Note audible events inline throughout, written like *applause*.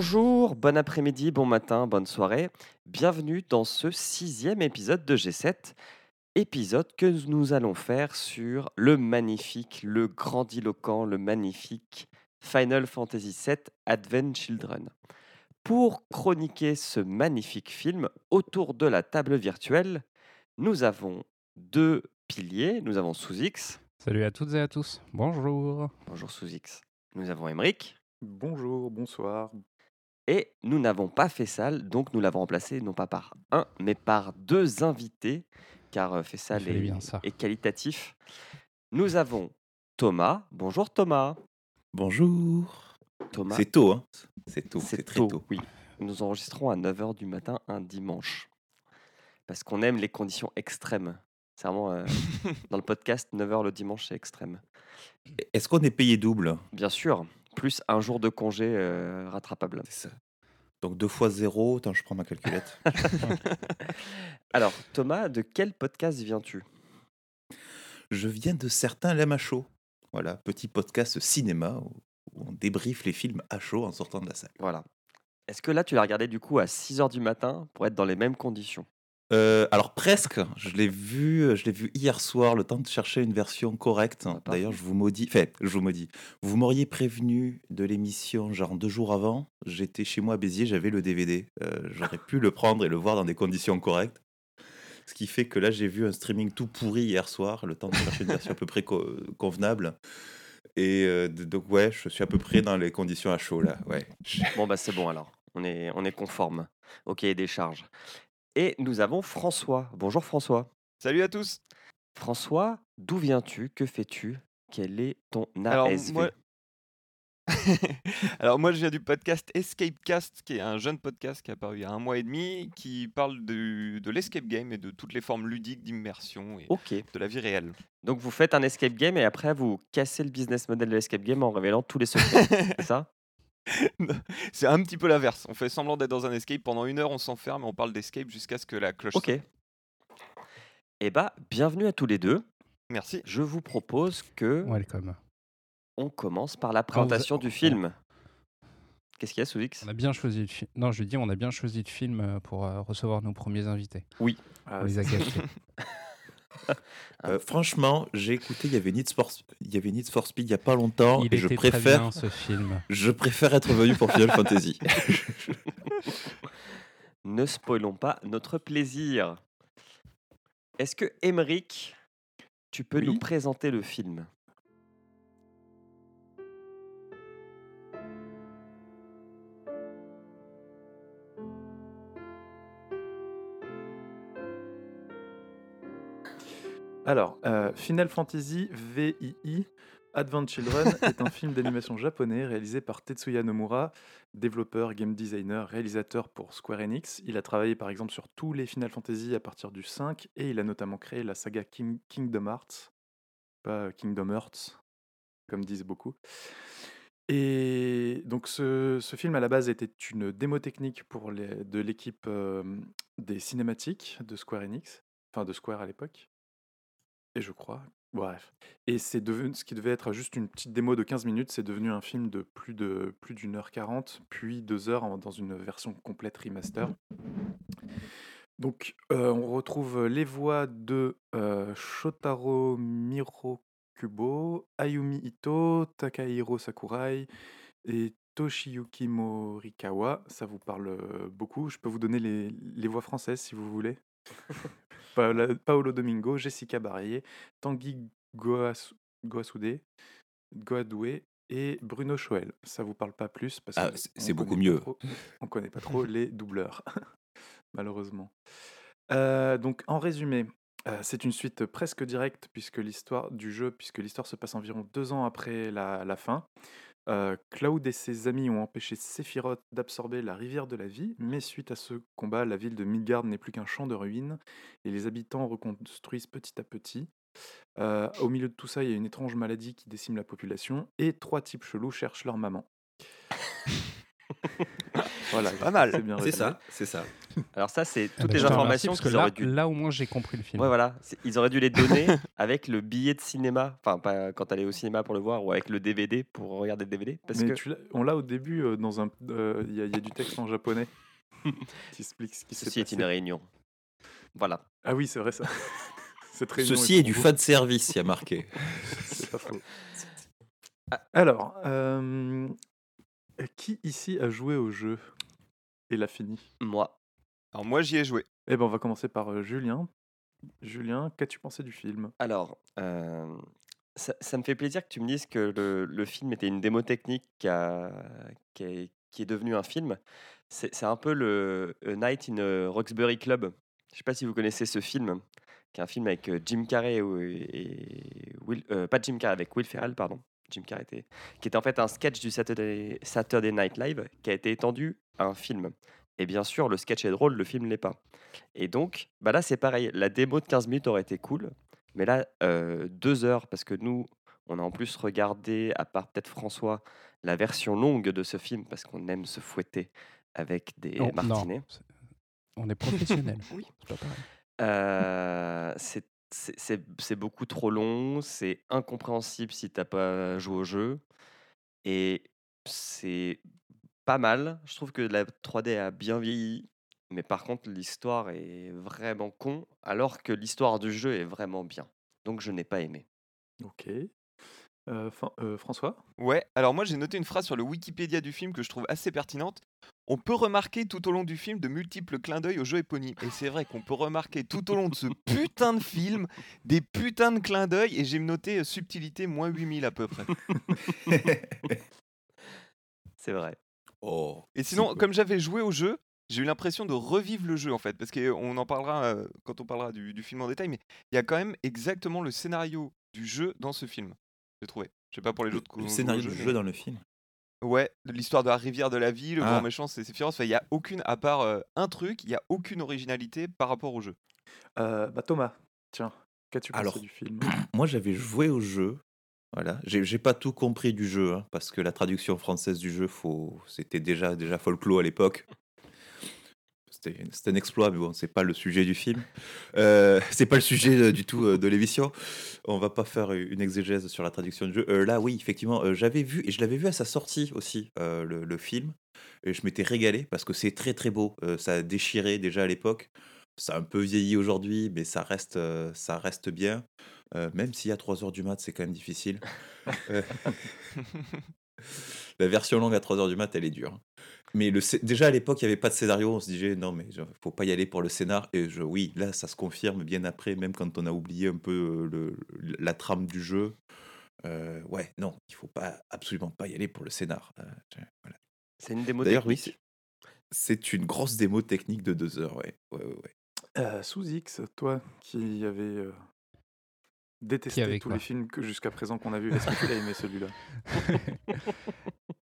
Bonjour, bon après-midi, bon matin, bonne soirée. Bienvenue dans ce sixième épisode de G7. Épisode que nous allons faire sur le magnifique, le grandiloquent, le magnifique Final Fantasy VII Advent Children. Pour chroniquer ce magnifique film autour de la table virtuelle, nous avons deux piliers. Nous avons Sous-X. Salut à toutes et à tous. Bonjour. Bonjour Sous-X. Nous avons Emeric. Bonjour, bonsoir. Et nous n'avons pas fait salle, donc nous l'avons remplacé non pas par un, mais par deux invités, car euh, Fessal est, bien ça. est qualitatif. Nous avons Thomas. Bonjour Thomas. Bonjour. Thomas, C'est tôt, hein C'est tôt, c'est c'est très tôt. Oui, nous enregistrons à 9h du matin un dimanche. Parce qu'on aime les conditions extrêmes. C'est vraiment, euh, *laughs* dans le podcast, 9h le dimanche, c'est extrême. Est-ce qu'on est payé double? Bien sûr, plus un jour de congé euh, rattrapable. C'est ça. Donc deux fois zéro, attends, je prends ma calculette. *laughs* Alors, Thomas, de quel podcast viens-tu? Je viens de certains l'aiment à chaud. Voilà, petit podcast cinéma où où on débriefe les films à chaud en sortant de la salle. Voilà. Est-ce que là, tu l'as regardé du coup à 6h du matin pour être dans les mêmes conditions? Euh, alors presque, je l'ai vu, je l'ai vu hier soir, le temps de chercher une version correcte. Ah. D'ailleurs, je vous maudis, enfin, je vous maudis. Vous m'auriez prévenu de l'émission genre deux jours avant? J'étais chez moi à Béziers, j'avais le DVD. Euh, J'aurais pu le prendre et le voir dans des conditions correctes. Ce qui fait que là, j'ai vu un streaming tout pourri hier soir, le temps de chercher une version à peu près co- convenable. Et euh, donc ouais, je suis à peu près dans les conditions à chaud là. Ouais. Bon, bah c'est bon alors. On est, on est conforme. Ok, des charges. Et nous avons François. Bonjour François. Salut à tous. François, d'où viens-tu? Que fais-tu? Quel est ton Alors ASV moi... *laughs* Alors moi je viens du podcast Escapecast, qui est un jeune podcast qui est apparu il y a un mois et demi, qui parle de, de l'escape game et de toutes les formes ludiques d'immersion et de la vie réelle. Donc vous faites un escape game et après vous cassez le business model de l'escape game en révélant tous les secrets. *laughs* c'est ça? *laughs* C'est un petit peu l'inverse. On fait semblant d'être dans un escape, pendant une heure on s'enferme et on parle d'escape jusqu'à ce que la cloche Ok. sonne. Eh bah, bienvenue à tous les deux. Merci. Je vous propose que Welcome. on commence par la présentation du film. Qu'est-ce qu'il y a, Souzix? On a bien choisi le film. Non, je dis, on a bien choisi le film euh, pour euh, recevoir nos premiers invités. Ah, on les a *laughs* gâtés. *laughs* *laughs* Euh, franchement, j'ai écouté, il y avait Need for, il y avait Need for Speed il y a pas longtemps Il et je préfère bien ce film. Je préfère être venu pour Final Fantasy. *laughs* *laughs* Ne spoilons pas notre plaisir. Est-ce que, Emeric, tu peux nous présenter le film? Alors, euh, Final Fantasy VII Advent Children *laughs* est un film d'animation japonais réalisé par Tetsuya Nomura, développeur, game designer, réalisateur pour Square Enix. Il a travaillé par exemple sur tous les Final Fantasy à partir du 5 et il a notamment créé la saga King- Kingdom Hearts, pas Kingdom Hearts, comme disent beaucoup. Et donc ce, ce film à la base était une démo technique pour les- de l'équipe euh, des cinématiques de Square Enix, enfin de Square à l'époque. Et je crois. Bref. Et c'est devenu ce qui devait être juste une petite démo de 15 minutes, c'est devenu un film de plus de plus d'une heure 40, puis deux heures dans une version complète remaster. Donc euh, on retrouve les voix de euh, Shotaro Mirokubo, Ayumi Ito, Takahiro Sakurai et Toshiyuki Morikawa. Ça vous parle euh, beaucoup. Je peux vous donner les, les voix françaises si vous voulez. *laughs* Paolo Domingo, Jessica Barrier, Tanguy Goas- Goasude, Goadoué et Bruno Choel. Ça vous parle pas plus parce Ah, que c'est- beaucoup mieux. trop- *laughs* on connaît pas trop les doubleurs, *laughs* malheureusement. Euh, donc en résumé, euh, c'est une suite presque directe puisque l'histoire du jeu, puisque l'histoire se passe environ deux ans après la, la fin. Euh, Cloud et ses amis ont empêché Sephiroth d'absorber la rivière de la vie, mais suite à ce combat, la ville de Midgard n'est plus qu'un champ de ruines et les habitants reconstruisent petit à petit. Euh, au milieu de tout ça, il y a une étrange maladie qui décime la population et trois types chelous cherchent leur maman. *laughs* Voilà, Pas mal. c'est ça, c'est ça. *laughs* Alors ça, c'est Ah toutes bah, les informations parce que qu'ils là, auraient dû... là au moins j'ai compris le film. Ouais, voilà. Ils auraient dû les donner *laughs* avec le billet de cinéma, enfin pas quand t'allais au cinéma pour le voir, ou avec le DVD pour regarder le DVD. Parce Mais que tu on l'a au début euh, dans un. euh, Il y, a- il y a du texte en japonais *laughs* qui explique ce qui s'est ceci est passé. une réunion. Voilà. Ah oui, c'est vrai ça. Cette réunion Ceci est du fan service, il y a marqué. C'est pas faux. Alors, euh, qui ici a joué au jeu? Et l'a fini? Moi, Alors moi j'y ai joué. Eh ben, on va commencer par euh, Julien. Julien, qu'as-tu pensé du film? Alors, euh, ça, ça me fait plaisir que tu me dises que le, le film était une démo technique qui, a- qui est, qui est devenue un film. C'est c'est un peu le A Night in a Roxbury Club. Je sais pas si vous connaissez ce film, qui est un film avec euh, Jim Carrey et, et Will, euh, pas Jim Carrey, avec Will Ferrell, pardon. Jim Carrey était, qui était en fait un sketch du Saturday, Saturday Night Live qui a été étendu à un film. Et bien sûr, le sketch est drôle, le film l'est pas. Et donc, bah là, c'est pareil. La démo de 15 minutes aurait été cool, mais là, euh, deux heures, parce que nous, on a en plus regardé, à part peut-être François, la version longue de ce film, parce qu'on aime se fouetter avec des Non, martinets. on est professionnel. *laughs* Oui. C'est pas pareil. Euh, c'est c'est- c'est c'est beaucoup trop long, c'est incompréhensible si t'as pas joué au jeu, et c'est pas mal. Je trouve que la 3D a bien vieilli, mais par contre l'histoire est vraiment con, alors que l'histoire du jeu est vraiment bien. Donc je n'ai pas aimé. Ok. Euh, euh, François? Ouais, alors moi j'ai noté une phrase sur le Wikipédia du film que je trouve assez pertinente. On peut remarquer tout au long du film de multiples clins d'œil au jeu éponyme. Et c'est vrai qu'on peut remarquer tout au long de ce *laughs* putain de film des putains de clins d'œil. Et j'ai noté euh, subtilité moins 8000 à peu près. C'est vrai. Oh. Et sinon, comme j'avais joué au jeu, j'ai eu l'impression de revivre le jeu en fait. Parce qu'on en parlera euh, quand on parlera du, du film en détail. Mais il y a quand même exactement le scénario du jeu dans ce film. J'ai trouvé. Je sais pas pour les autres. Le au scénario du jeu dans le film. Ouais, l'histoire de la rivière de la vie, le Ah. grand méchant, c'est Sephiroth. Enfin, il y a aucune, à part euh, un truc, il y a aucune originalité par rapport au jeu. Euh, bah, Thomas, tiens, qu'as-tu pensé Alors, du film? *clears throat* Moi, j'avais joué au jeu. Voilà, j'ai pas tout compris du jeu, hein, parce que la traduction française du jeu, faut... c'était déjà déjà folklore à l'époque. C'était un exploit, mais bon, c'est pas le sujet du film. Euh, *laughs* c'est pas le sujet euh, du tout euh, de l'émission. On va pas faire une exégèse sur la traduction du jeu. Euh, là, oui, effectivement, j'avais vu et je l'avais vu à sa sortie aussi le, film. Et je m'étais régalé parce que c'est très très beau. Ça a déchiré déjà à l'époque. Ça a un peu vieilli aujourd'hui, mais ça reste, ça reste bien. Euh, même s'il y a 3 heures du mat, c'est quand même difficile. *laughs* Euh, La version longue à 3 heures du mat, elle est dure. Mais le, déjà à l'époque, il n'y avait pas de scénario. On se disait, non, mais il faut pas y aller pour le scénar. Et je, oui, là, ça se confirme bien après, même quand on a oublié un peu euh, le, la trame du jeu. Euh, ouais, non, il faut pas absolument pas y aller pour le scénar. Euh, voilà. C'est une démo D'ailleurs, oui, technique. c'est une grosse démo technique de 2 heures. Ouais, ouais, ouais. ouais. Euh, Sous X, toi qui avais euh, détesté tous les films que jusqu'à présent qu'on a vus, est-ce que tu l'as aimé celui-là?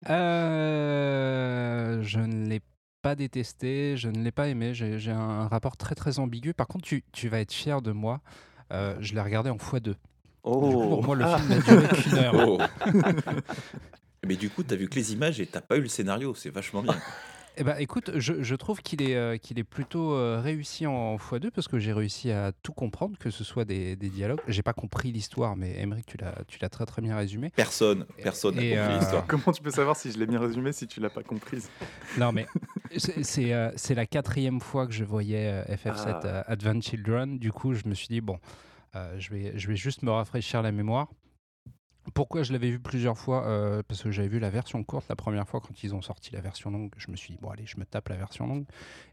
Euh, je ne l'ai pas détesté, je ne l'ai pas aimé. J'ai un rapport très très ambigu. Par contre, tu, tu vas être fier de moi. euh, je l'ai regardé en x2. Du coup, Oh, pour moi, le Ah. film n'a duré qu'une heure. Oh. *laughs* Mais du coup, tu as vu que les images et t'as pas eu le scénario. C'est vachement bien. *laughs* Eh ben, écoute, je, je trouve qu'il est, euh, qu'il est plutôt euh, réussi en x2 parce que j'ai réussi à tout comprendre, que ce soit des, des dialogues. J'ai pas compris l'histoire, mais Emmerich, tu l'as, tu l'as très très bien résumé. Personne, personne n'a compris euh, l'histoire. *laughs* Comment tu peux savoir si je l'ai bien résumé si tu l'as pas comprise? Non, mais c'est, c'est, euh, c'est la quatrième fois que je voyais euh, FF7 Ah. Advent Children. Du coup, je me suis dit, bon, euh, je, vais, je vais juste me rafraîchir la mémoire. Pourquoi je l'avais vu plusieurs fois Euh, Parce que j'avais vu la version courte la première fois quand ils ont sorti la version longue. Je me suis dit, bon, allez, je me tape la version longue.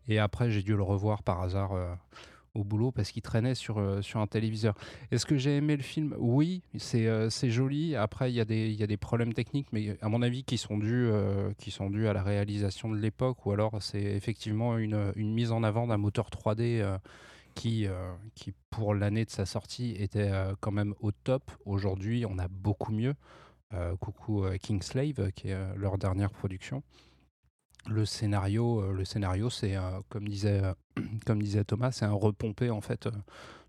Et après, j'ai dû le revoir par hasard euh, au boulot parce qu'il traînait sur, euh, sur un téléviseur. Est-ce que j'ai aimé le film? Oui, c'est joli. Après, il y, a des- y a des problèmes techniques, mais à mon avis, qui sont dus, qui sont dus à la réalisation de l'époque, ou alors c'est effectivement une, une mise en avant d'un moteur 3D euh, qui, euh, qui, pour l'année de sa sortie, était euh, quand même au top. Aujourd'hui, on a beaucoup mieux. Euh, coucou euh, Kingslave, qui est leur dernière production. Le scénario, le scénario, c'est comme disait, *clears throat* comme disait Thomas, c'est un repompé en fait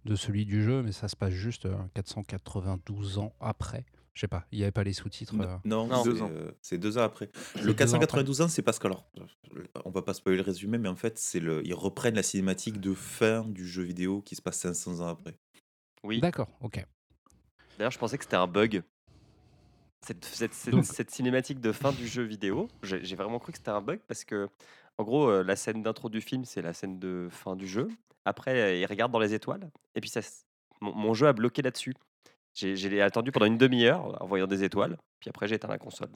de celui du jeu, mais ça se passe juste euh, 492 ans après. Je sais pas, il n'y avait pas les sous-titres. euh. Non, Non. c'est Deux ans. euh, c'est deux ans après. Le deux ans après. 492 ans, c'est parce que, alors, on va pas spoiler le résumé, mais en fait, c'est le, ils reprennent la cinématique de fin du jeu vidéo qui se passe 500 ans après. Oui. D'accord, ok. D'ailleurs, je pensais que c'était un bug. Cette, cette- cette- Donc- cette cinématique de fin du jeu vidéo, j'ai j'ai vraiment cru que c'était un bug parce que, en gros, euh, la scène d'intro du film, c'est la scène de fin du jeu. Après, euh, il regarde dans les étoiles. Et puis, ça, mon jeu a bloqué là-dessus. J'ai attendu pendant une demi-heure en voyant des étoiles. Puis après, j'ai éteint la console.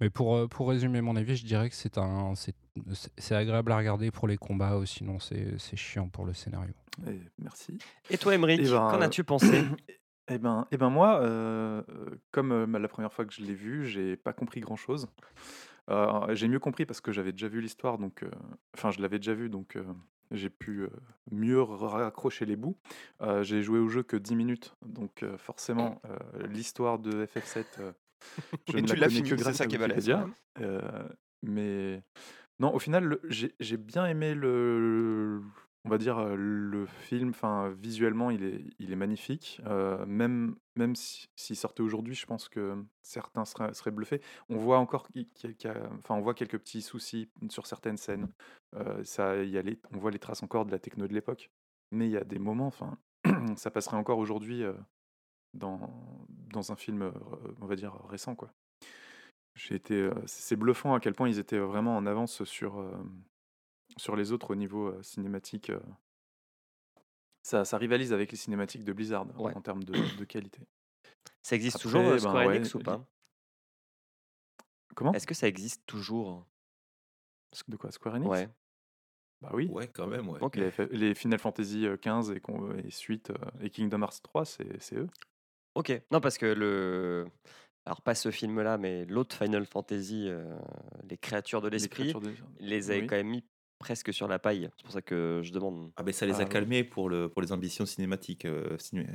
Mais pour, euh, pour résumer mon avis, je dirais que c'est un, c'est agréable à regarder pour les combats, ou sinon c'est c'est chiant pour le scénario. Et merci. Et toi, Emmerich, Eh ben, qu'en euh, as-tu pensé? *coughs* Eh ben, eh ben moi, euh, euh, comme euh, la première fois que je l'ai vu, j'ai pas compris grand-chose. Euh, j'ai mieux compris parce que j'avais déjà vu l'histoire, donc, euh, enfin, je l'avais déjà vu, donc euh, j'ai pu mieux raccrocher les bouts. Euh, j'ai joué au jeu que 10 minutes, donc euh, forcément, euh, l'histoire de FF7, euh, *laughs* je Et ne tu la l'as connais fini, que c'est grâce ça à qui est mais non, au final, j'ai bien aimé le, on va dire le film. Enfin, visuellement, il est, magnifique. Même, même si- s'il sortait aujourd'hui, je pense que certains seraient, bluffés. On voit encore, quelques petits soucis sur certaines scènes. Ça, y a on voit les traces encore de la techno de l'époque. Mais il y a des moments, *clears throat* ça passerait encore aujourd'hui dans, un film, on va dire récent, quoi. J'ai c'est bluffant à quel point ils étaient vraiment en avance sur, sur les autres au niveau euh, cinématique. euh. Ça, ça rivalise avec les cinématiques de Blizzard Ouais. en termes de, *clears throat* de qualité. Ça existe Après, toujours, ben Square ouais, Enix, ou pas? Comment? Est-ce que ça existe toujours? De quoi Square Enix? Ouais. Bah oui. Ouais, quand même, ouais. Les, Final Fantasy 15 et, suite et Kingdom Hearts 3, c'est eux. Ok. Non, parce que le. Alors, pas ce film-là, mais l'autre Final Fantasy, euh, Les créatures de Les l'esprit, de- les avait Oui. quand même mis presque sur la paille. C'est pour ça que je demande. Ah ben ça les a calmés pour, le, pour les ambitions cinématiques. euh, *laughs* ciné-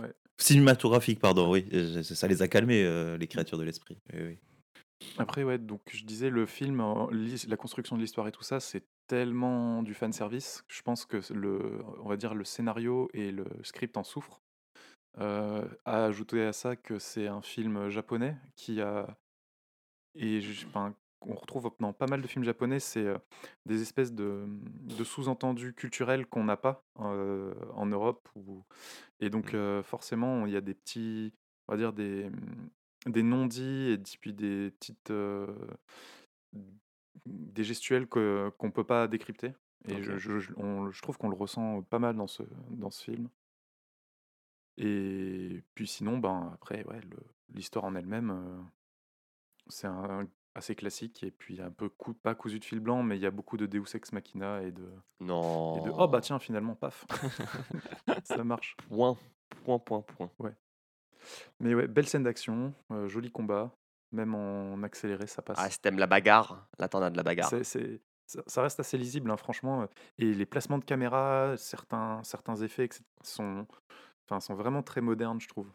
ouais. Cinématographiques, pardon, oui. Ça les a calmés, euh, les créatures de l'esprit. Oui, oui. Après, ouais, donc je disais, le film, la construction de l'histoire et tout ça, c'est tellement du fan service. Je pense que le, on va dire, le scénario et le script en souffrent. Euh, à ajouter à ça que c'est un film japonais qui a. Et je- enfin, on retrouve dans pas mal de films japonais, c'est des espèces de, de sous-entendus culturels qu'on n'a pas en Europe. Ou, et donc, Mm. euh, forcément, il y a des petits. On va dire des, des non-dits et puis des petites. des gestuels qu'on peut pas décrypter. Et je, je- je- on- je trouve qu'on le ressent pas mal dans ce, dans ce film. Et puis sinon, ben après, ouais, l'histoire en elle-même, euh, c'est un, assez classique et puis un peu cou- pas cousu de fil blanc, mais il y a beaucoup de Deus ex machina et de, et Non. de oh bah tiens finalement paf, *laughs* *laughs* ça marche. Point, point, point, point. Mais ouais, belle scène d'action, euh, joli combat, même en accéléré ça passe. Ah, si t'aimes la bagarre, là t'en as de la bagarre. C'est- c'est- ça, reste assez lisible, hein, franchement. euh, Et les placements de caméra, certains, certains effets etc., sont, enfin, sont vraiment très modernes, je trouve.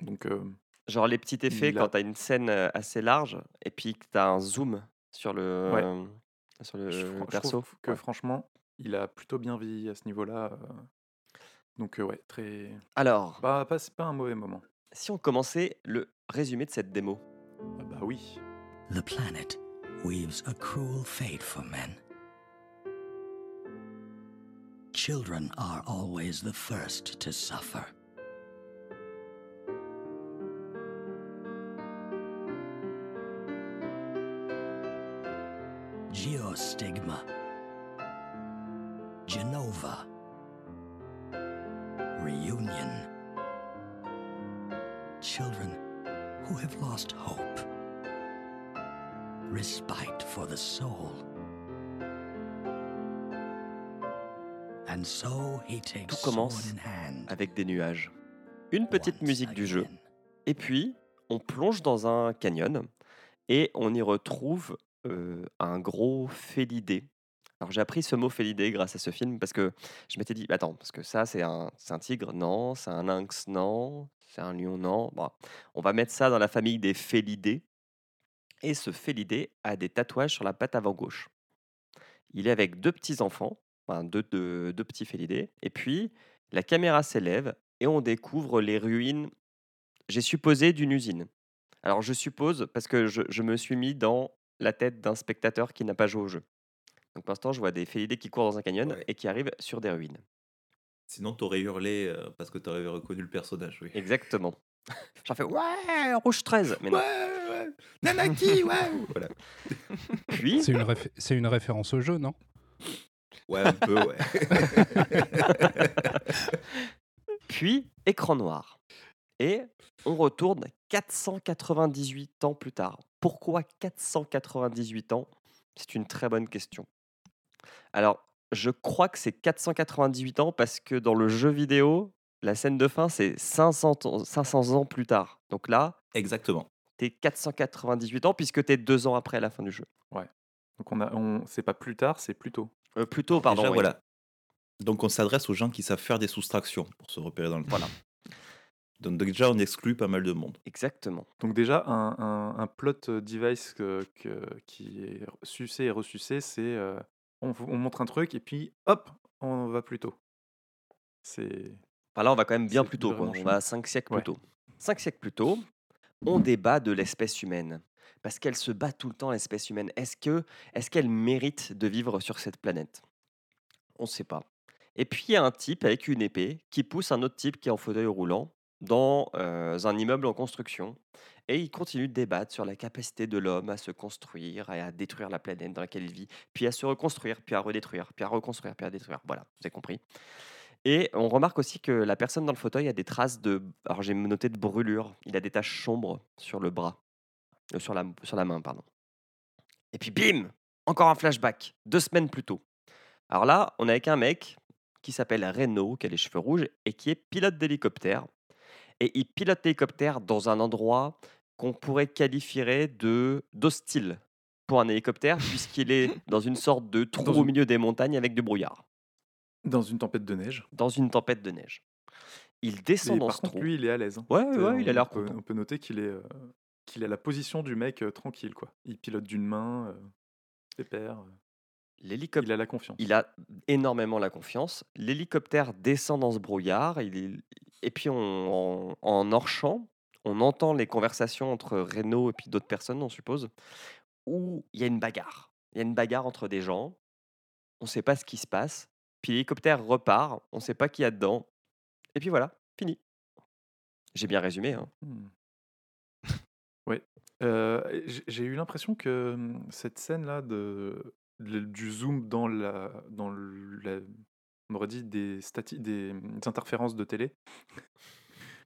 Donc, euh, Genre les petits effets Il a- quand t'as une scène assez large et puis que t'as un zoom sur le, Ouais. euh, sur le je, perso. trouve que Ouais. franchement, il a plutôt bien vieilli à ce niveau-là. Donc, euh, ouais, très. Alors, Bah, pas, c'est pas un mauvais moment. si on commençait le résumé de cette démo? Ah bah oui. The planet weaves a cruel fate for men. Children are always the first to suffer. Geostigma. Genova. Reunion. Children who have lost hope respite for the soul. And so he takes Tout commence avec des nuages. Une petite musique du jeu. Et puis, on plonge dans un canyon et on y retrouve un gros félidé. Alors j'ai appris ce mot félidé grâce à ce film parce que je m'étais dit, attends, parce que ça c'est un, un tigre, non, c'est un lynx, non, c'est un lion, non. Bon, on va mettre ça dans la famille des félidés. Et ce félidé a des tatouages sur la patte avant gauche. Il est avec deux petits-enfants, deux, deux, deux petits félidés. Et puis, la caméra s'élève et on découvre les ruines j'ai supposé d'une usine. Alors je suppose parce que je, je me suis mis dans la tête d'un spectateur qui n'a pas joué au jeu. Donc pour l'instant, je vois des félidés qui courent dans un canyon Ouais. et qui arrivent sur des ruines. Sinon, t'aurais hurlé euh, parce que t'aurais reconnu le personnage, oui. Exactement. *laughs* J'en fais ouais, rouge 13. Mais non. Ouais, ouais, Nanaki, ouais Voilà. *laughs* *laughs* Puis, C'est une, une référence au jeu, non? Ouais, un peu, ouais. puis, écran noir. Et on retourne 498 ans plus tard. Pourquoi 498 ans? C'est une très bonne question. Alors, je crois que c'est 498 ans parce que dans le jeu vidéo, la scène de fin, c'est 500, ans- 500 ans plus tard. Donc là, Exactement. t'es 498 ans puisque t'es deux ans après la fin du jeu. Donc on a, on, c'est pas plus tard, c'est plus tôt. Euh, plutôt, pardon. Déjà, oui. voilà. Donc, on s'adresse aux gens qui savent faire des soustractions pour se repérer dans le. Voilà. Donc, déjà, on exclut pas mal de monde. Exactement. Donc déjà, un, un- un plot euh, device que- que- qui est sucé et ressucé, c'est euh, on, montre un truc et puis hop, on va plus tôt. C'est Enfin, là, on va quand même bien plus tôt. quoi. On va 5 siècles Ouais. plus tôt. 5 siècles plus tôt, on débat de l'espèce humaine. Parce qu'elle se bat tout le temps, l'espèce humaine. Est-ce que, est qu'elle mérite de vivre sur cette planète? On ne sait pas. Et puis, il y a un type avec une épée qui pousse un autre type qui est en fauteuil roulant dans un immeuble en construction. Et il continue de débattre sur la capacité de l'homme à se construire et à détruire la planète dans laquelle il vit, puis à se reconstruire, puis à redétruire, puis à reconstruire, puis à détruire. Voilà, vous avez compris. Et on remarque aussi que la personne dans le fauteuil a des traces de. Alors j'ai noté de brûlure. Il a des taches sombres sur le bras. Euh, sur, la, sur la main, pardon. Et puis bim Encore un flashback. Deux semaines plus tôt. Alors là, on est avec un mec qui s'appelle Renault, qui a les cheveux rouges et qui est pilote d'hélicoptère. Et il pilote l'hélicoptère dans un endroit qu'on pourrait qualifier de d'hostile pour un hélicoptère, puisqu'il est dans une sorte de *laughs* trou Dans au une- milieu des montagnes avec du brouillard, dans une tempête de neige. dans une tempête de neige. Il descend Et dans par ce contre, trou. lui, il est à l'aise. hein. Ouais, ouais, il a l'air peut- content. On peut noter qu'il est, euh, qu'il a la position du mec euh, tranquille, quoi. Il pilote d'une main, euh, pépère. L'hélicoptère. Il a la confiance. Il a énormément la confiance. L'hélicoptère descend dans ce brouillard. Il est- Et puis, on, en, en hors-champ, on entend les conversations entre Renault et puis d'autres personnes, on suppose, où il y a une bagarre. Il y a une bagarre entre des gens. On ne sait pas ce qui se passe. Puis l'hélicoptère repart. On ne sait pas qui y a dedans. Et puis voilà, fini. J'ai bien résumé. Hein. Hmm. *laughs* Ouais. Euh, j'ai- eu l'impression que hum, cette scène-là de- du zoom dans la, dans la, on aurait dit des, stati- des, des interférences de télé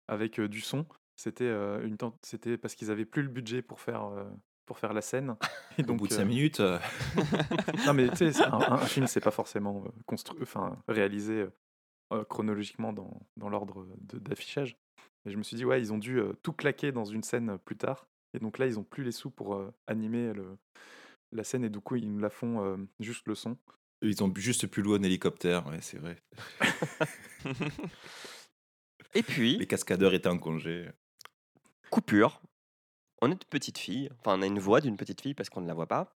avec euh, du son, c'était euh, une c'était parce qu'ils avaient plus le budget pour faire euh, pour faire la scène. Et Au bout de euh, 5 minutes, euh, *laughs* non mais tu sais, *laughs* un, un- film, c'est pas forcément constru- enfin réalisé chronologiquement dans, dans l'ordre d'affichage. Et je me suis dit ouais, ils ont dû tout claquer dans une scène plus tard. Et donc là, ils ont plus les sous pour animer le, la scène et du coup, ils nous la font euh, juste le son. ils ont juste pu louer un hélicoptère, ouais, c'est vrai. *laughs* Et puis, Les cascadeurs étaient en congé. coupure. On est une petite fille, enfin on a une voix d'une petite fille parce qu'on ne la voit pas,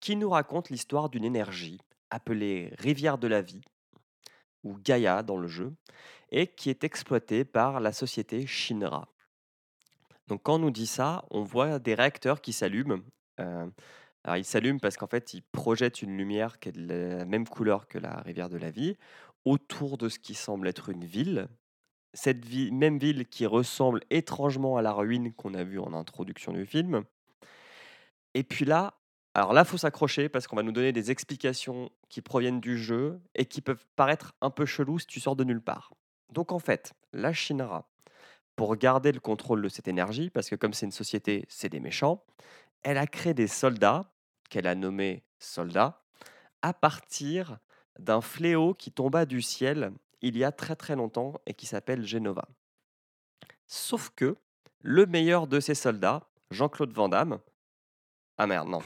qui nous raconte l'histoire d'une énergie appelée rivière de la vie, ou Gaïa dans le jeu, et qui est exploitée par la société Shinra. Donc quand on nous dit ça, on voit des réacteurs qui s'allument. Euh, alors ils s'allument parce qu'en fait ils projettent une lumière qui est de la même couleur que la rivière de la vie autour de ce qui semble être une ville cette vi- même ville qui ressemble étrangement à la ruine qu'on a vue en introduction du film. Et puis là, alors là, faut s'accrocher parce qu'on va nous donner des explications qui proviennent du jeu et qui peuvent paraître un peu chelou si tu sors de nulle part. Donc en fait, la Shinra, pour garder le contrôle de cette énergie, parce que comme c'est une société, c'est des méchants, elle a créé des soldats qu'elle a nommés soldats à partir d'un fléau qui tomba du ciel il y a très très longtemps et qui s'appelle Genova. Sauf que le meilleur de ces soldats, Jean-Claude Van Damme, ah merde, non.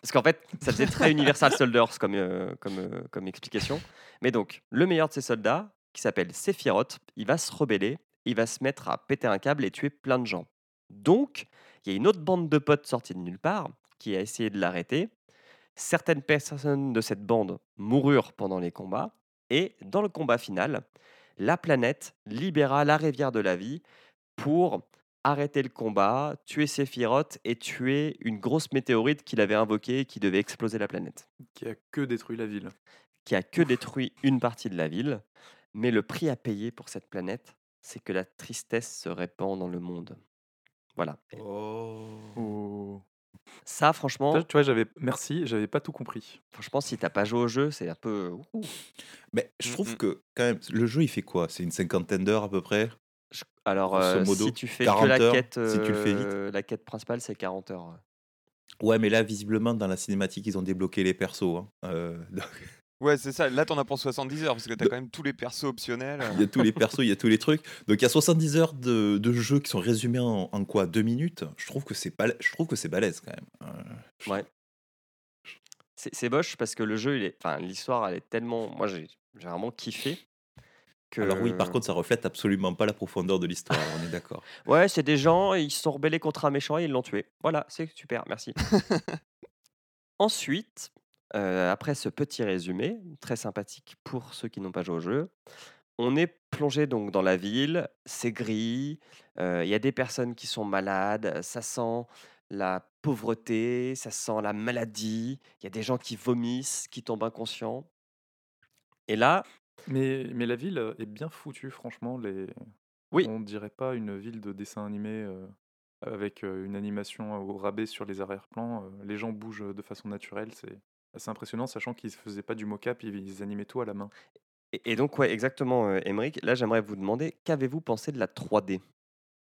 Parce qu'en fait, ça faisait très Universal *laughs* Soldiers comme, euh, comme, euh, comme explication. Mais donc, le meilleur de ces soldats, qui s'appelle Sephiroth, il va se rebeller, il va se mettre à péter un câble et tuer plein de gens. Donc, il y a une autre bande de potes sortie de nulle part qui a essayé de l'arrêter. Certaines personnes de cette bande moururent pendant les combats. Et dans le combat final, la planète libéra la rivière de la vie pour arrêter le combat, tuer Sephiroth et tuer une grosse météorite qu'il avait invoquée et qui devait exploser la planète. Qui a que détruit la ville. Qui a que détruit une partie de la ville. Mais le prix à payer pour cette planète, c'est que la tristesse se répand dans le monde. Voilà. Oh. Ça, franchement, Tu vois, j'avais. Merci, j'avais pas tout compris. franchement, si t'as pas joué au jeu, c'est un peu. ouh. Mais je Mm, trouve mm. que, quand même, le jeu, il fait quoi? C'est une cinquantaine d'heures à peu près? Je- Alors, euh, modo, si tu fais 40 que la heures, quête, si tu le fais vite. euh, la quête principale, c'est 40 heures. ouais. Ouais, mais là, visiblement, dans la cinématique, ils ont débloqué les persos. hein. Euh, *laughs* donc, Ouais, c'est ça. Là, t'en as pour 70 heures parce que t'as quand même tous les persos optionnels. il y a tous les persos, il y a tous les trucs. Donc, il y a 70 heures de, de jeu qui sont résumés en, en quoi? Deux minutes? Je trouve que c'est je trouve que c'est balèze quand même. Euh, je- Ouais. C'est c'est moche parce que le jeu, il est, enfin, l'histoire, elle est tellement. Moi, j'ai j'ai vraiment kiffé. Que... Alors oui, par contre, ça reflète absolument pas la profondeur de l'histoire, on est d'accord. *laughs* Ouais, c'est des gens, ils se sont rebellés contre un méchant et ils l'ont tué. Voilà, c'est super, merci. *laughs* Ensuite, euh, après ce petit résumé, très sympathique pour ceux qui n'ont pas joué au jeu, on est plongé donc dans la ville, c'est gris, euh, il y a des personnes qui sont malades, ça sent la pauvreté, ça sent la maladie, il y a des gens qui vomissent, qui tombent inconscients. Et là, Mais, mais la ville est bien foutue, franchement. Les... Oui. On dirait pas une ville de dessin animé euh, avec une animation au rabais sur les arrière-plans. les gens bougent de façon naturelle. C'est assez impressionnant, sachant qu'ils ne faisaient pas du mocap, ils, animaient tout à la main. et, et donc, ouais, exactement, euh, Émeric, là j'aimerais vous demander, qu'avez-vous pensé de la 3D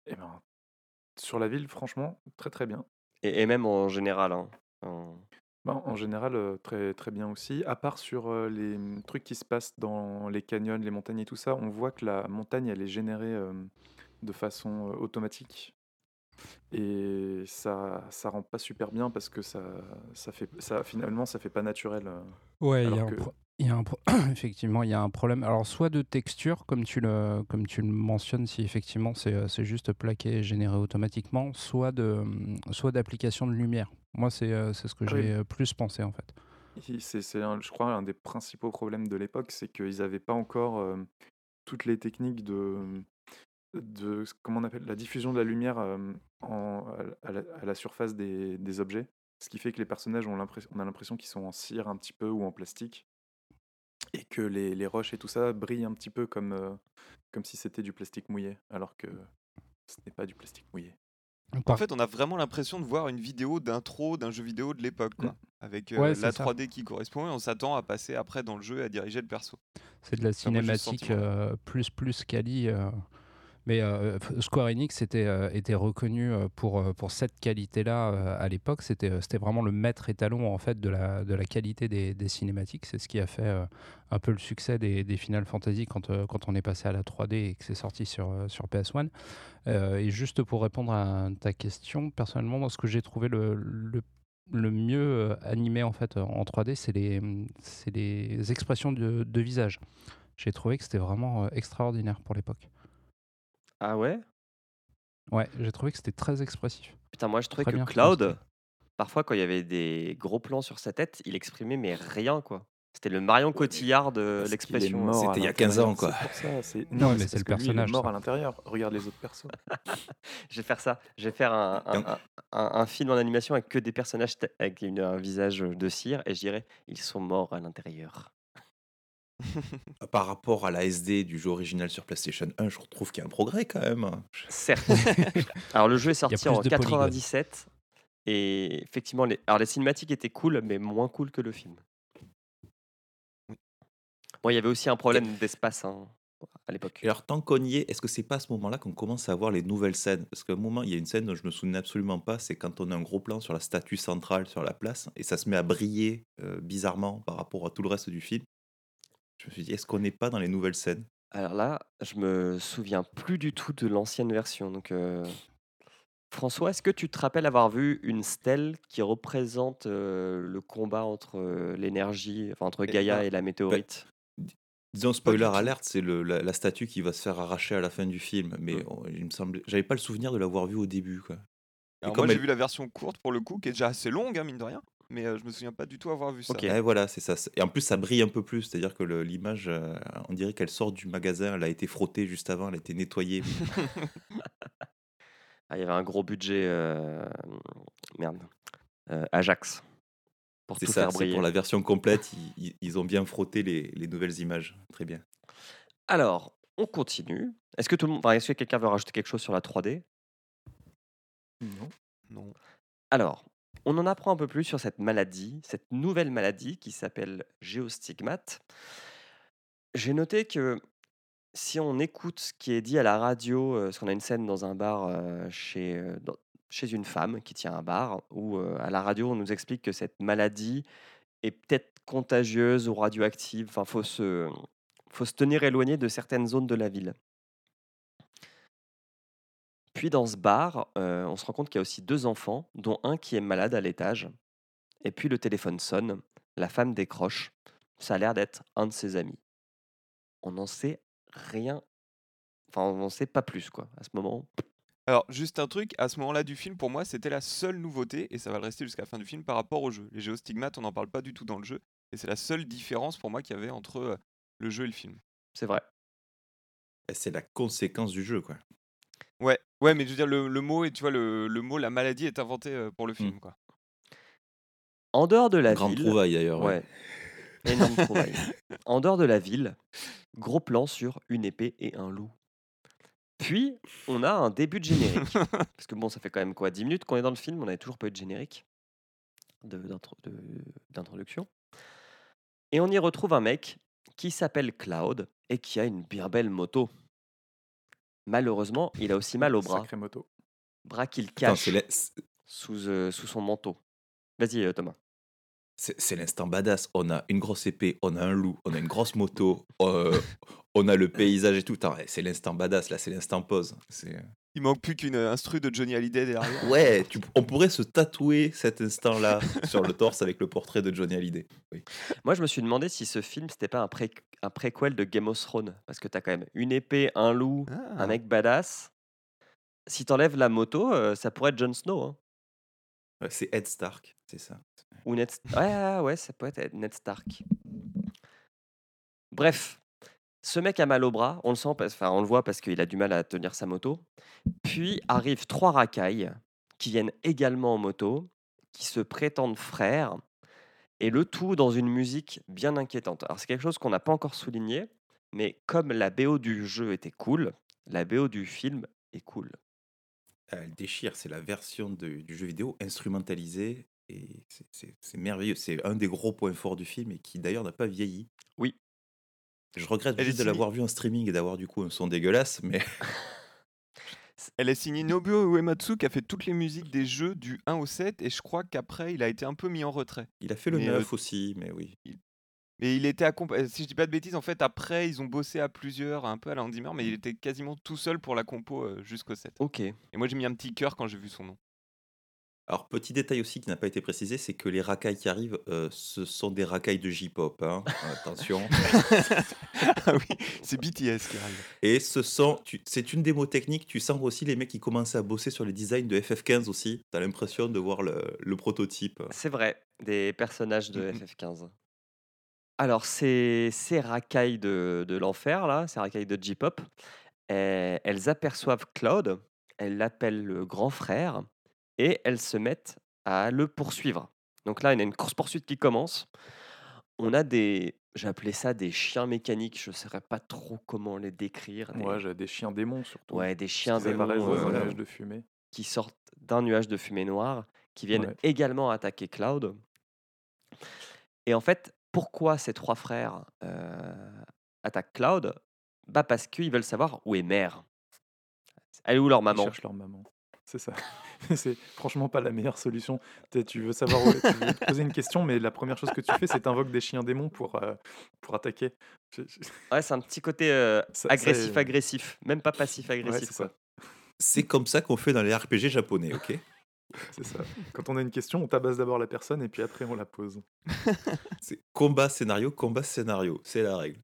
Et ben, sur la ville, franchement, très très bien. et, et même en général. hein, en- Ben, en général, euh, très, très bien aussi. À part sur euh, les mm, trucs qui se passent dans les canyons, les montagnes et tout ça, on voit que la montagne, elle est générée de façon automatique. Et ça, ça rend pas super bien parce que ça, ça fait, ça, finalement, ça fait pas naturel. euh. Ouais, il y a un pro- il y a un pro- *clears throat* effectivement, il y a un problème. Alors, soit de texture, comme tu le, comme tu le mentionnes, si effectivement c'est euh, c'est juste plaqué et généré automatiquement, soit de, hum, soit d'application de lumière. Moi, c'est euh, c'est ce que Ah j'ai plus pensé en fait. C'est, je crois, un des principaux problèmes de l'époque, c'est qu'ils n'avaient pas encore euh, toutes les techniques de, de comment on appelle la diffusion de la lumière euh, en- à, la, à la surface des, des objets, ce qui fait que les personnages ont l'impression, on a l'impression qu'ils sont en cire un petit peu ou en plastique, et que les, les roches et tout ça brillent un petit peu comme, euh, comme si c'était du plastique mouillé, alors que ce n'est pas du plastique mouillé. En fait, on a vraiment l'impression de voir une vidéo d'intro d'un jeu vidéo de l'époque, quoi. Avec euh, Ouais, la ça. 3D qui correspond et on s'attend à passer après dans le jeu et à diriger le perso. C'est de la cinématique euh, plus plus quali. euh, mais euh, F- Square Enix était, euh, reconnu euh, pour, euh, cette qualité-là euh, à l'époque. C'était euh, vraiment le maître étalon en fait de la, qualité des, cinématiques. C'est ce qui a fait euh, un peu le succès des, Final Fantasy quand, euh, on est passé à la 3D et que c'est sorti sur, euh, sur PS1. Euh, et juste pour répondre à ta question, personnellement, ce que j'ai trouvé le, mieux euh, animé en fait en 3D, c'est les, expressions de, visage. J'ai trouvé que c'était vraiment euh, extraordinaire pour l'époque. Ah ouais? Ouais, j'ai trouvé que c'était très expressif. Putain, moi je trouvais Très que Cloud, parfois quand il y avait des gros plans sur sa tête, il exprimait mais rien quoi. C'était le Marion Cotillard de l'expression. mort C'était il y a 15 ans, quoi. Ça. c'est- Non, mais c'est c'est le parce que lui, il est personnage, mort ça. à l'intérieur. Regarde les autres persos. *laughs* Je vais faire ça. Je vais faire un, un- Et un- un- un film en animation avec que des personnages avec une- un visage de cire et je dirais ils sont morts à l'intérieur. *laughs* Par rapport à la SD du jeu original sur PlayStation 1, je trouve qu'il y a un progrès quand même. Certes. *laughs* *laughs* Alors le jeu est sorti en de polygones. 97 et effectivement les, alors les cinématiques étaient cool mais moins cool que le film. Bon, il y avait aussi un problème d'espace hein, à l'époque. Et alors, tant qu'on y est, est-ce que c'est pas à ce moment-là qu'on commence à voir les nouvelles scènes? Parce qu'à un moment, il y a une scène dont je me souviens absolument pas, c'est quand on a un gros plan sur la statue centrale sur la place, et ça se met à briller euh, bizarrement par rapport à tout le reste du film. Je me suis dit, est-ce qu'on n'est pas dans les nouvelles scènes? Alors là, je me souviens plus du tout de l'ancienne version. Donc, euh, François, est-ce que tu te rappelles avoir vu une stèle qui représente euh, le combat entre euh, l'énergie, enfin entre Eh Gaïa ben, et la météorite? Disons, spoiler alerte, c'est la, la statue qui va se faire arracher à la fin du film, mais Mm. on- il me semblait, j'avais pas le souvenir de l'avoir vu au début. Quoi. Et Alors comme moi j'ai vu la version courte pour le coup, qui est déjà assez longue, hein, mine de rien. Mais euh, je me souviens pas du tout avoir vu ça. Ok. Ouais, voilà, c'est ça. Et en plus, ça brille un peu plus. C'est-à-dire que l'image, euh, on dirait qu'elle sort du magasin, elle a été frottée juste avant, elle a été nettoyée. *laughs* Ah, il y avait un gros budget. euh, Merde. Euh, Ajax. Pour C'est tout ça, c'est pour la version complète, ils, ils- ils ont bien frotté les, les nouvelles images. Très bien. Alors, on continue. Est-ce que tout le monde, enfin, est-ce que quelqu'un veut rajouter quelque chose sur la 3D Non. Non. Alors, on en apprend un peu plus sur cette maladie, cette nouvelle maladie qui s'appelle géostigmate. J'ai noté que si on écoute ce qui est dit à la radio, euh, parce qu'on a une scène dans un bar euh, chez, euh, chez une femme qui tient un bar, où à la radio on nous explique que cette maladie est peut-être contagieuse ou radioactive. Enfin, faut se, faut se tenir éloigné de certaines zones de la ville. Puis dans ce bar, euh, on se rend compte qu'il y a aussi deux enfants, dont un qui est malade à l'étage. Et puis le téléphone sonne, la femme décroche. Ça a l'air d'être un de ses amis. On n'en sait rien. Enfin, on n'en sait pas plus, quoi, à ce moment. Alors, juste un truc, à ce moment-là du film, pour moi, c'était la seule nouveauté, et ça va le rester jusqu'à la fin du film, par rapport au jeu. Les géostigmates, on n'en parle pas du tout dans le jeu, et c'est la seule différence pour moi qu'il y avait entre euh, le jeu et le film. C'est vrai. Et C'est la conséquence du jeu, quoi. Ouais, ouais, mais je veux dire, le, le mot, et tu vois, le, le mot, la maladie est inventé pour le film, quoi. En dehors de la Grande ville. trouvaille d'ailleurs. ouais. Ouais. Énorme trouvaille. En dehors de la ville, gros plan sur une épée et un loup. Puis, on a un début de générique. *laughs* Parce que bon, ça fait quand même quoi 10 minutes qu'on est dans le film, on n'avait toujours pas eu de générique de- d'intro- de- d'introduction. Et on y retrouve un mec qui s'appelle Cloud et qui a une bien belle moto. Malheureusement, il a aussi mal au bras. Sacrée moto. Bras qu'il cache sous, euh, sous son manteau. Vas-y, euh, Thomas. c'est c'est l'instant badass. On a une grosse épée, on a un loup, on a une grosse moto, euh, *laughs* on a le paysage et tout. Attends, C'est l'instant badass, là, c'est l'instant pause. C'est- Il manque plus qu'une instru de Johnny Hallyday derrière. *laughs* Ouais, tu- on pourrait se tatouer cet instant-là *laughs* sur le torse avec le portrait de Johnny Hallyday. Oui. Moi, je me suis demandé si ce film, c'était pas un, pré un préquel de Game of Thrones. Parce que t'as quand même une épée, un loup, Ah. un mec badass. Si t'enlèves la moto, euh, ça pourrait être Jon Snow. hein. Ouais, C'est Ed Stark, c'est ça. Ou Ned... Ouais, ouais, ouais, ça peut être Ned Stark. Bref, ce mec a mal au bras, on le sent, enfin on le voit parce qu'il a du mal à tenir sa moto. Puis arrivent trois racailles qui viennent également en moto, qui se prétendent frères, et le tout dans une musique bien inquiétante. Alors c'est quelque chose qu'on n'a pas encore souligné, mais comme la BO du jeu était cool, la BO du film est cool. Elle déchire, c'est la version de- du jeu vidéo instrumentalisée et c'est- merveilleux. C'est un des gros points forts du film et qui d'ailleurs n'a pas vieilli. Oui. Je regrette juste de l'avoir vu en streaming et d'avoir du coup un son dégueulasse, mais *laughs* Elle est signée Nobuo Uematsu qui a fait toutes les musiques des jeux du 1 au 7 et je crois qu'après il a été un peu mis en retrait. il a fait le Mais, euh, 9 aussi, mais oui. Mais il était accompagné, si je dis pas de bêtises, en fait après ils ont bossé à plusieurs, un peu à la mais il était quasiment tout seul pour la compo euh, jusqu'au 7. Ok. Et moi j'ai mis un petit cœur quand j'ai vu son nom. Alors, petit détail aussi qui n'a pas été précisé, c'est que les racailles qui arrivent, euh, ce sont des racailles de J-pop. hein. Attention. *laughs* ah oui, c'est BTS qui arrive. Et ce sont, tu- c'est une démo technique. Tu sens aussi les mecs qui commencent à bosser sur les designs de FF15 aussi. Tu as l'impression de voir le, le prototype. C'est vrai, des personnages de Mhm. FF15. Alors, ces, ces racailles de, de l'enfer, là, ces racailles de J-pop, eh, elles aperçoivent Cloud, elles l'appellent le grand frère, et elles se mettent à le poursuivre. Donc là, il y a une course-poursuite qui commence. On a des, appelé ça des chiens mécaniques, je ne saurais pas trop comment les décrire. Des, Ouais, j'ai des chiens démons surtout. ouais, des chiens démons dans euh, nuage de fumée. qui sortent d'un nuage de fumée noire, qui viennent Ouais. également attaquer Cloud. Et en fait, pourquoi ces trois frères euh, attaquent Cloud? Bah Parce qu'ils veulent savoir où est Mère. Elle est où leur Ils maman? cherchent leur maman. C'est ça. *laughs* c'est franchement pas la meilleure solution. Tu veux savoir, où- tu veux te poser une question, mais la première chose que tu fais, c'est t'invoques des chiens démons pour, euh, pour attaquer. Ouais, c'est un petit côté euh, agressif-agressif, même pas passif-agressif. C'est comme ça qu'on fait dans les RPG japonais, ok? *laughs* C'est ça. Quand on a une question, on tabasse d'abord la personne et puis après on la pose. *laughs* C'est combat scénario, combat scénario, c'est la règle.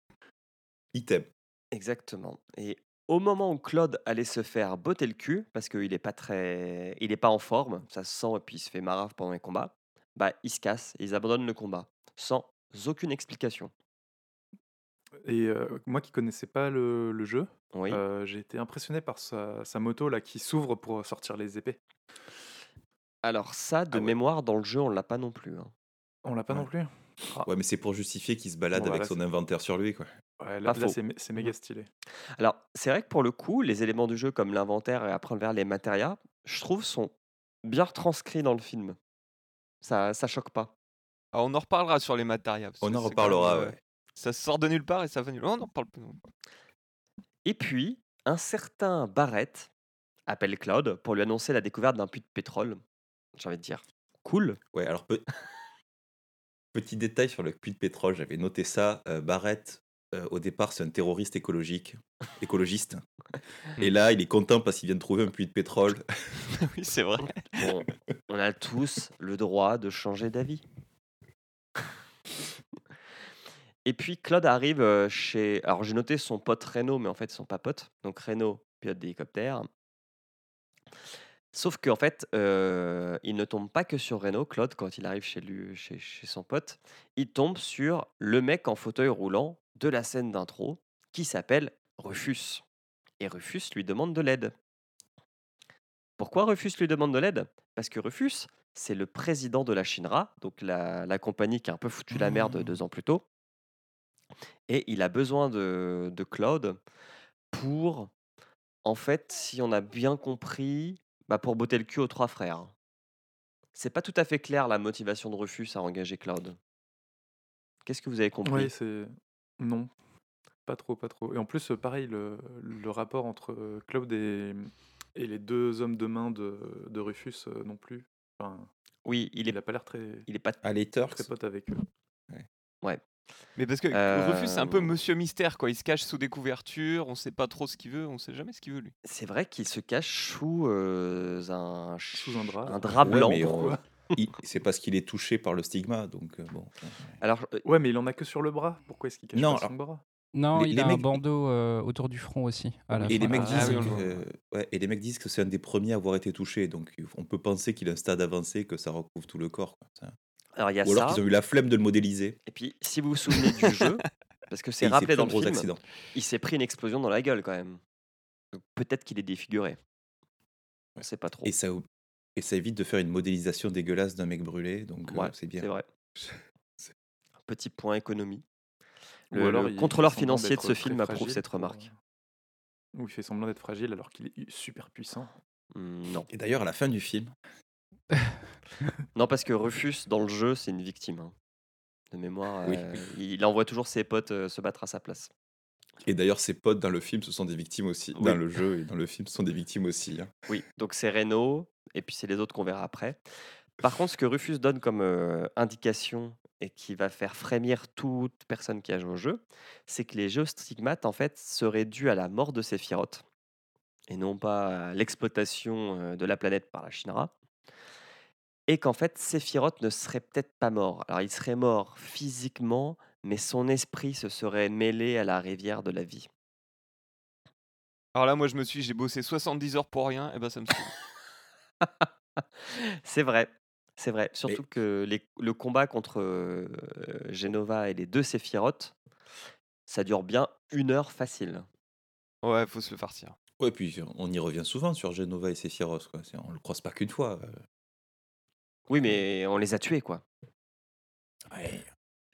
Item. Exactement. Et au moment où Claude allait se faire botter le cul, parce qu'il n'est pas très, il est pas en forme, ça se sent, et puis il se fait marave pendant les combats, bah ils se cassent, ils abandonnent le combat, sans aucune explication. Et euh, moi qui connaissais pas le, le jeu, Oui. euh, j'ai été impressionné par sa, sa moto là qui s'ouvre pour sortir les épées. Alors ça, de Ah ouais. mémoire, dans le jeu, on l'a pas non plus. hein. On l'a pas Ouais. non plus Ouais, mais c'est pour justifier qu'il se balade Bon, avec voilà, son inventaire sur lui, quoi. Ouais, là, c'est mé- c'est méga stylé. Alors, c'est vrai que pour le coup, les éléments du jeu comme l'inventaire et après vers les matérias, je trouve sont bien retranscrits dans le film. Ça, ça choque pas. Alors, on en reparlera sur les matérias. On en reparlera, même, euh, ouais. Ça sort de nulle part et ça va nulle part. On en reparle plus. Et puis, un certain Barrett appelle Cloud pour lui annoncer la découverte d'un puits de pétrole. J'ai envie de dire, cool. Ouais, alors, pe- *laughs* petit détail sur le puits de pétrole, j'avais noté ça. euh, Barrett, euh, au départ, c'est un terroriste écologique, *laughs* écologiste. Et là, il est content parce qu'il vient de trouver un puits de pétrole. *laughs* oui, c'est vrai. Bon, on a tous le droit de changer d'avis. Et puis Claude arrive euh, chez. Alors j'ai noté son pote Renault, mais en fait ils sont pas potes. Donc Renault, pilote d'hélicoptère. Sauf qu'en fait, euh, il ne tombe pas que sur Renault, Claude, quand il arrive chez, lui, chez, chez son pote. Il tombe sur le mec en fauteuil roulant de la scène d'intro qui s'appelle Rufus. Et Rufus lui demande de l'aide. Pourquoi Rufus lui demande de l'aide? Parce que Rufus, c'est le président de la Shinra, donc la, la compagnie qui a un peu foutu la merde Mmh. deux ans plus tôt. Et il a besoin de, de Claude pour, en fait, si on a bien compris, bah pour botter le cul aux trois frères. C'est pas tout à fait clair la motivation de Rufus à engager Claude. Qu'est-ce que vous avez compris? Oui, c'est. Non, pas trop, pas trop. Et en plus, euh, pareil, le, le rapport entre euh, Claude et, et les deux hommes de main de, de Rufus euh, non plus. Enfin, Oui, il est, il a pas l'air très, il est pas. À Later, très pote avec eux. Mais parce que Euh, Rufus, c'est un peu monsieur mystère, quoi. Il se cache sous des couvertures, on sait pas trop ce qu'il veut, on sait jamais ce qu'il veut, lui. C'est vrai qu'il se cache sous euh, un, Sous un drap. un drap Ouais, blanc. mais c'est parce qu'il est touché par le stigma, donc euh, bon. Alors, euh, Ouais, mais il en a que sur le bras. Pourquoi est-ce qu'il cache Non, pas son alors- bras? Non, Les- il les a mecs- un bandeau euh, autour du front aussi. À la Et les mecs Ah disent oui, que, ouais, et les mecs disent que c'est un des premiers à avoir été touché, donc on peut penser qu'il a un stade avancé, que ça recouvre tout le corps. quoi. Ça- alors il y a Ou alors ça. qu'ils ont eu la flemme de le modéliser. Et puis, si vous vous souvenez du jeu, *laughs* parce que c'est rappelé dans le gros film, accident. il s'est pris une explosion dans la gueule quand même. Donc, Peut-être qu'il est défiguré. On sait pas trop. Et ça, et ça évite de faire une modélisation dégueulasse d'un mec brûlé, donc euh, c'est bien. C'est vrai. *laughs* Un petit point économie. Le, alors contrôleur financier de ce film approuve cette remarque. euh, Ou il fait semblant d'être fragile alors qu'il est super puissant. Hmm, non. Et d'ailleurs, à la fin du film, *laughs* Non, parce que Rufus, dans le jeu, c'est une victime. hein. De mémoire, Oui. euh, il envoie toujours ses potes euh, se battre à sa place. Et d'ailleurs ses potes dans le film, ce sont des victimes aussi. Oui. Dans le jeu et dans le film, ce sont des victimes aussi. hein. Oui, donc c'est Renault, et puis c'est les autres qu'on verra après. Par contre, ce que Rufus donne comme euh, indication et qui va faire frémir toute personne qui a joué au jeu, c'est que les géostigmates, en fait, seraient dus à la mort de Sephiroth, et non pas à l'exploitation euh, de la planète par la Shinra. Et qu'en fait, Sephiroth ne serait peut-être pas mort. Alors, il serait mort physiquement, mais son esprit se serait mêlé à la rivière de la vie. Alors là, moi, je me suis, j'ai bossé 70 heures pour rien, et ben ça me. *laughs* C'est vrai, c'est vrai. Surtout que les- le combat contre euh, Genova et les deux Sephiroth, ça dure bien une heure facile. ouais, faut se le farcir. Ouais, puis on y revient souvent sur Genova et Sephiroth. Quoi. On le croise pas qu'une fois. euh. Oui, mais on les a tués, quoi. Ouais.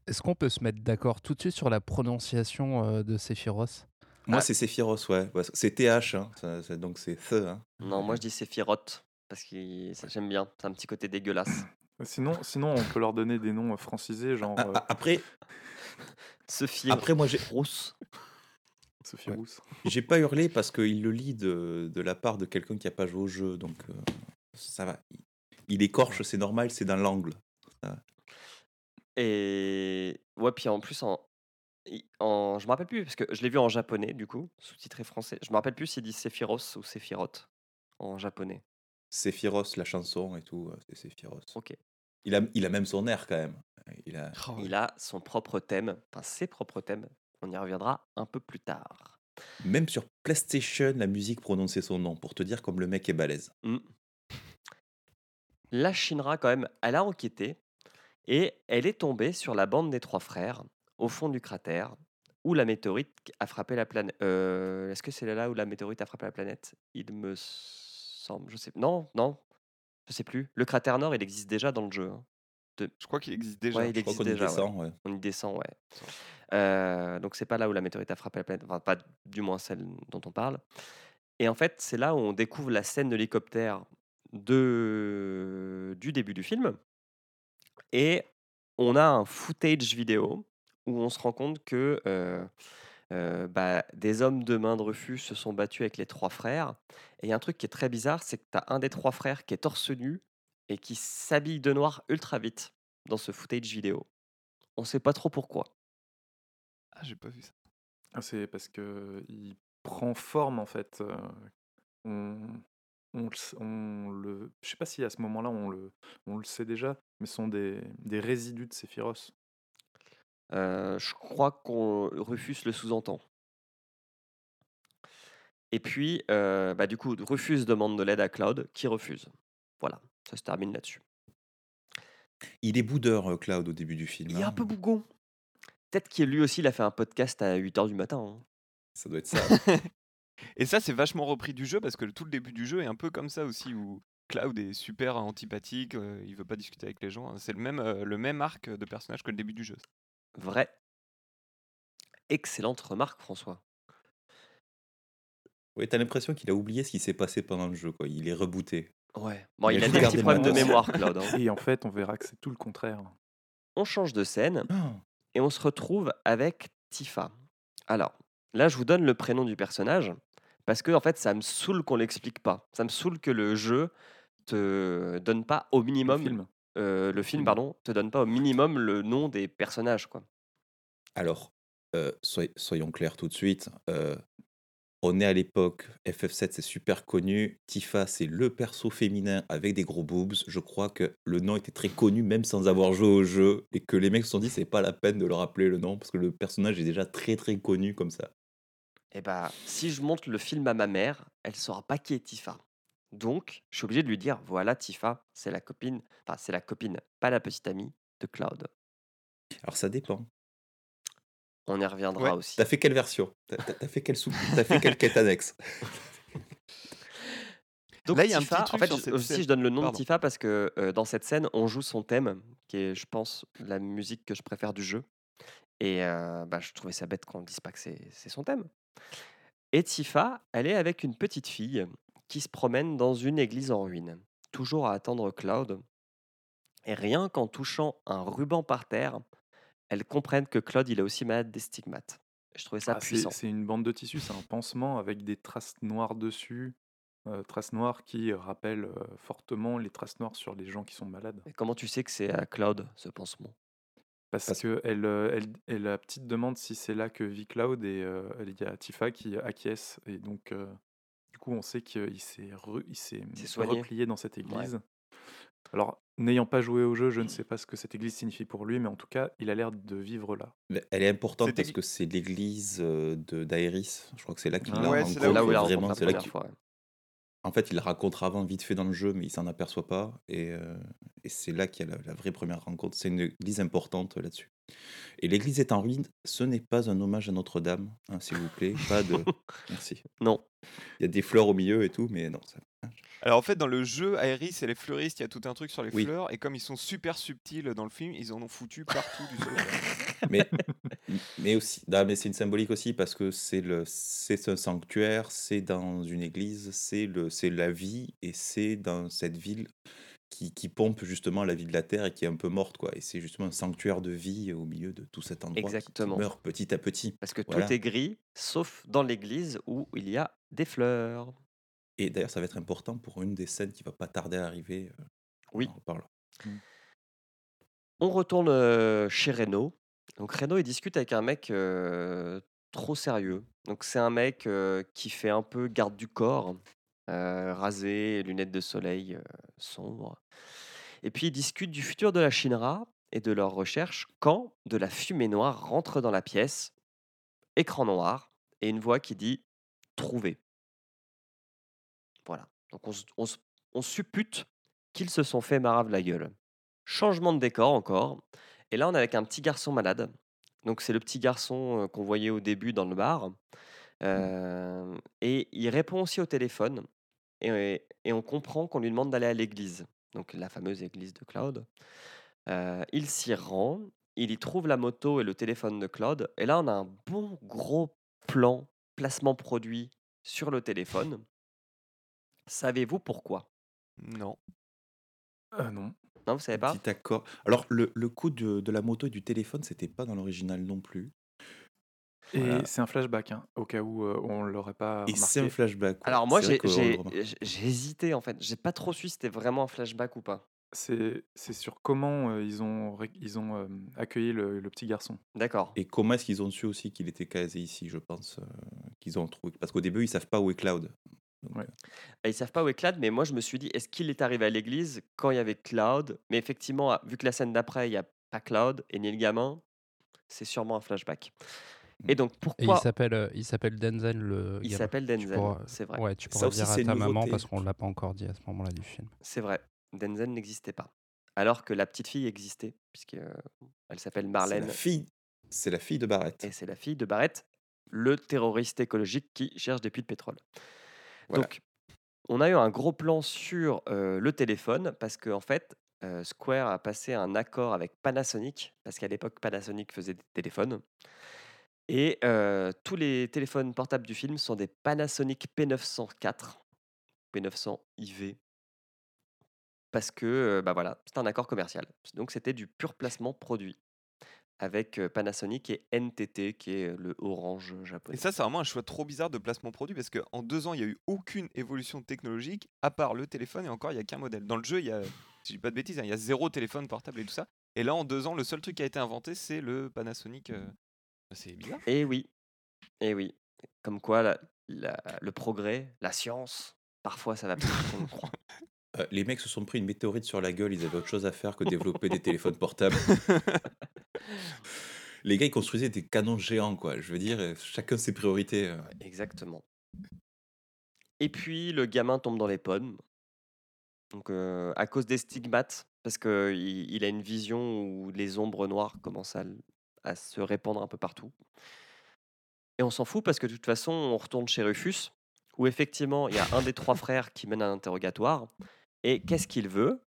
Est-ce qu'on peut se mettre d'accord tout de suite sur la prononciation euh, de Sephiroth? Moi, Ah. c'est Sephiroth, ouais. Ouais, C'est TH, hein. ça- ça- donc c'est The. Hein. Non, moi je dis Sephiroth, parce que ça, j'aime bien, c'est un petit côté dégueulasse. *coughs* Sinon, sinon, on peut leur donner des noms euh, francisés, genre Ah, euh, ah, Après, *laughs* Sophie après, moi, j'ai Rousse. Sophie ouais. Rousse. *laughs* j'ai pas hurlé parce qu'il le lit de, de la part de quelqu'un qui a pas joué au jeu. Donc euh, ça va. Il, il écorche, c'est normal, c'est dans l'angle. Et ouais, puis en plus, en, en, je me rappelle plus, parce que je l'ai vu en japonais, du coup, sous-titré français. Je me rappelle plus s'il dit Sephiroth ou Sephiroth en japonais. Sephiroth, la chanson et tout, euh, c'est Sephiroth. Ok. Il a, il a même son air quand même. Il a... Oh, Il a son propre thème, enfin ses propres thèmes. On y reviendra un peu plus tard. Même sur PlayStation, la musique prononçait son nom pour te dire comme le mec est balèze. Mm. La Shinra, quand même, elle a enquêté et elle est tombée sur la bande des trois frères au fond du cratère où la météorite a frappé la planète. Est-ce que c'est là où la météorite a frappé la planète? Il me semble. Je sais. Non, non. Je sais plus. Le cratère nord, il existe déjà dans le jeu. hein. Je crois qu'il existe déjà. Ouais, il Je crois existe y déjà. ouais. descend, ouais. On y descend, ouais. Euh, donc c'est pas là où la météorite a frappé la planète, enfin pas du moins celle dont on parle. Et en fait, c'est là où on découvre la scène de l'hélicoptère de... du début du film. Et on a un footage vidéo où on se rend compte que euh, euh, bah, des hommes de main de refus se sont battus avec les trois frères. Et il y a un truc qui est très bizarre, c'est que tu as un des trois frères qui est torse nu et qui s'habille de noir ultra vite dans ce footage vidéo. On sait pas trop pourquoi. Ah, j'ai pas vu ça. Ah, C'est parce que il prend forme en fait. euh, on, le s- on le, je sais pas si à ce moment-là on le, on le sait déjà, mais ce sont des, des résidus de Sephiroth. Euh, je crois qu'on Rufus le sous-entend. Et puis, euh, bah, du coup, Rufus demande de l'aide à Cloud, qui refuse. Voilà, ça se termine là-dessus. Il est boudeur, euh, Cloud, au début du film. Il est un hein. peu bougon. Peut-être qu'il lui aussi, il a fait un podcast à 8h du matin. hein. Ça doit être ça. *laughs* Et ça, c'est vachement repris du jeu parce que tout le début du jeu est un peu comme ça aussi où Cloud est super antipathique, euh, il veut pas discuter avec les gens. hein. C'est le même, euh, le même arc de personnage que le début du jeu. Vrai. Excellente remarque, François. Oui, t'as l'impression qu'il a oublié ce qui s'est passé pendant le jeu, quoi. Il est rebooté. Ouais. Bon, Il il a des petits problèmes de mémoire, Cloud. hein. *laughs* Et en fait, on verra que c'est tout le contraire. On change de scène. Ah, et on se retrouve avec Tifa. Alors, là, je vous donne le prénom du personnage parce que en fait, ça me saoule qu'on l'explique pas. Ça me saoule que le jeu te donne pas au Le minimum film. euh, le film film. pardon te donne pas au minimum le nom des personnages quoi. Alors, euh, soy- soyons clairs tout de suite. euh, on est à l'époque, FF7 c'est super connu, Tifa c'est le perso féminin avec des gros boobs. Je crois que le nom était très connu même sans avoir joué au jeu et que les mecs se sont dit c'est pas la peine de leur rappeler le nom parce que le personnage est déjà très très connu comme ça. Et bah, si je montre le film à ma mère, elle saura pas qui est Tifa. Donc, je suis obligé de lui dire voilà Tifa, c'est la copine, enfin c'est la copine, pas la petite amie de Cloud. Alors ça dépend. On y reviendra Ouais, aussi. T'as fait quelle version? T'as fait quelle sous T'as fait quelle quête annexe? *laughs* Donc Là, il y a un Tifa, petit truc en fait, je- cette aussi je donne le nom Pardon. de Tifa parce que euh, dans cette scène, on joue son thème, qui est, je pense, la musique que je préfère du jeu. Et euh, bah, je trouvais ça bête qu'on ne dise pas que c'est son thème. Et Tifa, elle est avec une petite fille qui se promène dans une église en ruine, toujours à attendre Cloud. Et rien qu'en touchant un ruban par terre, elles comprennent que Claude, il est aussi malade des stigmates. Je trouvais ça Ah, c'est puissant. c'est une bande de tissu, c'est un pansement avec des traces noires dessus. euh, traces noires qui rappellent euh, fortement les traces noires sur les gens qui sont malades. Et comment tu sais que c'est à Cloud, ce pansement? Parce, Parce- que elle, euh, elle, elle- la petite demande si c'est là que vit Cloud et euh, il y a Tifa qui acquiesce. Et donc, euh, du coup, on sait qu'il s'est re- il s'est s'est soigné. replié dans cette église. Alors, n'ayant pas joué au jeu, je ne sais pas ce que cette église signifie pour lui, mais en tout cas, il a l'air de vivre là. Mais Elle est importante parce que c'est l'église de d'Aéris. Je crois que c'est là qu'il Ah ouais, là où Là où il a vraiment. C'est la là qu'il- ouais. En fait, il la rencontre avant vite fait dans le jeu, mais il s'en aperçoit pas. Et, euh, et c'est là qu'il y a la, la vraie première rencontre. C'est une église importante là-dessus. Et l'église est en ruine. Ce n'est pas un hommage à Notre-Dame, hein, s'il vous plaît. Pas de. *laughs* Merci. Non. Il y a des fleurs au milieu et tout, mais non. ça- Alors en fait, dans le jeu, Aeris et les fleuristes, il y a tout un truc sur les Oui. fleurs, et comme ils sont super subtils dans le film, ils en ont foutu partout du sol. *laughs* Mais, mais aussi, non, mais c'est une symbolique aussi parce que c'est le, c'est un sanctuaire, c'est dans une église, c'est le, c'est la vie et c'est dans cette ville qui, qui pompe justement la vie de la terre et qui est un peu morte quoi. Et c'est justement un sanctuaire de vie au milieu de tout cet endroit qui- qui, Exactement. meurt petit à petit. Parce que Voilà. tout est gris, sauf dans l'église où il y a des fleurs. Et d'ailleurs, ça va être important pour une des scènes qui va pas tarder à arriver. euh, on Oui. en reparle. On retourne chez Reno. Donc Reno, il discute avec un mec euh, trop sérieux. Donc c'est un mec euh, qui fait un peu garde du corps, euh, rasé, lunettes de soleil sombres. Et puis il discute du futur de la Shinra et de leurs recherches quand de la fumée noire rentre dans la pièce, écran noir, et une voix qui dit trouver. Voilà. Donc on, suppute qu'ils se sont fait marave la gueule. Changement de décor encore. Et là, on est avec un petit garçon malade Donc c'est le petit garçon qu'on voyait au début dans le bar. Euh, et il répond aussi au téléphone. Et, et on comprend qu'on lui demande d'aller à l'église. Donc la fameuse église de Claude. Euh, il s'y rend. Il y trouve la moto et le téléphone de Claude. Et là, on a un bon gros plan, placement produit sur le téléphone. Savez-vous pourquoi? Non. Euh, non. Non, vous savez pas? Petit accord. Alors, le, le coup de, de la moto et du téléphone, c'était pas dans l'original non plus. Et Voilà. c'est un flashback, hein, au cas où euh, on l'aurait pas Et c'est un flashback. ouais. Alors moi, j'ai hésité en fait. J'ai pas trop su si c'était vraiment un flashback ou pas. C'est c'est sur comment euh, ils ont, ils ont euh, accueilli le, le petit garçon. D'accord. Et comment est-ce qu'ils ont su aussi qu'il était casé ici, je pense, euh, qu'ils ont trouvé? Parce qu'au début, ils savent pas où est Cloud. Donc, Ouais. ils savent pas où est Cloud, mais moi je me suis dit, est-ce qu'il est arrivé à l'église quand il y avait Cloud? Mais effectivement, ah, vu que la scène d'après, il y a pas Cloud et ni le gamin, c'est sûrement un flashback. Et donc Et il pourquoi s'appelle, euh, il s'appelle Denzel le il s'appelle Denzel C'est vrai. Ouais, tu aussi, dire à ta maman parce qu'on l'a pas encore dit à ce moment-là du film. C'est vrai. Denzel n'existait pas. Alors que la petite fille existait, puisque euh, elle s'appelle Marlène la fille. C'est la fille de Barrett. et c'est la fille de Barrett, le terroriste écologique qui cherche des puits de pétrole. Donc, on a eu un gros plan sur euh, le téléphone parce qu'en en fait, euh, Square a passé un accord avec Panasonic, parce qu'à l'époque, Panasonic faisait des téléphones. Et euh, tous les téléphones portables du film sont des Panasonic P904, P900 IV, parce que bah voilà, c'est un accord commercial. Donc c'était du pur placement produit avec Panasonic et NTT qui est le orange Et japonais. ça, c'est vraiment un choix trop bizarre de placement produit parce qu'en deux ans, il n'y a eu aucune évolution technologique à part le téléphone et encore, il n'y a qu'un modèle. Dans le jeu, il y a, si je dis pas de bêtises, hein, il y a zéro téléphone portable et tout ça. Et là, en deux ans, le seul truc qui a été inventé, c'est le Panasonic. euh, C'est bizarre. Et oui, et oui, comme quoi la- la- le progrès, la science, parfois ça va plus vite qu'on ne croit. *laughs* Euh, les mecs se sont pris une météorite sur la gueule, ils avaient autre chose à faire que développer des téléphones portables. *laughs* Les gars, ils construisaient des canons géants, quoi. Je veux dire, euh, chacun ses priorités. euh. Exactement. Et puis le gamin tombe dans les pommes. Donc euh, à cause des stigmates, parce qu'il il a une vision où les ombres noires commencent à, à se répandre un peu partout. Et on s'en fout parce que de toute façon, on retourne chez Rufus, où effectivement, il y a un des trois frères qui mène un interrogatoire. Et qu'est-ce qu'il veut?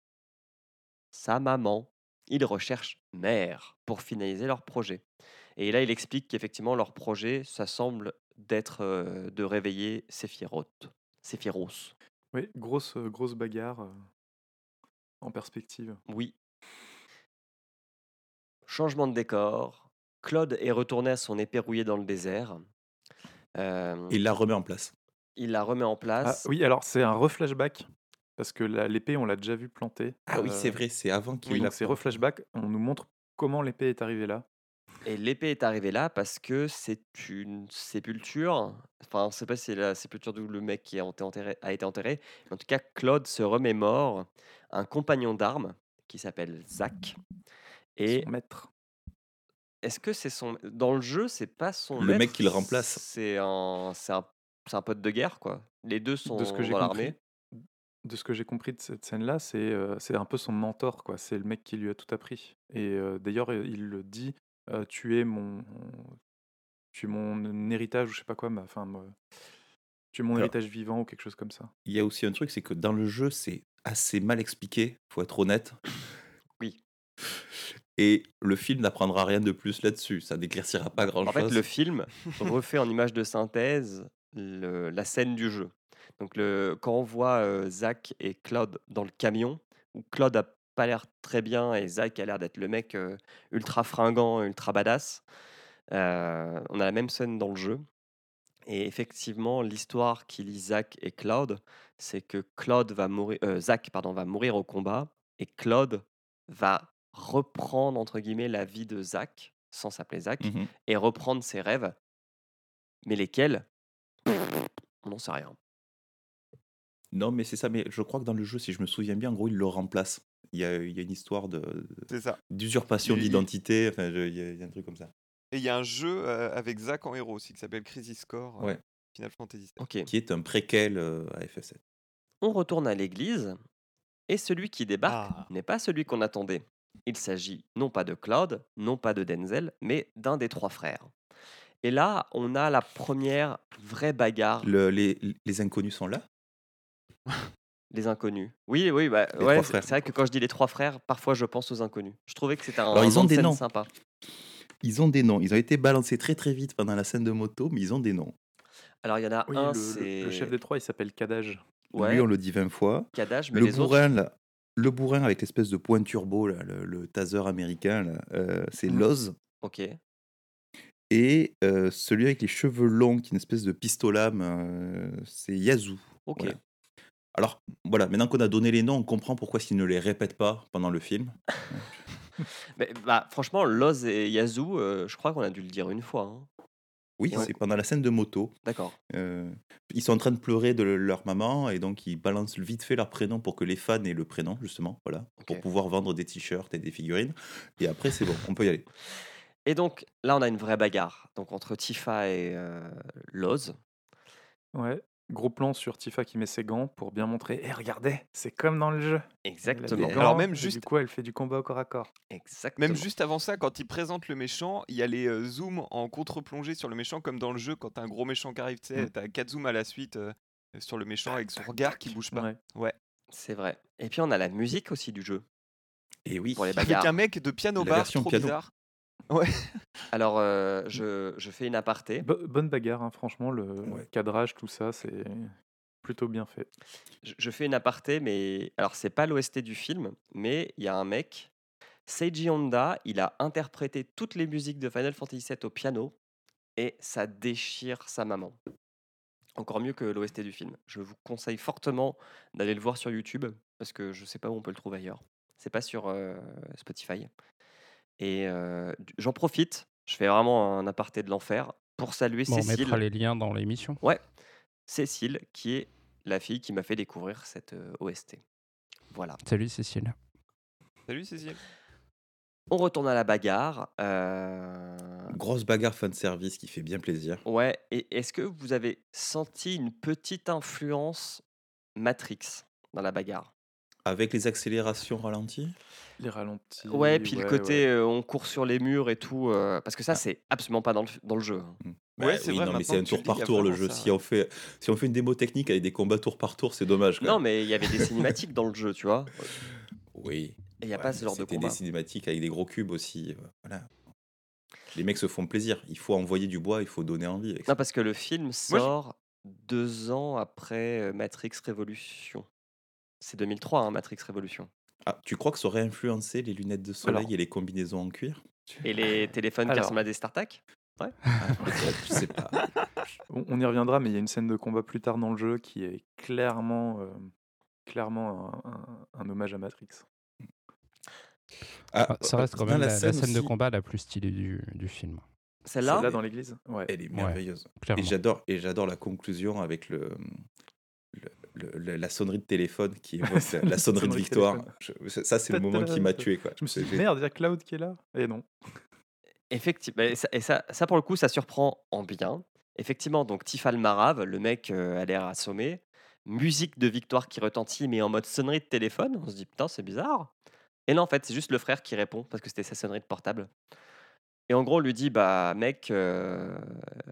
Sa maman. Il recherche mère pour finaliser leur projet. Et là, il explique qu'effectivement, leur projet, ça semble d'être euh, de réveiller Sephiroth. Sephiroth. Oui, grosse, grosse bagarre euh, en perspective. Oui. Changement de décor. Claude est retourné à son épée rouillée dans le désert. Euh, Il la remet en place. il la remet en Ah, place. oui, alors c'est un reflashback. Parce que l'épée, on l'a déjà vu planter. Ah oui, euh, c'est vrai, c'est avant qu'il Oui, la donc c'est reflashback. On nous montre comment l'épée est arrivée là. Et l'épée est arrivée là parce que c'est une sépulture. Enfin, on ne sait pas si c'est la sépulture d'où le mec qui a été enterré. A été enterré. En tout cas, Claude se remémore un compagnon d'armes qui s'appelle Zach. Et Son maître. est-ce que c'est son. Dans le jeu, c'est pas son. Le mec qui le remplace. C'est un, c'est un, c'est un pote de guerre, quoi. Les deux sont De ce que j'ai dans compris, l'armée. De ce que j'ai compris de cette scène-là, c'est euh, c'est un peu son mentor, quoi. C'est le mec qui lui a tout appris. Et euh, d'ailleurs, euh, il le dit euh, tu es mon, tu es mon héritage ou je sais pas quoi, mais enfin, tu es mon Alors- héritage vivant ou quelque chose comme ça. Il y a aussi un truc, c'est que dans le jeu, c'est assez mal expliqué, faut être honnête. Oui. Et le film n'apprendra rien de plus là-dessus. Ça n'éclaircira pas En grand-chose. fait, le film refait en image de synthèse le- la scène du jeu. Donc, le, quand on voit euh, Zach et Claude dans le camion, où Claude a pas l'air très bien et Zach a l'air d'être le mec euh, ultra fringant, ultra badass, euh, on a la même scène dans le jeu. Et effectivement, l'histoire qui lie Zach et Claude, c'est que Claude va mourir, Zach pardon, va mourir au combat et Claude va reprendre entre guillemets la vie de Zach, sans s'appeler Zach, Mhm. et reprendre ses rêves. Mais lesquels? On n'en sait rien. Non, mais c'est ça. Mais je crois que dans le jeu, si je me souviens bien, en gros, il le remplace. Il y a, il y a une histoire de- de- C'est ça. d'usurpation d'identité. Enfin, je- il y, a, il y a un truc comme ça. Et il y a un jeu euh, avec Zach en héros aussi qui s'appelle Crisis Core euh, Ouais. Final Fantasy VII. Ok. Qui est un préquel euh, à FF7. On retourne à l'église, et celui qui débarque Ah. n'est pas celui qu'on attendait. Il s'agit non pas de Cloud, non pas de Denzel, mais d'un des trois frères. Et là, on a la première vraie bagarre, Le- les, les inconnus sont là *laughs* les inconnus. Oui, oui, bah, ouais, c'est vrai que quand je dis les trois frères, parfois je pense aux inconnus. Je trouvais que c'était un, Alors, un ils ont des scène noms. sympa. Ils ont des noms. Ils ont été balancés très très vite pendant la scène de moto, mais ils ont des noms. Alors il y en a Oui, un, c'est le chef des trois, il s'appelle Kadage. ouais, Lui, on le dit 20 fois. Kadage, mais Le les autres, bourrin, là, le bourrin avec l'espèce de point turbo, là, le, le taser américain, là, euh, c'est Mhm. Loz. ok. Et euh, celui avec les cheveux longs, qui est une espèce de pistolame, euh, c'est Yazoo. Ok. Voilà. Alors, voilà, maintenant qu'on a donné les noms, on comprend pourquoi s'ils ne les répètent pas pendant le film. *laughs* Mais, bah, franchement, Loz et Yazoo, euh, je crois qu'on a dû le dire une fois. hein. Oui, Ouais. c'est pendant la scène de moto. D'accord. Euh, ils sont en train de pleurer de leur maman et donc ils balancent vite fait leur prénom pour que les fans aient le prénom, justement, voilà, pour pouvoir vendre des t-shirts et des figurines. Et après, c'est bon, on peut y aller. *laughs* Et donc là, on a une vraie bagarre donc entre Tifa et euh, Loz. Ouais. Gros plan sur Tifa qui met ses gants pour bien montrer. Eh, regardez, c'est comme dans le jeu. Exactement. gants, Alors même et juste- Du coup, elle fait du combat au corps à corps. Exactement. Même juste avant ça, quand il présente le méchant, il y a les euh, zooms en contre-plongée sur le méchant, comme dans le jeu, quand t'as un gros méchant qui arrive, tu sais, Mm. t'as 4 zooms à la suite euh, sur le méchant avec son regard qui bouge pas. Ouais. Ouais. C'est vrai. Et puis on a la musique aussi du jeu Et oui, pour les Avec un mec de piano La bar, version trop piano. bizarre. Alors euh, je, je fais une aparté. Bo- bonne bagarre, hein, franchement, le Ouais. cadrage, tout ça, c'est plutôt bien fait. Je, je fais une aparté, mais alors c'est pas l'OST du film, mais il y a un mec, Seiji Honda, il a interprété toutes les musiques de Final Fantasy VII au piano et ça déchire sa maman. Encore mieux que l'OST du film. Je vous conseille fortement d'aller le voir sur YouTube parce que je sais pas où on peut le trouver ailleurs. C'est pas sur euh, Spotify. Et euh, j'en profite, je fais vraiment un aparté de l'enfer pour saluer Bon, on Cécile. mettra les liens dans l'émission. Ouais, Cécile, qui est la fille qui m'a fait découvrir cette OST. Voilà. Salut Cécile. Salut Cécile. On retourne à la bagarre. euh, grosse bagarre fan service qui fait bien plaisir. Ouais, et est-ce que vous avez senti une petite influence Matrix dans la bagarre? Avec les accélérations ralenties? Les ralentis. Ouais, puis le côté ouais. euh, on court sur les murs et tout, euh, parce que ça, Ah. c'est absolument pas dans le, dans le jeu. hein. Ouais, Ouais, c'est oui, vrai, non, mais c'est un tour par tour le jeu. ça, Si on, fait, si on fait une démo technique avec des combats tour par tour, c'est dommage. quand Non, même. mais il y avait des *laughs* cinématiques dans le jeu, tu vois. Oui. Et il n'y a Ouais, pas ce genre de C'était combat. des cinématiques avec des gros cubes aussi. euh, Voilà. Les mecs se font plaisir. Il faut envoyer du bois, il faut donner envie. Non, parce que le film je- sort deux ans après Matrix Révolution. C'est 2003, hein, Matrix Révolution. Ah, tu crois que ça aurait influencé les lunettes de soleil Alors- et les combinaisons en cuir? Et les téléphones qui ressemblent à des StarTAC Ah, peut-être, Je sais pas. *laughs* On, y reviendra, mais il y a une scène de combat plus tard dans le jeu qui est clairement, euh, clairement un, un- un hommage à Matrix. Ah, Ah, ça reste quand même la, la scène, de combat la plus stylée du, du film. Celle-là? Là dans l'église? Ouais. Elle est merveilleuse. J'adore, et j'adore la conclusion avec le, le- le- le- la sonnerie de téléphone qui *laughs* évoque la, sonnerie de victoire. Je- ça, c'est le moment qui m'a tué. Quoi. Je me suis dit, merde, il y a Cloud qui est là Et non. Effectivement, et ça, et ça, ça, pour le coup, ça surprend en bien. Effectivement, donc Tifal Marav, le mec euh, a l'air assommé. Musique de victoire qui retentit, mais en mode sonnerie de téléphone. On se dit, putain, c'est bizarre. Et non, en fait, c'est juste le frère qui répond parce que c'était sa sonnerie de portable. Et en gros, on lui dit, bah, mec, euh,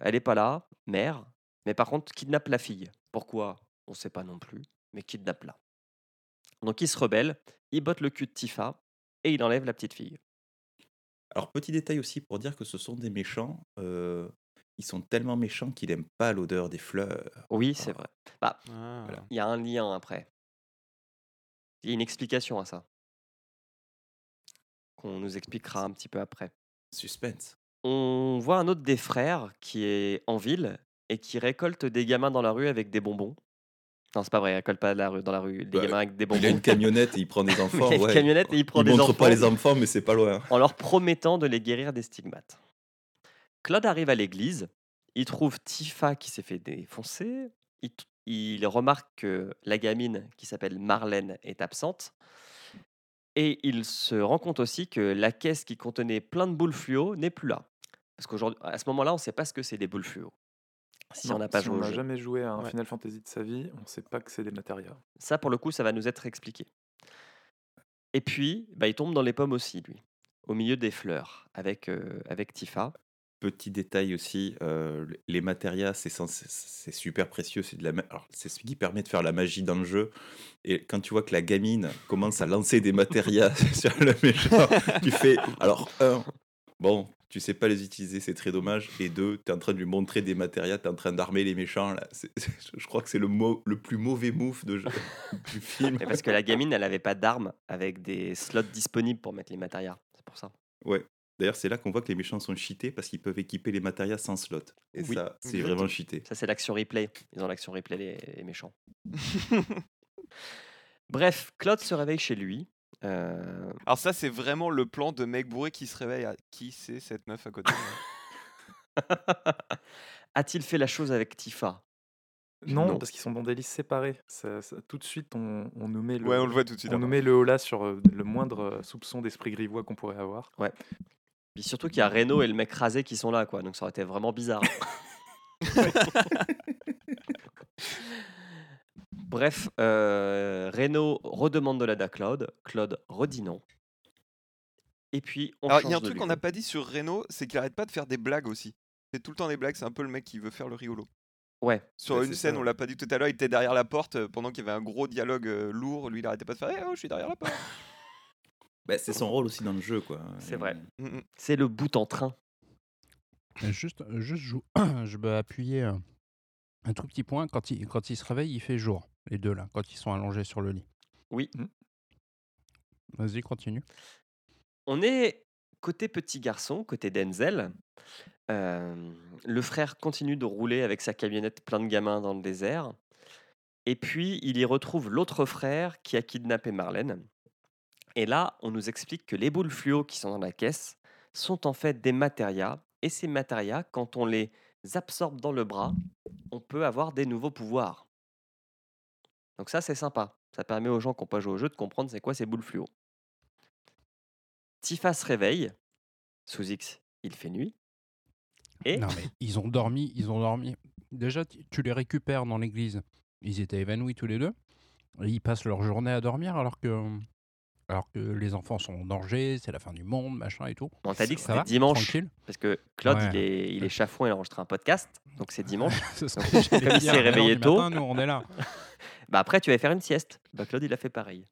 elle est pas là, mère, mais par contre, kidnappe la fille. Pourquoi? On sait pas non plus, mais kidnappe-la. Donc il se rebelle, il botte le cul de Tifa et il enlève la petite fille. Alors, petit détail aussi pour dire que ce sont des méchants. euh, ils sont tellement méchants qu'il n'aime pas l'odeur des fleurs. Oui, c'est vrai. Bah, Ah. Voilà. Il y a un lien après. Il y a une explication à ça. Qu'on nous expliquera un petit peu après. Suspense. On voit un autre des frères qui est en ville et qui récolte des gamins dans la rue avec des bonbons. Non, c'est pas vrai, il récolte pas de la rue, dans la rue des Bah, gamins avec des bonbons. Il a une camionnette et il prend des *laughs* enfants. Il a une ouais. camionnette et il prend il des montre enfants pas les enfants, mais c'est pas loin. en leur promettant de les guérir des stigmates. Claude arrive à l'église, il trouve Tifa qui s'est fait défoncer, il remarque que la gamine qui s'appelle Marlène est absente, et il se rend compte aussi que la caisse qui contenait plein de boules fluo n'est plus là. Parce qu'aujourd'hui, à ce moment-là, on ne sait pas ce que c'est des boules fluo. Si Non, on n'a pas si joué on n'a jamais joué à un Ouais. Final Fantasy de sa vie, on sait pas que c'est des matérias. Ça, pour le coup, ça va nous être expliqué. Et puis, bah, il tombe dans les pommes aussi, lui, au milieu des fleurs, avec, euh, avec Tifa. Petit détail aussi, euh, les matérias, c'est super précieux. C'est de la, ma- alors, c'est ce qui permet de faire la magie dans le jeu. Et quand tu vois que la gamine commence à lancer des matérias *laughs* sur le méchant, tu fais. Alors, un, bon, tu sais pas les utiliser, c'est très dommage. Et deux, tu es en train de lui montrer des matérias, tu es en train d'armer les méchants. Là. *laughs* Je crois que c'est le, le plus mauvais move de jeu, *laughs* du film. Mais parce que la gamine, elle avait pas d'armes avec des slots disponibles pour mettre les matérias. C'est pour ça. Ouais. D'ailleurs, c'est là qu'on voit que les méchants sont cheatés parce qu'ils peuvent équiper les matérias sans slot. Et Oui, ça, c'est vraiment cheaté. Ça, c'est l'action replay. Ils ont l'action replay, les, les méchants. *laughs* Bref, Claude se réveille chez lui. Euh, Alors ça, c'est vraiment le plan de mec bourré qui se réveille à qui c'est cette meuf à côté. *laughs* A-t-il fait la chose avec Tifa? Non, Non. parce qu'ils sont dans des listes séparées. Ça- ça- tout de suite, on, on nous met le, ouais, on le voit tout de suite. on nous après. met le haut là sur euh, le moindre euh, soupçon d'esprit grivois qu'on pourrait avoir. Puis surtout qu'il y a Reno et le mec rasé qui sont là, quoi. Donc ça aurait été vraiment bizarre. *laughs* *laughs* Bref, euh, Reno redemande de l'aide à Claude. Claude redit non. Et puis, on Alors, il y a un truc qu'on n'a pas dit sur Reno, c'est qu'il arrête pas de faire des blagues aussi. C'est tout le temps des blagues, c'est un peu le mec qui veut faire le rigolo. Ouais, Sur Ouais, une scène, ça. on l'a pas dit tout à l'heure, il était derrière la porte euh, pendant qu'il y avait un gros dialogue euh, lourd. Lui, il arrêtait pas de faire Eh oh, je suis derrière la porte. *laughs* Bah, c'est son rôle aussi dans le jeu. quoi. C'est vrai. Mm, mm. c'est le bout en train. Juste, juste je, *clears throat* je veux appuyer un tout petit point. Quand il, quand il se réveille, il fait jour, les deux là, quand ils sont allongés sur le lit. Oui. Mm. Vas-y, continue. On est côté petit garçon, côté Denzel. Euh, le frère continue de rouler avec sa camionnette plein de gamins dans le désert. Et puis, il y retrouve l'autre frère qui a kidnappé Marlène. Et là, on nous explique que les boules fluo qui sont dans la caisse sont en fait des matérias. Et ces matérias, quand on les absorbe dans le bras, on peut avoir des nouveaux pouvoirs. Donc ça, c'est sympa. Ça permet aux gens qui n'ont pas joué au jeu de comprendre c'est quoi ces boules fluo. Tifa se réveille. Sous X, il fait nuit. Et Non mais ils ont dormi, ils ont dormi. Déjà, tu les récupères dans l'église. Ils étaient évanouis tous les deux. Et ils passent leur journée à dormir alors que, alors que les enfants sont en danger, c'est la fin du monde, machin et tout. on t'a dit que c'était dimanche. Tranquille? Parce que Claude, il, est, il est chafouin, il enregistre un podcast. Donc c'est dimanche. *laughs* C'est ce Donc, comme *laughs* il s'est réveillé tôt. matin, nous on est là. *laughs* Bah après, tu vas faire une sieste. Bah Claude, il a fait pareil.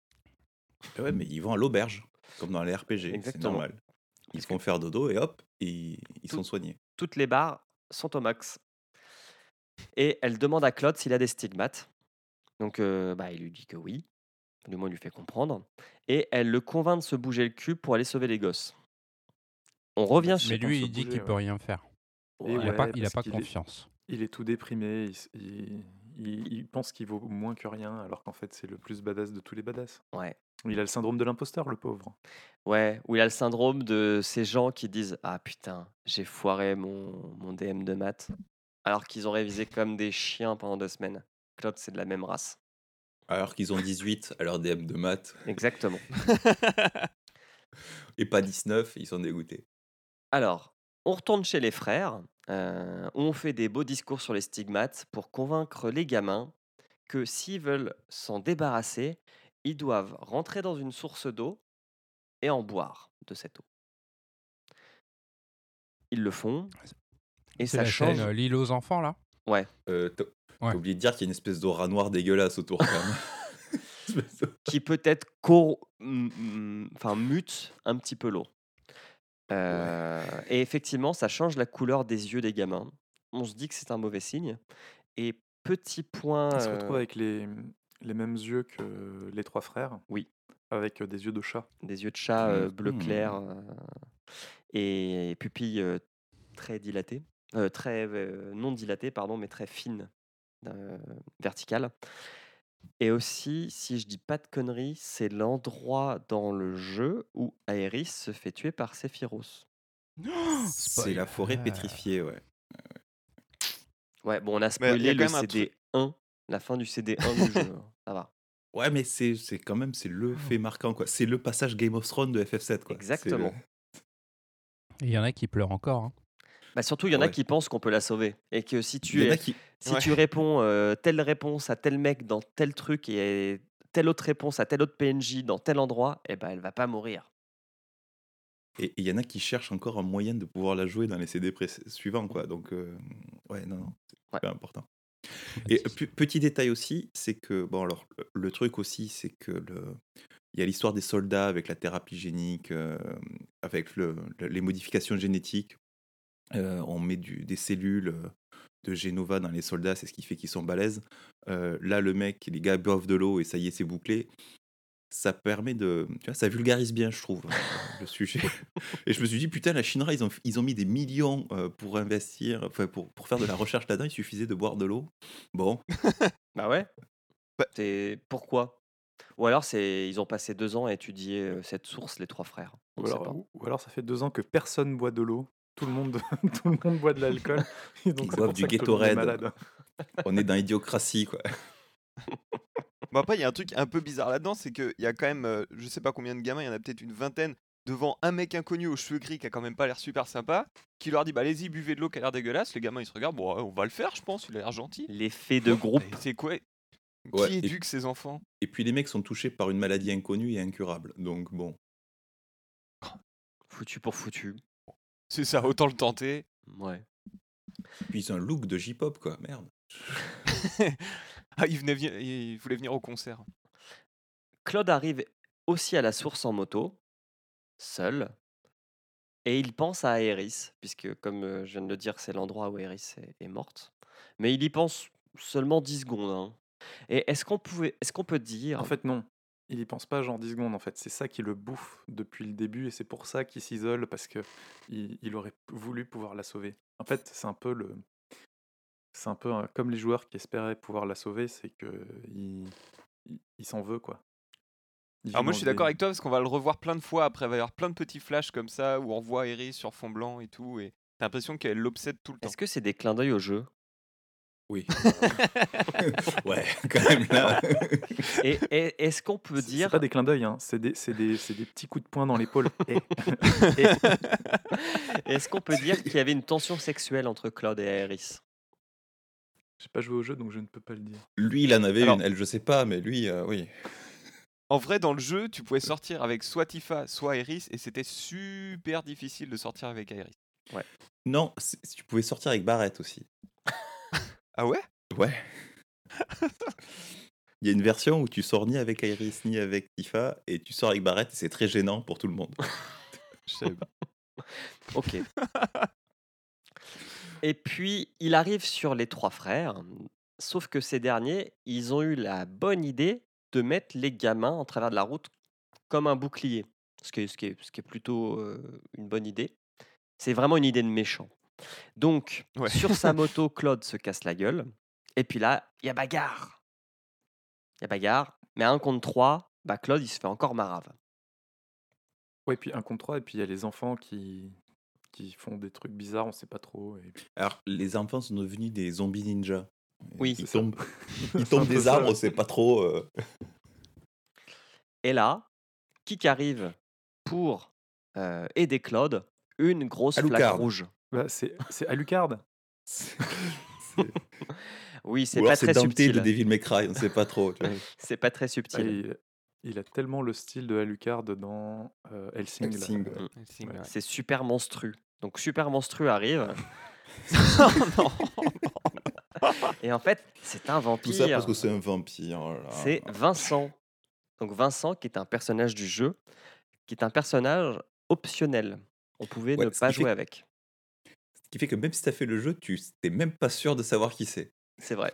Ouais, mais ils vont à l'auberge, comme dans les RPG, c'est normal. Ils se font faire dodo et hop, ils, ils Tout- sont soignés. Toutes les barres sont au max. Et elle demande à Claude s'il a des stigmates. Donc euh, bah, il lui dit que oui. Du moins, il lui fait comprendre. Et elle le convainc de se bouger le cul pour aller sauver les gosses. On revient Mais chez pour lui, il dit qu'il peut ouais. rien faire. Il ouais, n'a pas, il a pas est- confiance. Il est tout déprimé, il- il- il pense qu'il vaut moins que rien, alors qu'en fait c'est le plus badass de tous les badass. Ouais. Il a le syndrome de l'imposteur, le pauvre. Ouais, où il a le syndrome de ces gens qui disent Ah putain, j'ai foiré mon, mon DM de maths, alors qu'ils ont révisé comme des chiens pendant deux semaines. Claude, c'est de la même race. Alors qu'ils ont 18 à leur DM de maths Exactement. *laughs* et pas 19, ils sont dégoûtés. Alors, on retourne chez les frères, euh, où on fait des beaux discours sur les stigmates pour convaincre les gamins que s'ils veulent s'en débarrasser, ils doivent rentrer dans une source d'eau et en boire de cette eau. Ils le font et ça la change. chaîne euh, L'île aux enfants là? Euh, T'as Ouais. oublié de dire qu'il y a une espèce d'aura noire dégueulasse autour quand même. *laughs* Qui peut-être enfin, mute un petit peu l'eau. Euh, Et effectivement, ça change la couleur des yeux des gamins. On se dit que c'est un mauvais signe. Et petit point. Il se euh, retrouve avec les, les mêmes yeux que les trois frères. Oui. Avec euh, des yeux de chat. des yeux de chat euh, bleu Mhm. clair euh, et pupilles euh, très dilatées, Euh, très euh, non dilatées pardon, mais très fines, euh, verticales. Et aussi, si je dis pas de conneries, c'est l'endroit dans le jeu où Aerys se fait tuer par Sephiroth. *gasps* C'est la forêt Ah. pétrifiée, ouais. Ouais, bon, on a spoilé le même un CD 1, la fin du CD 1 du jeu. hein, Ça va. *laughs* Ouais, mais c'est c'est quand même c'est le fait marquant quoi. C'est le passage Game of Thrones de FF7 quoi. Exactement. *laughs* Il y en a qui pleurent encore. hein. Bah, surtout, il y en a Ouais. qui pensent qu'on peut la sauver. Et que si tu es qui Si Ouais. tu réponds euh, telle réponse à tel mec dans tel truc et telle autre réponse à tel autre PNJ dans tel endroit, eh ben, elle va pas mourir. Et il y en a qui cherchent encore un moyen de pouvoir la jouer dans les CD suivants, quoi. Donc, euh, ouais, non, non, c'est Ouais. important. Et pe- petit détail aussi, c'est que, bon, alors, le- le truc aussi, c'est que le. Il y a l'histoire des soldats avec la thérapie génique, euh, avec le- le- les modifications génétiques. Euh, on met du- des cellules euh, de Genova dans les soldats, c'est ce qui fait qu'ils sont balèzes. Euh, là, le mec, les gars boivent de l'eau et ça y est, c'est bouclé. Ça permet de. Tu vois, ça vulgarise bien, je trouve, le sujet. *laughs* Et je me suis dit, putain, la Shinra, ils ont, ils ont mis des millions pour investir, enfin, pour, pour faire de la recherche là-dedans, il suffisait de boire de l'eau. Bon, *laughs* Bah ouais. Bah- C'est pourquoi? Ou alors c'est ils ont passé deux ans à étudier cette source, les trois frères. On Ou alors, pas. ou alors ça fait deux ans que personne boit de l'eau. Tout le monde, *laughs* tout le monde boit de l'alcool. Et Ils boivent du Gatorade. *laughs* on est dans l'idiocratie, quoi. Bon, après, il y a un truc un peu bizarre là-dedans, c'est qu'il y a quand même, euh, je sais pas combien de gamins, il y en a peut-être une vingtaine, devant un mec inconnu aux cheveux gris qui a quand même pas l'air super sympa, qui leur dit bah allez-y, buvez de l'eau qui a l'air dégueulasse. Les gamins ils se regardent, bon, on va le faire, je pense, il a l'air gentil. L'effet de groupe. Et C'est quoi? Ouais, Qui et- éduque ses enfants? Et puis les mecs sont touchés par une maladie inconnue et incurable. Donc bon, Foutu pour foutu. C'est ça, autant le tenter. Ouais. puis un look de J-pop, quoi. Merde. *laughs* ah, il, venait, vi- il voulait venir au concert. Claude arrive aussi à la source en moto, seul, et il pense à Aéris, puisque comme euh, je viens de le dire, c'est l'endroit où Aéris est, est morte. Mais il y pense seulement 10 secondes. hein. Et est-ce qu'on pouvait, est-ce qu'on peut dire, En fait, non. Il y pense pas genre 10 secondes, en fait. C'est ça qui le bouffe depuis le début et c'est pour ça qu'il s'isole parce que il, il aurait voulu pouvoir la sauver. En fait, c'est un peu le. C'est un peu un- comme les joueurs qui espéraient pouvoir la sauver, c'est que il, il, il s'en veut, quoi. Alors moi vit je suis d'accord des- avec toi parce qu'on va le revoir plein de fois après, il va y avoir plein de petits flashs comme ça où on voit Iris sur fond blanc et tout, et t'as l'impression qu'elle l'obsède tout le temps. est-ce que c'est des clins d'œil au jeu? Oui. *laughs* ouais, quand même là. *laughs* Et, et est-ce qu'on peut C'est- C'est dire, pas des clins d'œil, hein. c'est des, c'est des, c'est des petits coups de poing dans l'épaule. *laughs* Est-ce qu'on peut dire qu'il y avait une tension sexuelle entre Claude et Aéris J'ai pas joué au jeu donc je ne peux pas le dire. Lui, il en avait Alors- une. Elle, je sais pas, mais lui, euh, oui. En vrai, dans le jeu, tu pouvais sortir avec soit Tifa, soit Iris, et c'était super difficile de sortir avec Iris. Non, c'est- tu pouvais sortir avec Barrett aussi. Ah ouais? Ouais. Il y a une version où tu sors ni avec Iris ni avec Tifa et tu sors avec Barrett et c'est très gênant pour tout le monde. *laughs* Je savais pas. Ok. Et puis, il arrive sur les trois frères, sauf que ces derniers, ils ont eu la bonne idée de mettre les gamins en travers de la route comme un bouclier, ce qui est, ce qui est, ce qui est plutôt euh, une bonne idée. C'est vraiment une idée de méchant. Donc, Ouais. sur sa *laughs* moto, Claude se casse la gueule. Et puis là, il y a bagarre. Il y a bagarre. Mais à un contre trois, bah Claude, il se fait encore marave. Ouais, puis un contre trois, et puis il y a les enfants qui, qui font des trucs bizarres, on sait pas trop. Et puis... Alors, les enfants sont devenus des zombies ninja. Oui, ils tombent, *laughs* ils tombent des arbres, ouais. c'est pas trop. euh, Et là, qui arrive pour euh, aider Claude? Une grosse flaque Alucard. rouge. Bah, c'est c'est Alucard. *laughs* Oui, c'est pas très Dante subtil. de Devil May Cry, on sait pas trop. *laughs* C'est pas très Ah, subtil. il, il a tellement le style de Alucard dans euh, Helsing. Ouais. ouais. C'est super monstru. Donc super monstru arrive. *laughs* non, Et en fait, c'est un Tout ça vampire. parce que c'est un vampire. oh. C'est Vincent. Donc Vincent, qui est un personnage du jeu, qui est un personnage optionnel. On pouvait Ouais, ne pas fait jouer avec. Ce qui fait que même si t'as fait le jeu, tu t'es même pas sûr de savoir qui c'est. C'est vrai.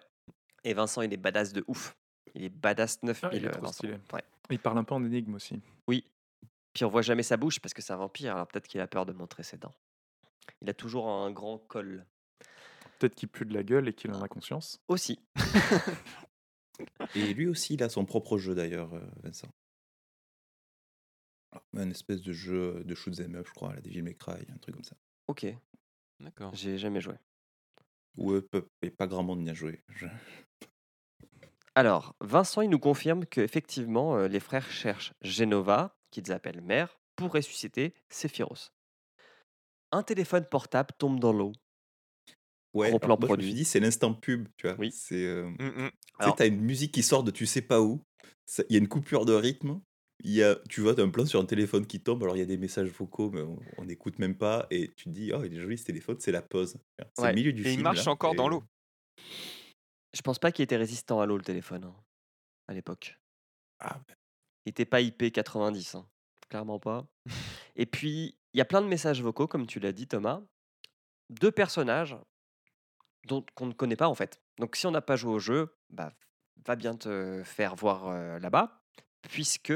Et Vincent, il est badass de ouf. Il est badass 9000. Ah, il est trop Vincent. stylé. Ouais. Il parle un peu en énigme aussi. Oui. Puis on voit jamais sa bouche parce que c'est un vampire, alors peut-être qu'il a peur de montrer ses dents. Il a toujours un grand col. Peut-être qu'il pue de la gueule et qu'il en a conscience. Aussi. Et lui aussi, il a son propre jeu d'ailleurs, euh, Vincent. Un espèce de jeu de shoot 'em up, je crois, la Devil May Cry, un truc comme ça. Ok, D'accord. j'ai jamais joué. Peu- et pas grand monde n'y a joué. Je- Alors, Vincent, il nous confirme qu'effectivement, euh, les frères cherchent Genova, qu'ils appellent mère, pour ressusciter Sephiroth. Un téléphone portable tombe dans l'eau. Ouais, Gros plan moi, je me dit, c'est l'instant pub, tu vois. Oui. C'est, euh, Mm, mm. tu sais, Alors- t'as une musique qui sort de tu sais pas où, il y a une coupure de rythme. Il y a, tu vois, tu as un plan sur un téléphone qui tombe, alors il y a des messages vocaux, mais on n'écoute même pas, et tu te dis, oh, il est joli ce téléphone, c'est la pause. C'est Ouais. le milieu du Et film. il marche là, encore dans et- l'eau. Je pense pas qu'il était résistant à l'eau le téléphone hein, à l'époque. Ah, Il était pas IP90, hein, clairement pas. Et puis, il y a plein de messages vocaux, comme tu l'as dit, Thomas. Deux personnages dont qu'on ne connaît pas en fait. Donc, si on n'a pas joué au jeu, bah, va bien te faire voir euh, là-bas, puisque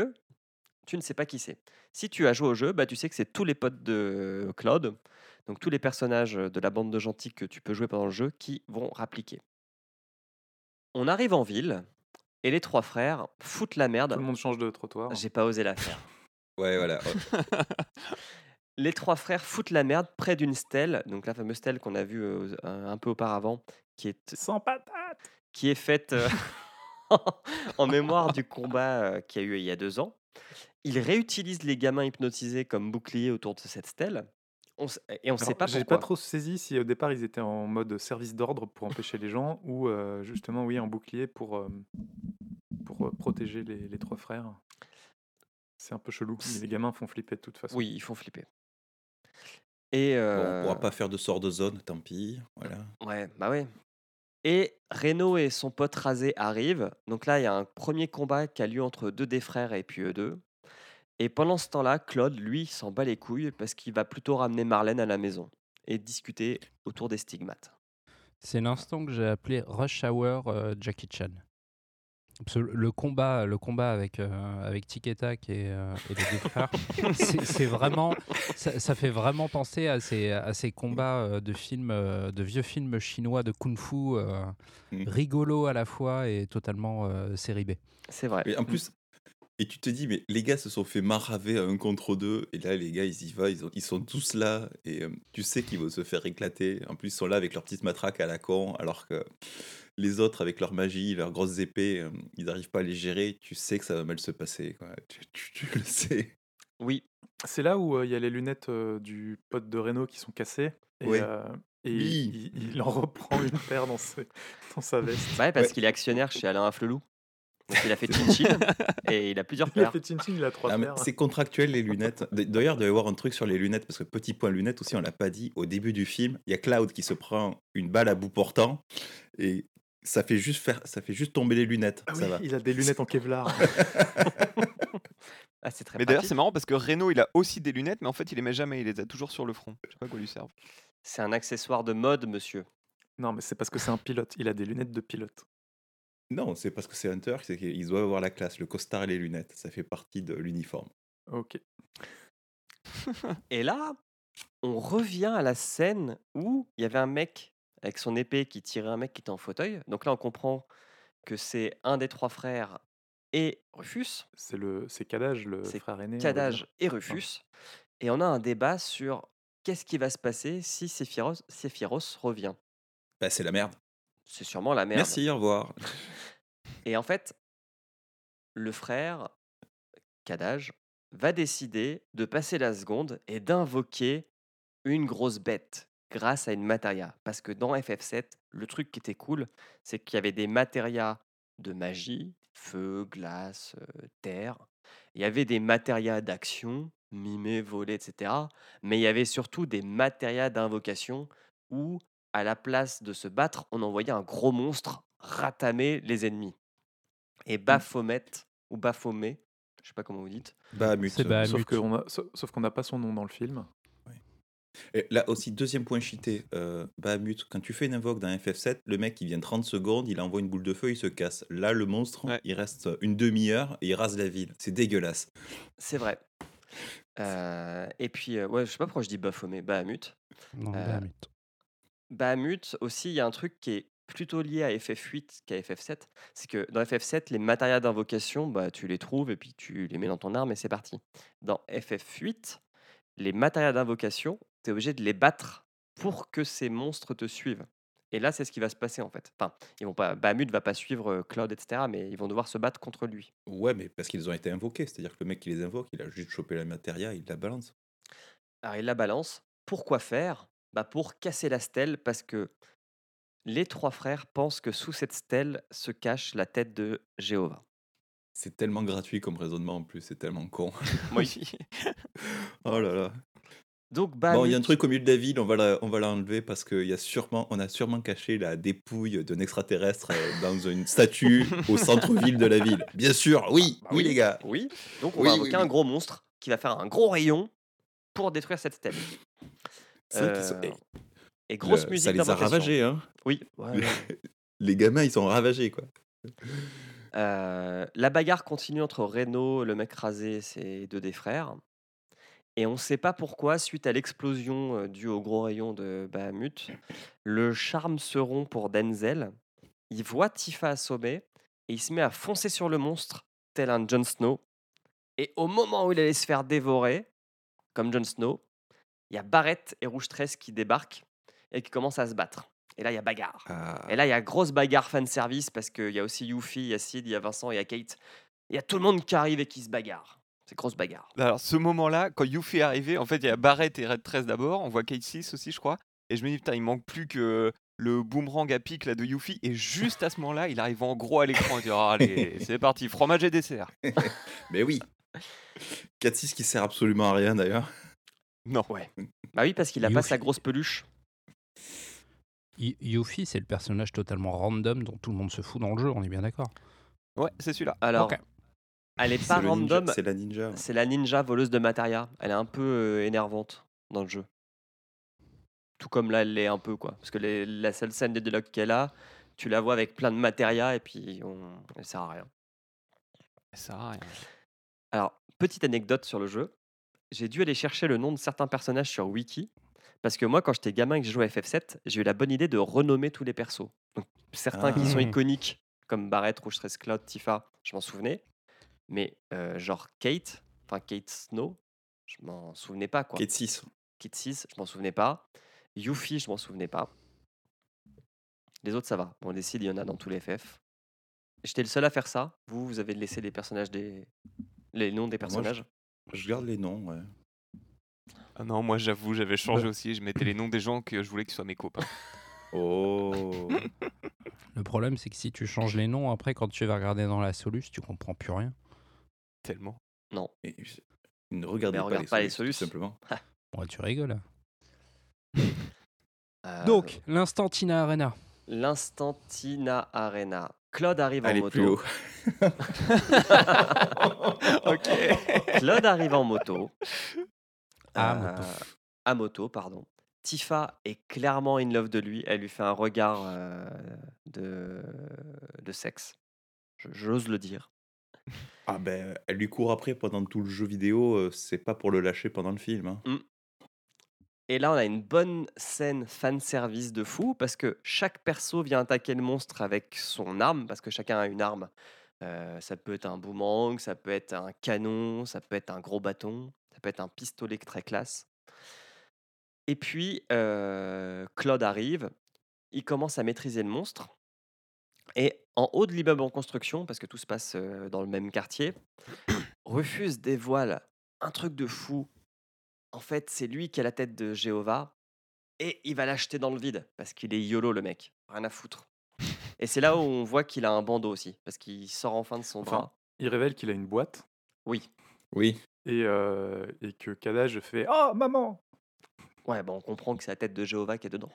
tu ne sais pas qui c'est. Si tu as joué au jeu, bah, tu sais que c'est tous les potes de Claude, donc tous les personnages de la bande de gentils que tu peux jouer pendant le jeu, qui vont rappliquer. On arrive en ville et les trois frères foutent la merde. Tout le monde change de trottoir. J'ai pas osé la faire. Ouais, voilà. *laughs* Les trois frères foutent la merde près d'une stèle, donc la fameuse stèle qu'on a vue euh, un peu auparavant, qui est, Sans patate qui est faite euh, *laughs* en mémoire du combat euh, qu'il y a eu il y a deux ans. Ils réutilisent les gamins hypnotisés comme boucliers autour de cette stèle. On s- et on ne sait pas J'ai pourquoi. pas trop saisi si au départ ils étaient en mode service d'ordre pour empêcher les gens ou euh, justement oui en bouclier pour, euh, pour protéger les, les trois frères. C'est un peu chelou. mais les gamins font flipper de toute façon. Oui, ils font flipper. Et Bon, on euh, pourra pas faire de sort de zone, tant pis. Voilà. Ouais, bah ouais. Et Reno et son pote rasé arrivent. Donc là, il y a un premier combat qui a lieu entre deux des frères et puis eux deux. Et pendant ce temps-là, Claude, lui, s'en bat les couilles parce qu'il va plutôt ramener Marlène à la maison et discuter autour des stigmates. C'est l'instant que j'ai appelé Rush Hour euh, Jackie Chan. Le combat, le combat avec, euh, avec et et, euh, et les deux frères, *laughs* c'est vraiment, ça, ça fait vraiment penser à ces, à ces combats euh, de films, euh, de vieux films chinois de kung-fu, euh, Mm. rigolo à la fois et totalement euh, série B. C'est vrai. Mais en plus, et tu te dis, mais les gars se sont fait maraver à un contre deux, et là, les gars, ils y vont, ils, ont- ils sont tous là, et euh, tu sais qu'ils vont se faire éclater. En plus, ils sont là avec leurs petites matraques à la con, alors que les autres, avec leur magie, leurs grosses épées, euh, ils n'arrivent pas à les gérer. Tu sais que ça va mal se passer, quoi. Tu, tu- tu le sais. Oui, C'est là où euh, il y a les lunettes euh, du pote de Renault qui sont cassées. Et, Ouais. euh, et Oui. il, il en reprend une paire dans, ses- dans sa veste. ouais parce Ouais. qu'il est actionnaire chez Alain Afflelou. Donc il a fait Chin et il a plusieurs *laughs* Il a paires. fait chin-chin, il a trois Ah, paires. c'est contractuel les lunettes. D'ailleurs, il doit y avoir un truc sur les lunettes, parce que petit point lunettes aussi, on l'a pas dit. Au début du film, il y a Cloud qui se prend une balle à bout portant, et ça fait juste, faire, ça fait juste tomber les lunettes. Ah ça oui, va. il a des lunettes en Kevlar. *laughs* Ah, c'est très Mais d'ailleurs, c'est marrant parce que Renault, il a aussi des lunettes, mais en fait, il les met jamais. Il les a toujours sur le front. Je sais pas à quoi lui servent. C'est un accessoire de mode, monsieur. non, mais c'est parce que c'est un pilote. Il a des lunettes de pilote. Non, c'est parce que c'est Hunter, c'est qu'ils doivent avoir la classe, le costard et les lunettes. Ça fait partie de l'uniforme. Ok. *laughs* Et là, on revient à la scène où il y avait un mec avec son épée qui tirait un mec qui était en fauteuil. Donc là, on comprend que c'est un des trois frères et Rufus, C'est le, c'est Kadage, le C'est frère aîné. dire. et Rufus. Et on a un débat sur qu'est-ce qui va se passer si Sephiroth, Sephiroth revient. Bah, c'est la merde. C'est sûrement la merde. Merci, au revoir. *laughs* Et en fait, le frère, Kadage, va décider de passer la seconde et d'invoquer une grosse bête grâce à une matéria. Parce que dans FF7, le truc qui était cool, c'est qu'il y avait des matérias de magie, feu, glace, euh, terre. Il y avait des matérias d'action, mimer, voler, etc. Mais il y avait surtout des matérias d'invocation où, à la place de se battre, on envoyait un gros monstre ratamer les ennemis. Et Baphomet, ou Baphomet, je sais pas comment vous dites, Bah, Bahamut. Sauf qu'on sauf qu'on n'a pas son nom dans le film. Et là aussi, deuxième point cheaté. Euh, Bahamut, quand tu fais une invoque dans FF7, le mec il vient 30 secondes, il envoie une boule de feu, il se casse. Là, le monstre, Ouais. il reste une demi-heure et il rase la ville. C'est dégueulasse. c'est vrai. Euh, et puis, euh, ouais, je sais pas pourquoi je dis Baphomet, Bahamut. Non, Euh, Bahamut. Bahamut aussi, il y a un truc qui est plutôt lié à FF8 qu'à FF7. C'est que dans FF7, les matérias d'invocation, bah, tu les trouves et puis tu les mets dans ton arme et c'est parti. Dans FF8, les matérias d'invocation, tu es obligé de les battre pour que ces monstres te suivent. Et là, c'est ce qui va se passer en fait. Enfin, ils vont pas, Bahamut va pas suivre euh, Cloud, etc. Mais ils vont devoir se battre contre lui. Ouais, mais parce qu'ils ont été invoqués. C'est-à-dire que le mec qui les invoque, il a juste chopé la matéria, il la balance. Alors, il la balance. Pourquoi faire? Bah, Pour casser la stèle, parce que les trois frères pensent que sous cette stèle se cache la tête de Jéhovah. C'est tellement gratuit comme raisonnement en plus, c'est tellement con. *laughs* Oui. *laughs* Oh là là. Donc, Bon, il y a un truc au milieu de la ville, on va la- on va l'enlever parce qu'il y a sûrement, on a sûrement caché la dépouille d'un extraterrestre euh, dans une statue au centre-ville de la ville. *laughs* Bien sûr, oui, Bah oui, les gars. Oui. Donc, on Oui, va oui, invoquer oui. un gros monstre qui va faire un gros rayon pour détruire cette stèle. Sont- Euh, Et grosse le- musique Ça les a ravagés, hein. Oui. ouais, Le- ouais. *laughs* Les gamins, ils sont ravagés, quoi. Euh, la bagarre continue entre Reno, le mec rasé, et ses deux des frères. Et on ne sait pas pourquoi, suite à l'explosion euh, due au gros rayon de Bahamut, le charme se rompt pour Denzel. Il voit Tifa assommée et il se met à foncer sur le monstre, tel un Jon Snow. Et au moment où il allait se faire dévorer, comme Jon Snow, il y a Barrett et Rouge Tresse qui débarquent et qui commencent à se battre. Et là, il y a bagarre. Ah, Et là, il y a grosse bagarre fan service parce qu'il y a aussi Yuffie, il y a Sid, il y a Vincent, il y a Kate. Il y a tout le monde qui arrive et qui se bagarre. C'est grosse bagarre. Alors, ce moment-là, quand Yuffie est arrivé, en fait, il y a Barrett et Red 13 d'abord. On voit Kate 6 aussi, je crois. Et je me dis, putain, il manque plus que le boomerang à pic là, de Yuffie. Et juste à ce moment-là, il arrive en gros à l'écran et dit oh, Allez, *laughs* c'est parti, fromage et dessert. Mais oui. *laughs* 4-6 qui sert absolument à rien d'ailleurs. Non. Bah oui, parce qu'il a pas sa grosse peluche. Yuffie, c'est le personnage totalement random dont tout le monde se fout dans le jeu, on est bien d'accord. Ouais, c'est celui-là. Alors, Ok. elle est pas random. C'est la ninja. C'est la ninja voleuse de materia. Elle est un peu euh, énervante dans le jeu. Tout comme là, elle l'est un peu, quoi. Parce que les- la seule scène de dialogue qu'elle a, tu la vois avec plein de materia et puis on... elle sert à rien. Ça sert à rien. Alors, petite anecdote sur le jeu. J'ai dû aller chercher le nom de certains personnages sur Wiki. Parce que moi, quand j'étais gamin et que j'ai joué à FF7, j'ai eu la bonne idée de renommer tous les persos. Donc, certains qui sont Ah. iconiques, comme Barrett, Rouge Stress Cloud, Tifa, je m'en souvenais. Mais euh, genre Kate, enfin Kate Snow, je m'en souvenais pas quoi. Kate 6. Kate 6, je m'en souvenais pas. Yuffie, je m'en souvenais pas. Les autres, ça va. Bon, les il y en a dans tous les FF. J'étais le seul à faire ça. Vous, vous avez laissé les personnages des. les noms des Moi, je- garde les noms, ouais. Ah non, moi j'avoue, j'avais changé aussi. Je mettais les noms des gens que je voulais qu'ils soient mes copains. *laughs* Oh. Le problème, c'est que si tu changes les noms, après, quand tu vas regarder dans la soluce, tu comprends plus rien. Tellement. Non. Et ne regardez Mais pas, regarde les, pas les solutions, solutions. tout simplement. *laughs* Ouais, tu rigoles. Euh, Donc, l'instant Tina Arena. L'instantina Arena. Claude arrive en moto. plus haut. *laughs* ok. Claude arrive en moto. À Euh, moto. à moto, pardon. Tifa est clairement in love de lui. Elle lui fait un regard euh, de, de sexe. Je- J'ose le dire. Ah ben, elle lui court après pendant tout le jeu vidéo, euh, c'est pas pour le lâcher pendant le film. hein. Et là, on a une bonne scène fan service de fou parce que chaque perso vient attaquer le monstre avec son arme parce que chacun a une arme. Euh, ça peut être un boomerang, ça peut être un canon, ça peut être un gros bâton, ça peut être un pistolet très classe. Et puis, euh, Claude arrive, il commence à maîtriser le monstre. Et en haut de l'immeuble en construction, parce que tout se passe euh, dans le même quartier, *coughs* Rufus dévoile un truc de fou. En fait, c'est lui qui a la tête de Jéhovah et il va l'acheter dans le vide parce qu'il est YOLO le mec, rien à foutre. Et c'est là où on voit qu'il a un bandeau aussi parce qu'il sort enfin de son Enfin, bras. Il révèle qu'il a une boîte Oui, Oui. et, euh, et que Kadaj fait Oh maman ouais, bon, on comprend que c'est la tête de Jéhovah qui est dedans.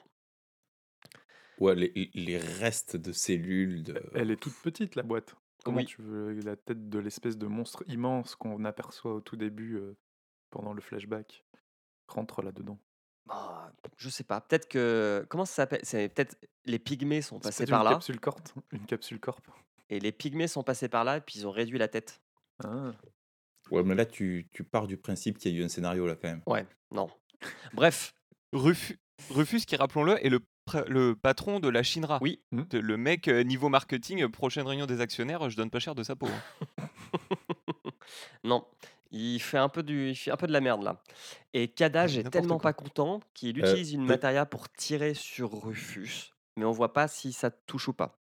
Ouais, les, les restes de cellules. De... Elle est toute petite la boîte. Comment Oui. tu veux la tête de l'espèce de monstre immense qu'on aperçoit au tout début euh, pendant le flashback rentre là-dedans Bah, je sais pas, peut-être que. Comment ça s'appelle C'est peut-être les pygmées sont passés par une là capsule corp, *laughs* une capsule corp. et les pygmées sont passés par là et puis ils ont réduit la tête. Ah. Ouais, mais là, tu, tu pars du principe qu'il y a eu un scénario là quand même. Ouais, non. Bref, Rufus, Rufus, qui rappelons-le, est le, le patron de la Shinra. Oui. De- Le mec, euh, niveau marketing, euh, prochaine réunion des actionnaires, je donne pas cher de sa peau. hein. *laughs* non. Il fait un peu du, il fait un peu de la merde là. Et Kadaj Ouais, est tellement quoi. pas content qu'il Euh, utilise une matéria pour tirer sur Rufus, mais on voit pas si ça touche ou pas.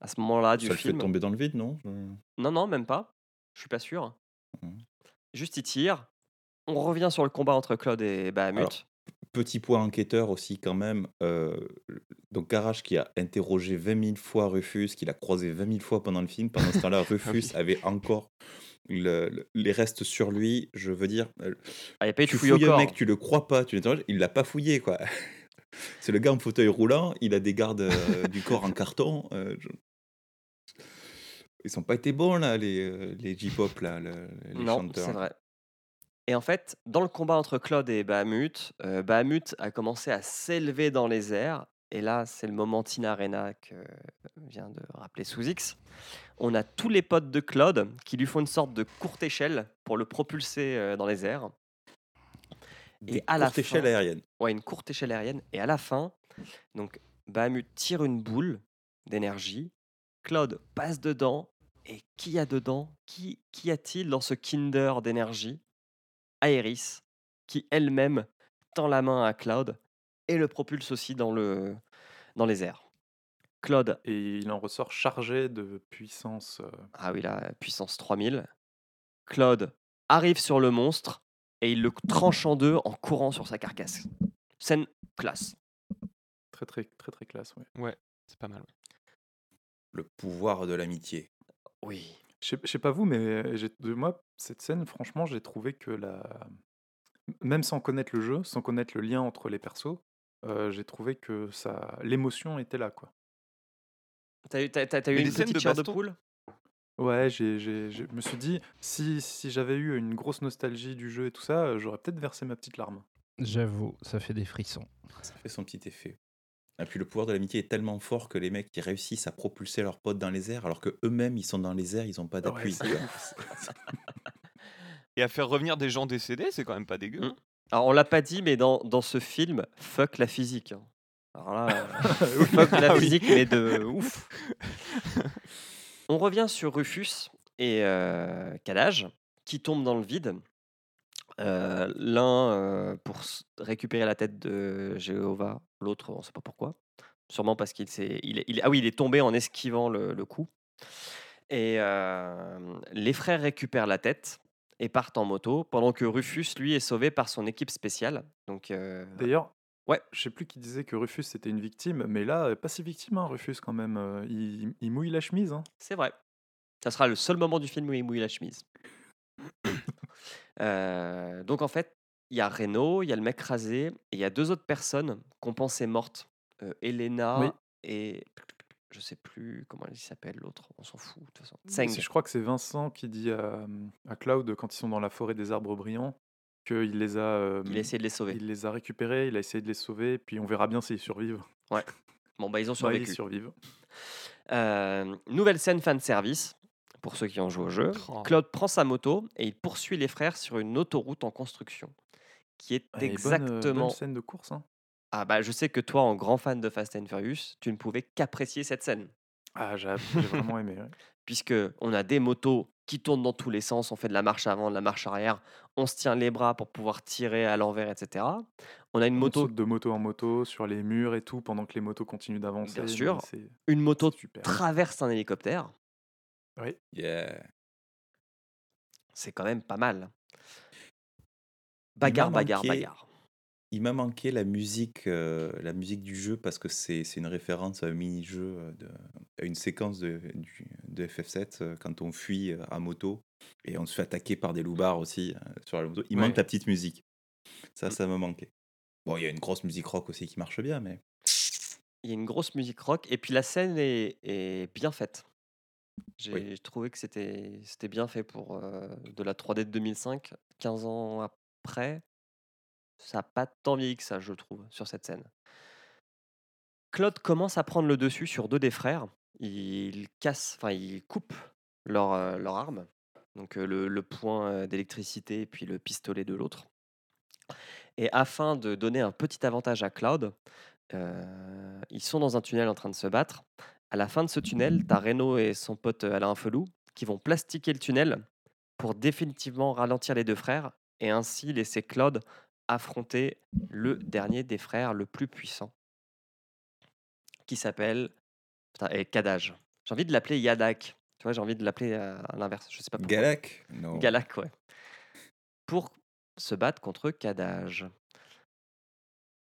À ce moment-là du Ça le fait film. tomber dans le vide, non? Je- Non, non, même pas. Je suis pas sûr. Mhm. Juste il tire. On revient sur le combat entre Claude et Bahamut. Alors, Petit point enquêteur aussi quand même. euh, donc Garage qui a interrogé 20 000 fois Rufus, qu'il a croisé 20 000 fois pendant le film. Pendant ce temps-là, *laughs* Rufus avait encore le- le- les restes sur lui. Je veux dire, euh, Ah, il n'y a pas eu de tu fouilles un mec, tu le crois pas, tu il l'a pas fouillé quoi. *laughs* C'est le gars en fauteuil roulant, il a des gardes euh, du corps en carton. euh, je- Ils sont pas été bons là, les, euh, les J-pop là, le- les Non, chanteurs. c'est vrai. Et en fait, dans le combat entre Claude et Bahamut, euh, Bahamut a commencé à s'élever dans les airs. Et là, c'est le moment Tina Arena que vient de rappeler sous X. On a tous les potes de Claude qui lui font une sorte de courte échelle pour le propulser euh, dans les airs. Des à la fin- aériennes. Ouais, une courte échelle aérienne. Et à la fin, donc Bahamut tire une boule d'énergie. Claude passe dedans. Et qui y a dedans? Qui, qui a-t-il dans ce Kinder d'énergie? Aéris, qui elle-même tend la main à Claude et le propulse aussi dans, le, dans les airs. Claude, Et il en ressort chargé de puissance. euh, ah oui, la puissance 3000. Claude arrive sur le monstre et il le tranche en deux en courant sur sa carcasse. Scène classe. très, très, très, très classe. Ouais. C'est pas mal. ouais. Le pouvoir de l'amitié. Oui. Je sais- je sais pas vous, mais j'ai- de moi, cette scène, franchement, j'ai trouvé que la. Même sans connaître le jeu, sans connaître le lien entre les persos, euh, j'ai trouvé que ça, l'émotion était là, quoi. T'as eu, t'as- t'as- t'as eu Mais une petite de chair de poule? Ouais, j'ai, j'ai- je me suis dit, si, si j'avais eu une grosse nostalgie du jeu et tout ça, j'aurais peut-être versé ma petite larme. J'avoue, ça fait des frissons. Ça fait son petit effet. Et puis le pouvoir de l'amitié est tellement fort que les mecs qui réussissent à propulser leurs potes dans les airs alors que eux-mêmes ils sont dans les airs, ils ont pas d'appui. Ouais, *laughs* Et à faire revenir des gens décédés, c'est quand même pas dégueu. Mm. Alors, on l'a pas dit, mais dans, dans ce film, fuck la physique. hein. Alors là, *laughs* euh, *laughs* fuck la Ah physique, mais de ouf. *laughs* On revient sur Rufus et euh, Kadage, qui tombent dans le vide. Euh, L'un euh, pour s- récupérer la tête de Jéhovah, l'autre, on sait pas pourquoi. Sûrement parce qu'il s'est. Il, est- il- ah oui, il est tombé en esquivant le, le coup. Et euh, les frères récupèrent la tête et partent en moto, pendant que Rufus, lui, est sauvé par son équipe spéciale. Donc, euh, D'ailleurs, Ouais. je sais plus qui disait que Rufus c'était une victime, mais là, euh, pas si victime, hein, Rufus quand même. euh, il, il mouille la chemise. hein. c'est vrai. Ça sera le seul moment du film où il mouille la chemise. Euh, donc, en fait, il y a Reno, il y a le mec rasé, et il y a deux autres personnes qu'on pensait mortes. Euh, Elena Oui. et. Je sais plus comment il s'appelle l'autre, on s'en fout de toute façon. Tseng. Je crois que c'est Vincent qui dit à, à Cloud quand ils sont dans la forêt des arbres brillants qu'il les a, euh, Il a essayé de les sauver. il les a récupérés, il a essayé de les sauver, puis on verra bien s'ils survivent. Bon, bah, ils ont *laughs* Bah, survécu. ils survivent. Euh, nouvelle scène fan service pour ceux qui ont joué au jeu. Oh. Claude prend sa moto et il poursuit les frères sur une autoroute en construction qui est bonne, euh, exactement. bonne scène de course. hein. Ah bah je sais que toi, en grand fan de Fast and Furious, tu ne pouvais qu'apprécier cette scène Ah, j'ai *laughs* j'ai vraiment aimé. ouais. puisque on a des motos qui tournent dans tous les sens, on fait de la marche avant, de la marche arrière, on se tient les bras pour pouvoir tirer à l'envers, etc. On a une On moto, saute de moto en moto sur les murs et tout pendant que les motos continuent d'avancer. Bien sûr. c'est- une moto c'est super. traverse un hélicoptère. Oui. Yeah. C'est quand même pas mal. Bagarre, bagarre, manqué- bagarre. Il m'a manqué la musique, euh, la musique du jeu parce que c'est c'est une référence à un mini-jeu, de- à une séquence de, du- de FF7 euh, quand on fuit euh, à moto et on se fait attaquer par des loupards aussi euh, sur la moto. Il Ouais. manque la petite musique. Ça, ça me manquait. Bon, il y a une grosse musique rock aussi qui marche bien, mais Il y a une grosse musique rock et puis la scène est, est bien faite. J'ai trouvé que c'était c'était bien fait pour euh, de la 3D de 2005, 15 ans après. Ça n'a pas tant vieilli que ça, je trouve, sur cette scène. Claude commence à prendre le dessus sur deux des frères. Il casse, enfin il coupe leur, euh, leur arme, donc le, point d'électricité et puis le pistolet de l'autre. Et afin de donner un petit avantage à Cloud, ils sont dans un tunnel en train de se battre. À la fin de ce tunnel, tu as Reno et son pote Alain Felou qui vont plastiquer le tunnel pour définitivement ralentir les deux frères et ainsi laisser Claude affronter le dernier des frères le plus puissant qui s'appelle Kadage. J'ai envie de l'appeler Yadak. Tu vois, j'ai envie de l'appeler à, l'inverse. Je sais pas pourquoi. Galak? Non. Galak, ouais. Pour se battre contre Kadage.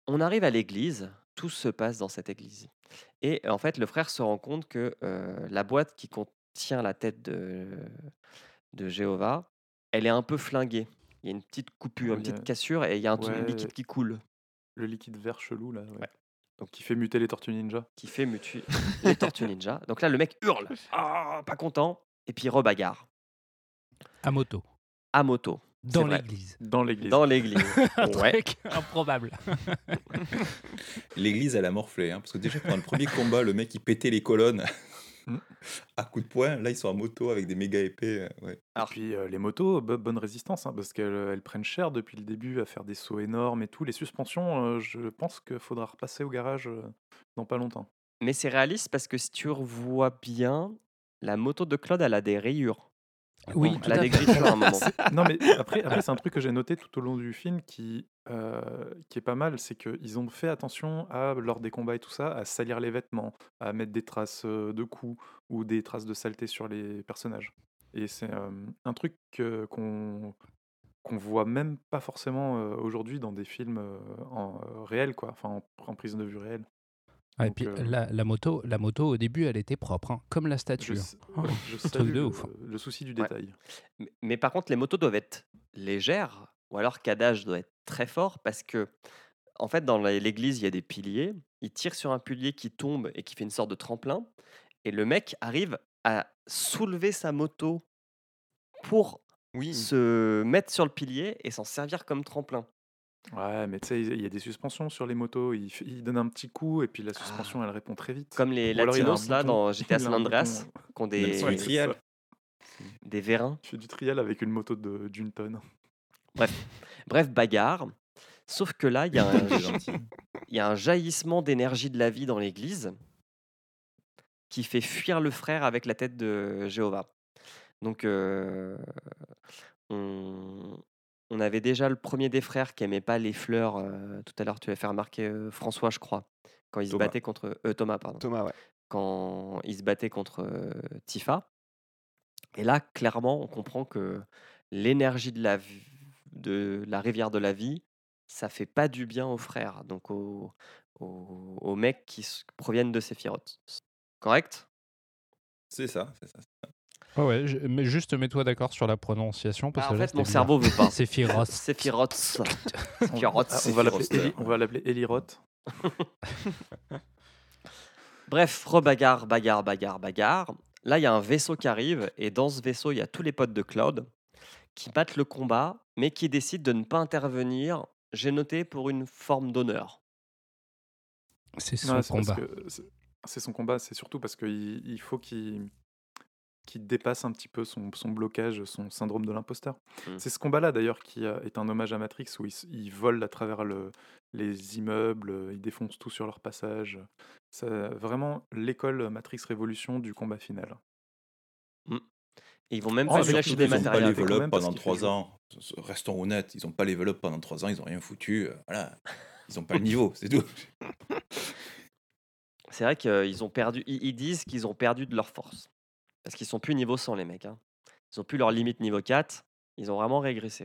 On arrive à l'église, tout se passe dans cette église. Et en fait, le frère se rend compte que euh, la boîte qui contient la tête de, de Jéhovah, elle est un peu flinguée. Il y a une petite coupure, Oui, une petite a- cassure et il y a un Ouais. liquide qui coule, Le liquide vert chelou, là. ouais. Ouais. Donc, qui fait muter les tortues ninja. qui fait mutuer les tortues ninja. Donc là, le mec hurle, *laughs* ah, pas content, et puis rebagarre À moto. à moto Dans l'église. Dans l'église. dans l'église. *laughs* Un Ouais. truc improbable. L'église, elle a morflé. hein, parce que déjà, pendant le premier combat, le mec, il pétait les colonnes Mm. *laughs* à coups de poing. Là, ils sont en moto avec des méga épées. euh, ouais. Alors- Et puis euh, les motos, bo- bonne résistance, hein, parce qu'elles elles prennent cher depuis le début à faire des sauts énormes et tout. Les suspensions, euh, je pense qu'il faudra repasser au garage euh, dans pas longtemps. Mais c'est réaliste parce que si tu revois bien, la moto de Claude, elle a des rayures. Oui, Elle a des à un moment. *laughs* Non, mais après, après c'est un truc que j'ai noté tout au long du film qui, euh, qui est pas mal, c'est qu'ils ont fait attention à, lors des combats et tout ça, à salir les vêtements, à mettre des traces euh, de coups ou des traces de saleté sur les personnages. Et c'est euh, un truc qu'on qu'on voit même pas forcément euh, aujourd'hui dans des films euh, en, euh, réels, quoi, enfin en, en prise de vue réelle. Ah, et Donc, puis euh, la, la moto, la moto au début, elle était propre, hein, comme la statue. hein. Oh, je truc de le, ouf. le souci du Ouais. détail. Mais- Mais par contre, les motos doivent être légères, ou alors Kadage doit être très fort parce que, en fait, dans l'église, il y a des piliers. Il tire sur un pilier qui tombe et qui fait une sorte de tremplin. Et le mec arrive à soulever sa moto pour Oui. se mettre sur le pilier et s'en servir comme tremplin. Ouais, mais tu sais, il y a des suspensions sur les motos. Il, donne un petit coup et puis la suspension, elle répond très vite. Ah. Comme les Ou latinos là bouton- dans GTA *laughs* San Andreas, qui ont des, Ouais, des vérins. Il fait du trial avec une moto de- d'une tonne. Bref, bagarre. Sauf que là, il y a un, *laughs* y a jaillissement d'énergie de la vie dans l'église qui fait fuir le frère avec la tête de Jéhovah. Donc, euh, on, on avait déjà le premier des frères qui aimait pas les fleurs. euh, tout à l'heure, tu as fait remarquer euh, François, je crois, quand il se battait contre Thomas, pardon, Thomas, ouais. quand il se battait contre Tifa. Et là, clairement, on comprend que l'énergie de la vie- de la rivière de la vie, ça fait pas du bien aux frères, donc aux, aux, aux mecs qui proviennent de Sephiroth. Correct? C'est ça, c'est ça. Ouais, ouais, je- mais juste mets-toi d'accord sur la prononciation. Parce Ah, que En là, fait, mon cerveau veut *laughs* pas. C'est *laughs* Sephiroth. Sephiroth. *laughs* On, Sephiroth. ah, on va l'appeler Eliroth. Bref, rebagarre, bagarre, bagarre, bagarre. Là, il y a un vaisseau qui arrive, et dans ce vaisseau, il y a tous les potes de Cloud qui battent le combat, mais qui décident de ne pas intervenir. J'ai noté pour une forme d'honneur. C'est son Ouais, combat. c'est- son combat, c'est surtout parce qu'il il faut qu'il dépasse un petit peu son, son blocage, son syndrome de l'imposteur. Mm. C'est ce combat-là d'ailleurs qui euh, est un hommage à Matrix où ils, volent à travers le, les immeubles, euh, ils défoncent tout sur leur passage. C'est vraiment l'école Matrix Révolution du combat final. Et ils vont même Oh, pas lâcher des ont Ils n'ont pas level up pendant qu'il fait trois jouer. ans. Restons honnêtes, ils n'ont pas level up pendant trois ans, ils n'ont rien foutu. euh, Voilà. Ils n'ont pas le niveau, c'est tout. *laughs* C'est vrai qu'ils ont perdu. Ils, ils disent qu'ils ont perdu de leur force. Parce qu'ils sont plus niveau 100, les mecs. hein. Ils ont plus leur limite niveau 4. Ils ont vraiment régressé.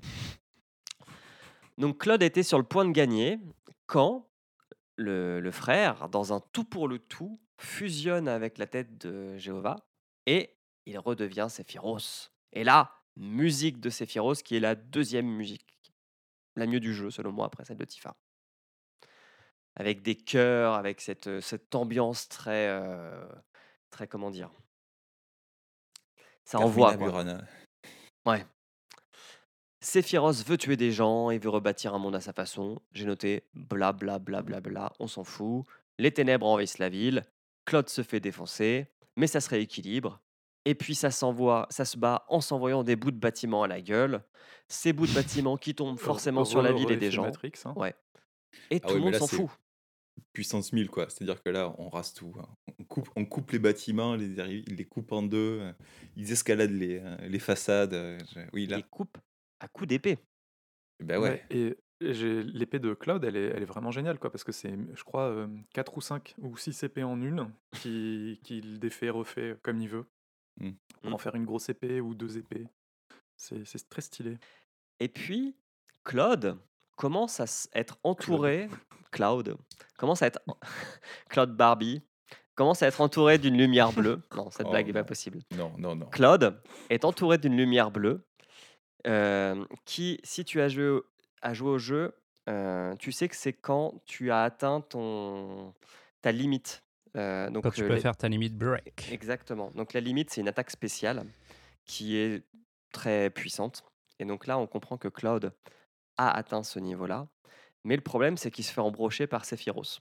Donc Claude était sur le point de gagner quand le, le frère, dans un tout pour le tout, fusionne avec la tête de Jéhovah et il redevient Sephiroth. Et là, musique de Sephiroth qui est la deuxième musique. La mieux du jeu, selon moi, après celle de Tifa avec des chœurs, avec cette, euh, cette ambiance très, euh, très comment dire? Ça envoie. Burana. Sephiroth veut tuer des gens et veut rebâtir un monde à sa façon. J'ai noté bla bla bla bla bla, on s'en fout. Les ténèbres envahissent la ville. Claude se fait défoncer, mais ça se rééquilibre. Et puis ça s'envoie, ça se bat en s'envoyant des bouts de bâtiments à la gueule. Ces bouts de bâtiments qui tombent forcément sur la ville et des gens. Matrix, hein. Ouais. Et Ah tout le monde s'en fout. Puissance 1000, quoi. C'est-à-dire que là, on rase tout. hein. On coupe, on coupe les bâtiments, les, ils les coupent en deux, euh, ils escaladent les, euh, les façades. euh, Oui, là. Les coupes à coups d'épée. Ben ouais. Et l'épée de Cloud, elle est, elle est vraiment géniale, quoi, parce que c'est, je crois, 4 ou 5 ou 6 épées en une, qui- qu'il défait, refait comme il veut, Mm. pour en faire une grosse épée ou deux épées. C'est très stylé. Et puis, Claude commence à être entouré. Cloud, commence à être. *laughs* Cloud Barbie, commence à être entouré d'une lumière bleue? Non, *laughs* cette Oh blague n'est pas possible. Non, non, non. Claude est entouré d'une lumière bleue euh, qui, si tu as joué, au- as joué au jeu, euh, tu sais que c'est quand tu as atteint ton, ta limite. Euh, donc, Quand tu euh, peux les- faire ta limite break. Exactement. Donc la limite, c'est une attaque spéciale qui est très puissante. Et donc là, on comprend que Cloud a atteint ce niveau-là. Mais le problème, c'est qu'il se fait embrocher par Sephiroth.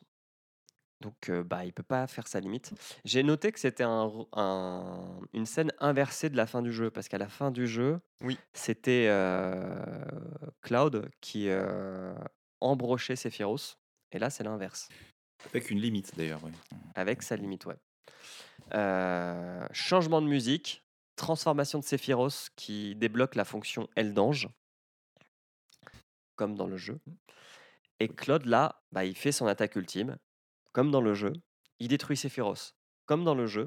Donc euh, bah, il peut pas faire sa limite. J'ai noté que c'était un, r- un- une scène inversée de la fin du jeu. Parce qu'à la fin du jeu, Oui. c'était euh, Cloud qui euh, embrochait Sephiroth. Et là, c'est l'inverse. Avec une limite d'ailleurs. oui. Avec sa limite, ouais. Euh, changement de musique, transformation de Sephiroth qui débloque la fonction aile d'ange, comme dans le jeu. Et Claude, là, bah, il fait son attaque ultime, comme dans le jeu. Il détruit Sephiroth, comme dans le jeu.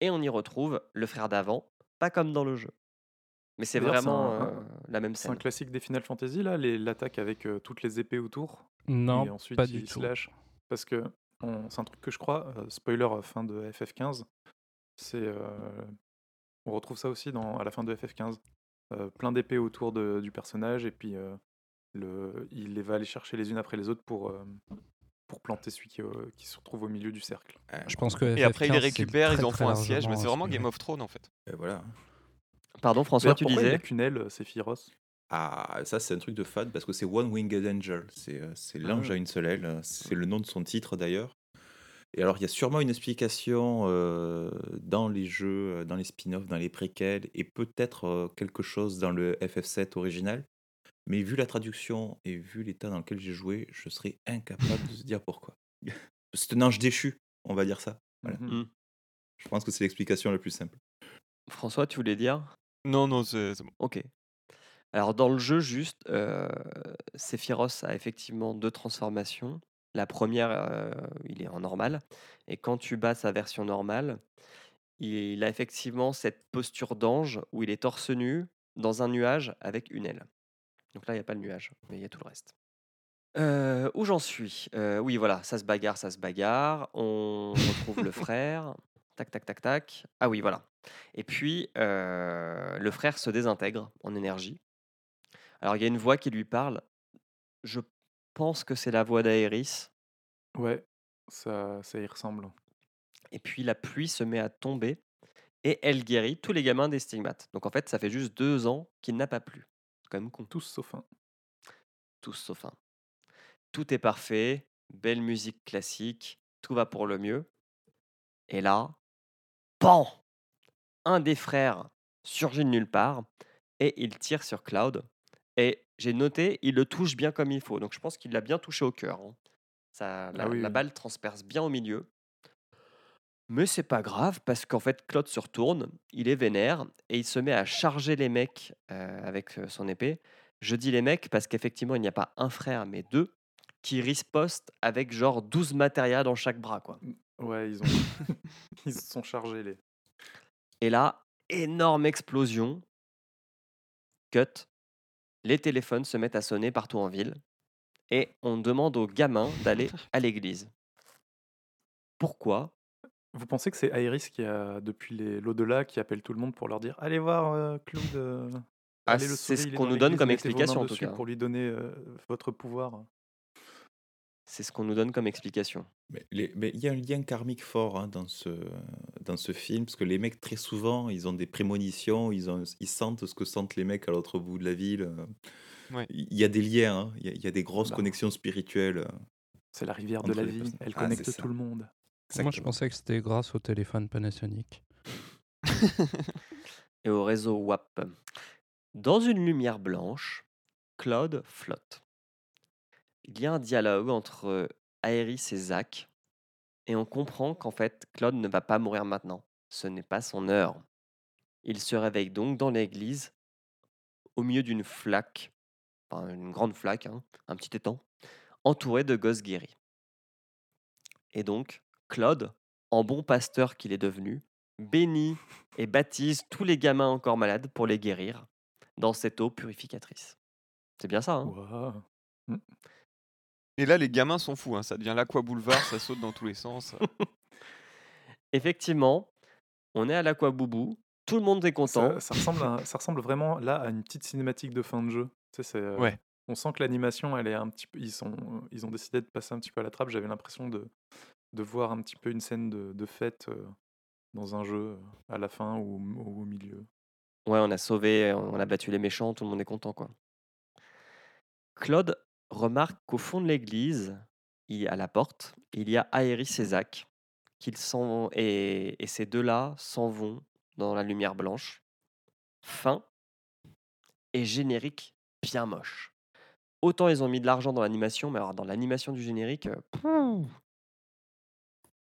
Et on y retrouve le frère d'avant, pas comme dans le jeu. Mais c'est vraiment un- euh, la même C'est un scène. classique des Final Fantasy, là, l'attaque avec euh, toutes les épées autour? Non, et ensuite, pas il du tout. lâche? Parce que on- c'est un truc que je crois, euh, spoiler euh, fin de FF15, c'est. euh, on retrouve ça aussi dans, à la fin de FF15. Euh, plein d'épées autour de- du personnage, et puis euh, le, il les va aller chercher les unes après les autres pour, euh, pour planter celui qui, euh, qui se retrouve au milieu du cercle. Euh, Je pense que Et après, ils les FF15, c'est récupèrent, ils en font un siège. Mais c'est vraiment. Game of Thrones en fait. et voilà. Pardon, François, tu pourquoi il disais a qu'une aile, Sephiroth? Ah, ça c'est un truc de fan parce que c'est One Winged Angel. C'est euh, c'est l'ange Ah. à une seule aile. C'est le nom de son titre d'ailleurs. Et alors il y a sûrement une explication euh, dans les jeux, euh, dans les spin-offs, dans les préquels et peut-être euh, quelque chose dans le FF7 original. Mais vu la traduction et vu l'état dans lequel j'ai joué, je serais incapable de se dire pourquoi. *laughs* C'est un ange déchu, on va dire ça. Voilà. Mhm. Mm. Je pense que c'est l'explication la plus simple. François, tu voulais dire? Non, non, c'est c'est bon. Ok. Alors dans le jeu, juste, euh, Sephiroth a effectivement deux transformations. La première, euh, il est en normal. Et quand tu bats sa version normale, il a effectivement cette posture d'ange où il est torse nu dans un nuage avec une aile. Donc là, il n'y a pas le nuage, mais il y a tout le reste. Euh, où j'en suis? Euh, Oui, voilà, ça se bagarre, ça se bagarre. On retrouve le *laughs* frère. Tac, tac, tac, tac. Ah oui, voilà. Et puis, le frère se désintègre en énergie. Alors, il y a une voix qui lui parle. Je pense que c'est la voix d'Aéris. Ouais, ça, ça y ressemble. Et puis, la pluie se met à tomber. Et elle guérit tous les gamins des stigmates. Donc, en fait, ça fait juste deux ans qu'il n'a pas plu. C'est quand même con. Tous sauf un. Tous sauf un. Tout est parfait. Belle musique classique. Tout va pour le mieux. Et là, pan Un des frères surgit de nulle part et il tire sur Cloud. Et j'ai noté, il le touche bien comme il faut. Donc je pense qu'il l'a bien touché au cœur. hein. Ça, la, Ah oui, la oui. balle transperce bien au milieu. Mais c'est pas grave parce qu'en fait, Claude se retourne, il est vénère et il se met à charger les mecs euh, avec euh, son épée. Je dis les mecs parce qu'effectivement, il n'y a pas un frère, mais deux qui ripostent avec genre 12 matérias dans chaque bras. quoi. Ouais, ils ont. *laughs* ils se sont chargés, les. Et là, énorme explosion. Cut. Les téléphones se mettent à sonner partout en ville. Et on demande aux gamins d'aller *laughs* à l'église. Pourquoi? Vous pensez que c'est Iris qui a, depuis l'au-delà, qui appelle tout le monde pour leur dire Allez voir euh, Claude. euh, Ah, c'est ce qu'on nous donne comme explication, en tout dessus cas. Pour lui donner euh, votre pouvoir. C'est ce qu'on nous donne comme explication. Mais il y a un lien karmique fort hein, dans, ce, dans ce film, parce que les mecs, très souvent, ils ont des prémonitions, ils, ont, ils sentent ce que sentent les mecs à l'autre bout de la ville. euh. Ouais. Il y a des liens, hein, il y a- il y, a des grosses Bah. connexions spirituelles. euh. C'est la rivière de la vie. personnes. Elle Ah, connecte tout le monde. Moi, je pensais que c'était grâce au téléphone Panasonic. *laughs* Et au réseau WAP. Dans une lumière blanche, Claude flotte. Il y a un dialogue entre Aéris et Zach. Et on comprend qu'en fait, Claude ne va pas mourir maintenant. Ce n'est pas son heure. Il se réveille donc dans l'église, au milieu d'une flaque, enfin une grande flaque, hein, un petit étang, entouré de gosses guéris. Et donc, Claude, en bon pasteur qu'il est devenu, bénit et baptise tous les gamins encore malades pour les guérir dans cette eau purificatrice. C'est bien ça, hein? Et là, les gamins sont fous. hein, Ça devient l'Aqua Boulevard, ça saute dans tous les sens. *laughs* Effectivement, on est à l'Aquaboubou, tout le monde est content. Ça, ça ressemble à- ça ressemble vraiment là à une petite cinématique de fin de jeu. Tu sais, c'est, euh, Ouais. On sent que l'animation, elle est un petit peu. Ils, sont, ils ont décidé de passer un petit peu à la trappe. J'avais l'impression de, de voir un petit peu une scène de, de fête euh, dans un jeu euh, à la fin ou, ou au milieu. Ouais, on a sauvé, on a battu les méchants, tout le monde est content, quoi. Claude remarque qu'au fond de l'église, il y a à la porte, il y a Aéris et Zach, qu'ils s'en et, et ces deux-là s'en vont dans la lumière blanche. Fin et générique bien moche. Autant ils ont mis de l'argent dans l'animation, mais alors dans l'animation du générique, euh, pouh.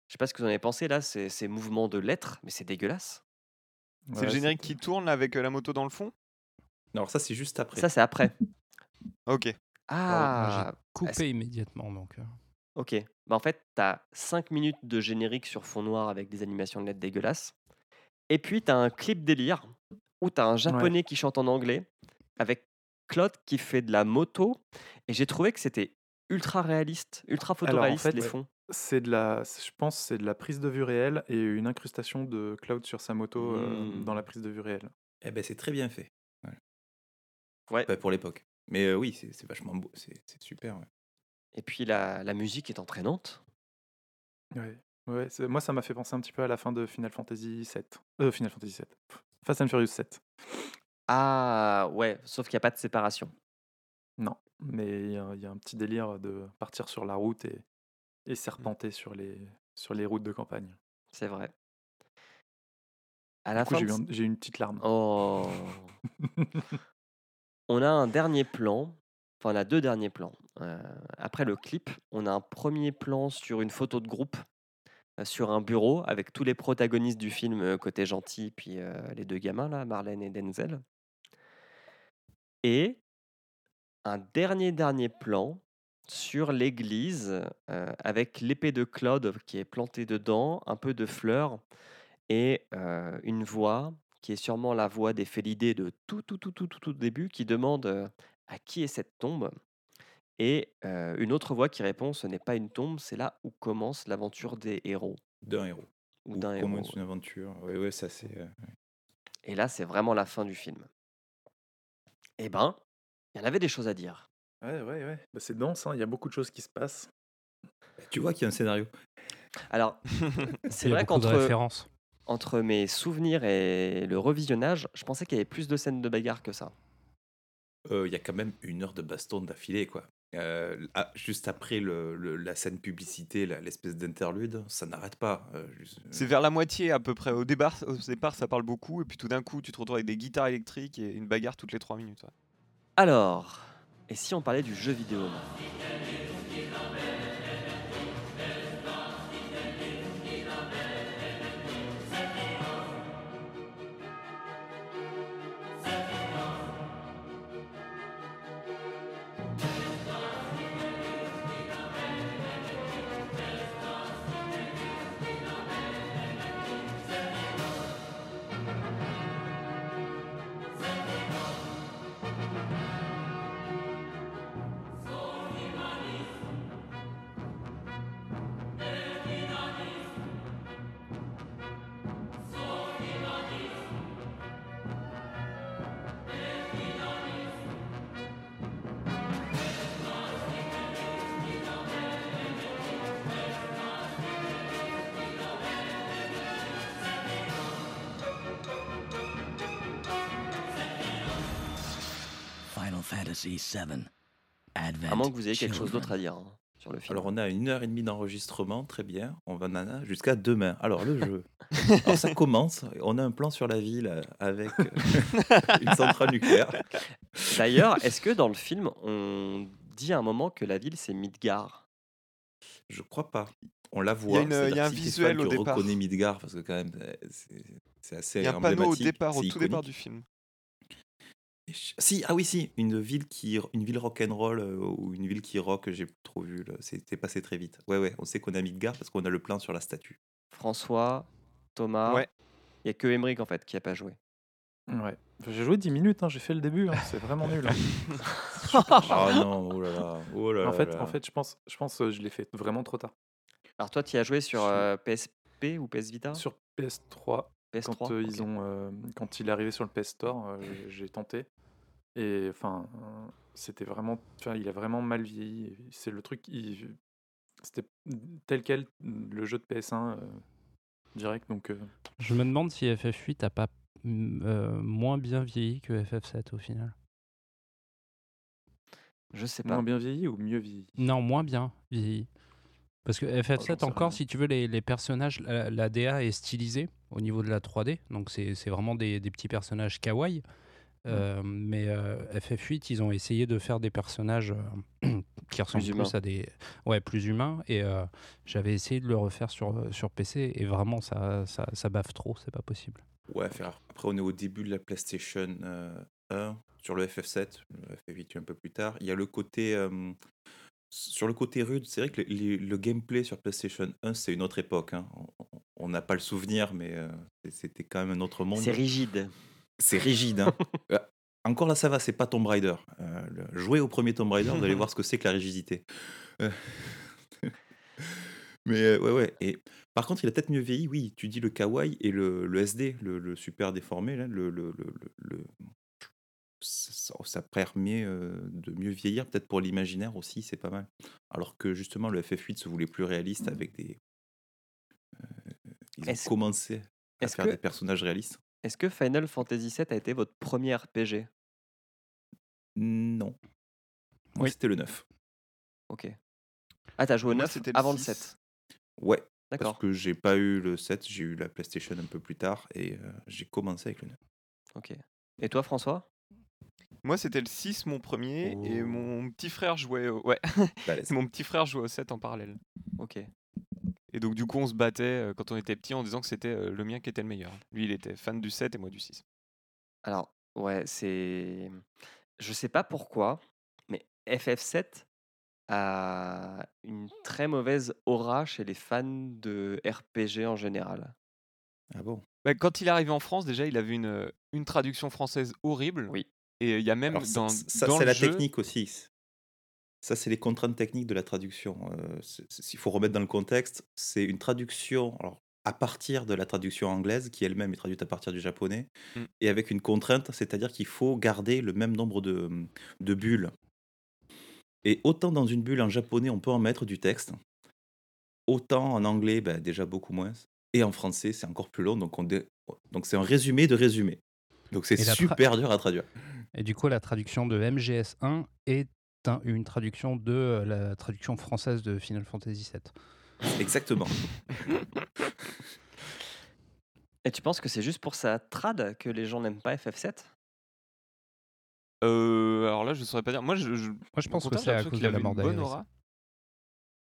je sais pas ce que vous en avez pensé là, ces, ces mouvements de lettres, mais c'est dégueulasse. C'est Ouais, le générique qui tourne là, avec euh, la moto dans le fond? Alors ça, c'est juste après. Ça c'est après. Ok. Ah, Coupé immédiatement, donc. euh. Ok. Bah en fait, t'as 5 minutes de générique sur fond noir avec des animations de lettres dégueulasses. Et puis, t'as un clip délire où t'as un japonais qui chante en anglais avec Claude qui fait de la moto. Et j'ai trouvé que c'était ultra réaliste, ultra photoréaliste fait, les fonds. C'est de la, je pense, que c'est de la prise de vue réelle et une incrustation de Cloud sur sa moto euh, Mm. dans la prise de vue réelle. Eh ben, c'est très bien fait. Ouais. Pour l'époque. Mais euh, oui, c'est vachement beau. C'est super. ouais. Et puis, la, la musique est entraînante. Ouais. Ouais, moi, ça m'a fait penser un petit peu à la fin de Final Fantasy VII. Euh, Final Fantasy VII. Fast and Furious 7. Ah, ouais, sauf qu'il n'y a pas de séparation. Non, mais il y, a il y a un petit délire de partir sur la route et, et serpenter sur les, sur les routes de campagne. C'est vrai. À la Du coup, j'ai eu, eu une petite larme. Oh. *laughs* on a un dernier plan, enfin on a deux derniers plans. Après le clip, on a un premier plan sur une photo de groupe sur un bureau avec tous les protagonistes du film côté gentil, puis les deux gamins là, Marlène et Denzel. Et un dernier dernier plan sur l'église avec l'épée de Claude qui est plantée dedans, un peu de fleurs et une voix qui est sûrement la voix des Félidés de tout, tout, tout, tout, tout, tout début, qui demande euh, à qui est cette tombe? Et euh, une autre voix qui répond ce n'est pas une tombe, c'est là où commence l'aventure des héros. D'un héros. Ou Ou d'un héros. commence une aventure. Ouais, ouais, ça c'est. euh, Et là, c'est vraiment la fin du film. Eh ben, il y en avait des choses à dire. Ouais, ouais, ouais. Bah, c'est dense, hein, il y a beaucoup de choses qui se passent. Tu vois qu'il y a un scénario. Alors, *laughs* c'est Il y a vrai beaucoup de qu'entre références. Entre mes souvenirs et le revisionnage, je pensais qu'il y avait plus de scènes de bagarre que ça. Euh, Il y a quand même une heure de baston d'affilée, quoi. Euh, ah, juste après le, le- la scène publicité, l'espèce d'interlude, ça n'arrête pas. euh, juste- C'est vers la moitié à peu près. Au départ, au départ, ça parle beaucoup, et puis tout d'un coup, tu te retrouves avec des guitares électriques et une bagarre toutes les 3 minutes. ouais. Alors, et si on parlait du jeu vidéo À moins que vous ayez quelque chose d'autre à dire hein, sur le film. Alors on a une heure et demie d'enregistrement, très bien. On va en a jusqu'à demain. Alors le jeu. *laughs* Alors ça commence. On a un plan sur la ville euh, avec euh, *laughs* une centrale nucléaire. D'ailleurs, est-ce que dans le film, on dit à un moment que la ville c'est Midgar? Je crois pas. On la voit. il y a un visuel au départ. reconnais Midgar parce que quand même c'est assez Il y a un panneau au départ, au tout départ du film. Si, ah oui, si, une ville qui, une ville rock'n'roll euh, ou une ville qui rock, j'ai trop vu. C'était passé très vite. Ouais, ouais, on sait qu'on a Midgar parce qu'on a le plan sur la statue. François, Thomas, Ouais. il n'y a que Emmerich en fait qui a pas joué. Ouais. J'ai joué 10 minutes, hein, j'ai fait le début, hein, c'est vraiment nul. hein. *laughs* Ah non, oh là là, oh là En fait, là. en fait, je pense, je pense, euh, je l'ai fait vraiment trop tard. Alors toi, tu y as joué sur Je- euh, PSP ou PS Vita? Sur PS3, PS3 quand euh, ils ont, euh, quand il est arrivé sur le PS Store, euh, j'ai- tenté. Et enfin, c'était vraiment, enfin, il a vraiment mal vieilli. C'est le truc, il- c'était tel quel le jeu de PS1 euh, direct. Donc, euh, Je me demande si FF8 a pas mm, euh, moins bien vieilli que FF7 au final. Je sais pas. moins bien vieilli ou mieux vieilli? Non, moins bien vieilli. Parce que FF7 sais encore, si tu veux, les, les personnages, la, la DA est stylisée au niveau de la 3D. Donc c'est c'est vraiment des, des petits personnages kawaii. Euh, mais euh, FF8, ils ont essayé de faire des personnages euh, *clears throat* qui ressemblent plus, humains. à des. Ouais, plus humains. Et euh, j'avais essayé de le refaire sur, sur PC. Et vraiment, ça, ça, ça baffe trop. C'est pas possible. Ouais, faire- après on est au début de la PlayStation euh, 1 sur le FF7, le FF8 un peu plus tard. Il y a le côté euh, sur le côté rude, c'est vrai que le, les- le gameplay sur PlayStation 1 c'est une autre époque. hein. On- on- n'a pas le souvenir, mais euh, c'était quand même un autre monde. C'est rigide. C'est rigide. hein. *laughs* Euh, Encore là, ça va, c'est pas Tomb Raider. Euh, le- jouez au premier Tomb Raider, vous allez *laughs* voir ce que c'est que la rigidité. Euh, *laughs* Mais ouais, ouais. Et par contre, il a peut-être mieux vieilli, oui. Tu dis le kawaii et le, le SD, le, le super déformé, là, le, le, ça, ça permet de mieux vieillir, peut-être pour l'imaginaire aussi, c'est pas mal. Alors que justement, le FF8 se voulait plus réaliste avec des. Ils ont Est-ce- commencé à faire que- des personnages réalistes. Est-ce que Final Fantasy VII a été votre premier RPG Non. Moi, Oui. c'était le 9. Ok. Ah, t'as joué au Moi, 9 c'était le avant le 6. 7 Ouais, parce D'accord. que j'ai pas eu le 7, j'ai eu la PlayStation un peu plus tard et euh, j'ai commencé avec le 9. Ok. Et toi, François? Moi, c'était le 6, mon premier, et Oh. mon petit frère jouait au... Ouais, *laughs* mon petit frère jouait au 7 en parallèle. Ok. Et donc, du coup, on se battait euh, quand on était petit en disant que c'était euh, le mien qui était le meilleur. Lui, il était fan du 7 et moi du 6. Alors, ouais, c'est. Je sais pas pourquoi, mais FF7 a une très mauvaise aura chez les fans de RPG en général. Ah bon? Bah, quand il est arrivé en France, déjà, il avait une, euh, une traduction française horrible. Oui. Et il y a même Alors, dans, ça, dans c'est le la jeu- technique aussi. Ça, c'est les contraintes techniques de la traduction. Euh, S'il faut remettre dans le contexte, c'est une traduction alors, à partir de la traduction anglaise, qui elle-même est traduite à partir du japonais, Mm. et avec une contrainte, c'est-à-dire qu'il faut garder le même nombre de, de bulles. Et autant dans une bulle en japonais, on peut en mettre du texte, autant en anglais, ben, déjà beaucoup moins. Et en français, c'est encore plus long, donc on dé- donc c'est un résumé de résumé. Donc c'est super dur à traduire. Et du coup, la traduction de MGS1 est une traduction de euh, la traduction française de Final Fantasy VII. Exactement. *laughs* Et tu penses que c'est juste pour sa trad que les gens n'aiment pas FF7 Euh, alors là, je saurais pas dire. Moi, je, je, Moi, je pense que c'est à cause qu'il de la mort bonne aura.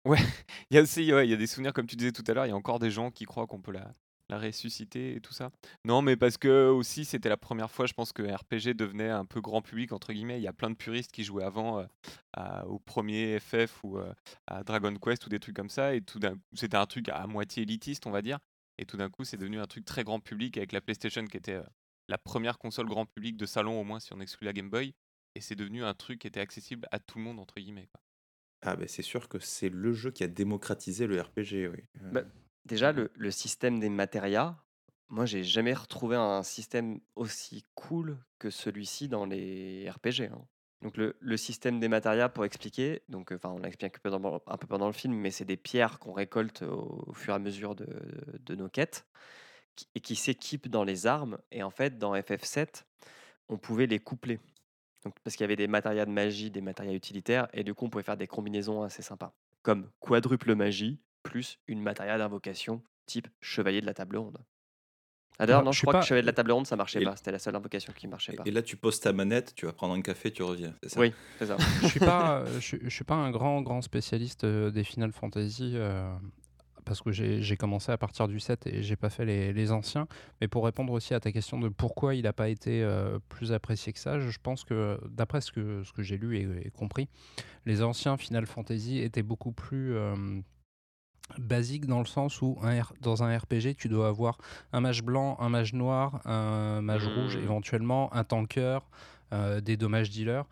Ouais, *laughs* il y a aussi, ouais, il y a des souvenirs comme tu disais tout à l'heure. Il y a encore des gens qui croient qu'on peut la, la ressusciter et tout ça. Non, mais parce que aussi c'était la première fois, je pense que RPG devenait un peu grand public entre guillemets. Il y a plein de puristes qui jouaient avant euh, à- au premier FF ou euh, à Dragon Quest ou des trucs comme ça, et tout d'un coup, c'était un truc à moitié élitiste, on va dire. Et tout d'un coup, c'est devenu un truc très grand public avec la PlayStation qui était euh, la première console grand public de salon au moins si on exclut la Game Boy. Et c'est devenu un truc qui était accessible à tout le monde entre guillemets. quoi. Ah ben c'est sûr que c'est le jeu qui a démocratisé le RPG, oui. Bah, Déjà, le, système des matérias, moi, j'ai jamais retrouvé un système aussi cool que celui-ci dans les RPG. hein. Donc, le, système des matérias, pour expliquer, donc, enfin, on l'explique un peu un peu pendant le film, mais c'est des pierres qu'on récolte au, fur et à mesure de, nos quêtes et qui s'équipent dans les armes. Et en fait, dans FF7, on pouvait les coupler. Parce qu'il y avait des matérias de magie, des matérias utilitaires, et du coup, on pouvait faire des combinaisons assez sympas. Comme quadruple magie, plus une matériel d'invocation type chevalier de la table ronde. Ah, D'ailleurs, non, je je crois pas- que chevalier de la table ronde, ça marchait Et- pas. C'était la seule invocation qui marchait pas. Et, là, tu poses ta manette, tu vas prendre un café, tu reviens. c'est ça? Oui, c'est ça. *laughs* je suis pas, euh, je, suis- je suis pas un grand grand spécialiste euh, des Final Fantasy euh, parce que j'ai j'ai commencé à partir du 7 et j'ai pas fait les, les anciens. Mais pour répondre aussi à ta question de pourquoi il n'a pas été euh, plus apprécié que ça, je pense que d'après ce que ce que j'ai lu et, et compris, les anciens Final Fantasy étaient beaucoup plus euh, basiques dans le sens où un R- dans un RPG, tu dois avoir un mage blanc, un mage noir, un mage rouge Mmh. éventuellement, un tanker. euh, des dommages dealers.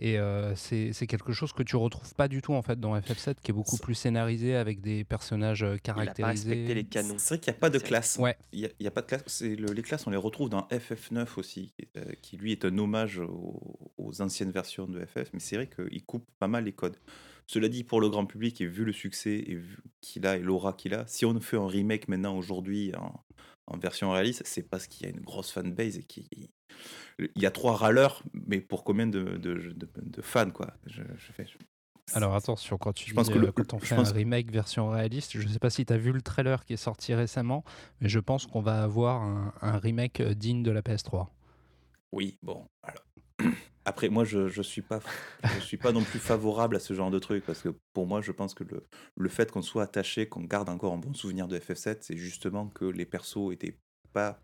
Et euh, c'est c'est quelque chose que tu retrouves pas du tout en fait dans FF7, qui est beaucoup plus scénarisé avec des personnages euh, Il a caractérisés. les canons. C'est vrai qu'il n'y a pas de classe. Ouais. Il n'y a, il y a pas de classe. C'est le- les classes, on les retrouve dans FF9 aussi, euh, qui, lui est un hommage aux, aux anciennes versions de FF. Mais c'est vrai qu'il coupe pas mal les codes. Cela dit, pour le grand public, et vu le succès et qu'il a et l'aura qu'il a, si on fait un remake maintenant aujourd'hui en, en version réaliste, c'est parce qu'il y a une grosse fanbase et qu'il il y a trois râleurs, mais pour combien de, de, de- de fans quoi je, je fais, *laughs* Alors attention, quand tu Je pense que le- euh, quand on fait pense- un remake version réaliste, je sais pas si tu as vu le trailer qui est sorti récemment, mais je pense qu'on va avoir un, un remake euh, digne de la PS3. Oui, bon, alors. Après, moi, je je suis pas, je suis pas non plus favorable à ce genre de truc parce que pour moi, je pense que le, le fait qu'on soit attaché, qu'on garde encore un bon souvenir de FF7, c'est justement que les persos étaient pas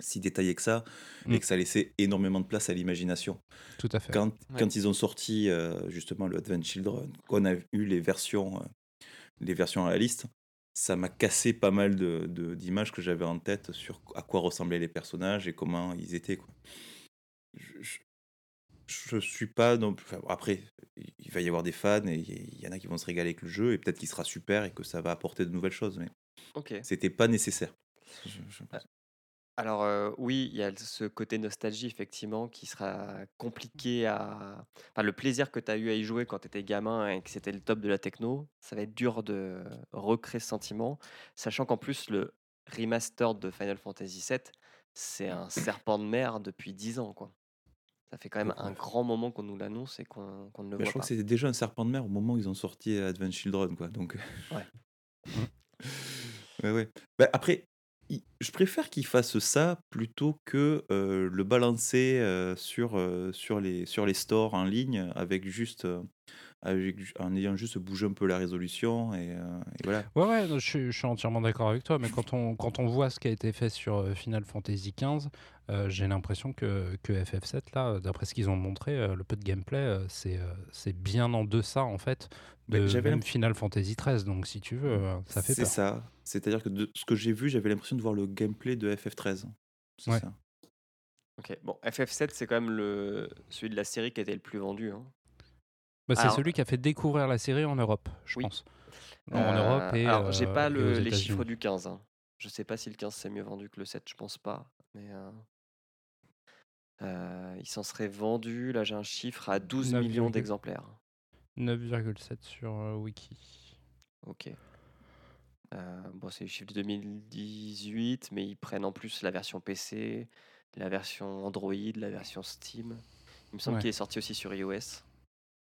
si détaillés que ça Mm. et que ça laissait énormément de place à l'imagination. Tout à fait. Quand, Ouais. quand ils ont sorti euh, justement le Advent Children, qu'on a eu les versions, euh, les versions réalistes, ça m'a cassé pas mal de- de- d'images que j'avais en tête sur à quoi ressemblaient les personnages et comment ils étaient. Quoi. Je, je, je suis pas non plus. enfin, après, il va y avoir des fans et il y en a qui vont se régaler avec le jeu et peut-être qu'il sera super et que ça va apporter de nouvelles choses, mais Ok. c'était pas nécessaire. Je- je pense. Alors euh, oui, il y a ce côté nostalgie effectivement qui sera compliqué à... Enfin, le plaisir que tu as eu à y jouer quand tu étais gamin et que c'était le top de la techno, ça va être dur de recréer ce sentiment, sachant qu'en plus le remaster de Final Fantasy VII, c'est un serpent de mer depuis 10 ans. quoi. Ça fait quand même un grand moment qu'on nous l'annonce et qu'on ne le Bah, je voit crois pas. que c'était déjà un serpent de mer au moment où ils ont sorti Advent Children, quoi. Donc. Ouais. *laughs* ouais, ouais. Bah, après, je préfère qu'ils fassent ça plutôt que euh, le balancer euh, sur, euh, sur, les, sur les stores en ligne avec juste. Avec en ayant juste bougé un peu la résolution et, euh, et voilà. Ouais, ouais, je, suis- je suis entièrement d'accord avec toi, mais quand on, quand on voit ce qui a été fait sur euh, Final Fantasy XV, euh, j'ai l'impression que, que FF7, là, d'après ce qu'ils ont montré, euh, le peu de gameplay, euh, c'est euh, c'est bien en deçà, en fait, Mais de j'avais même Final Fantasy XIII. Donc, si tu veux, ça fait C'est peur. ça. C'est-à-dire que de ce que j'ai vu, j'avais l'impression de voir le gameplay de FF13. C'est Ouais. ça. Ok, bon, FF7 c'est quand même le... celui de la série qui a été le plus vendu. hein. Bah, c'est Alors- celui qui a fait découvrir la série en Europe, je Oui. pense. En Euh, Europe et. Alors, j'ai euh, pas et le- aux les États-Unis. chiffres du 15. hein. Je sais pas si le 15 c'est mieux vendu que le 7, je pense pas. Mais euh, euh, il s'en serait vendu, là j'ai un chiffre, à 12 9, millions d'exemplaires. 9,7 sur euh, Wiki. Ok. Euh, bon, c'est les chiffres de 2018, mais ils prennent en plus la version PC, la version Android, la version Steam. Il me semble Ouais. qu'il est sorti aussi sur iOS.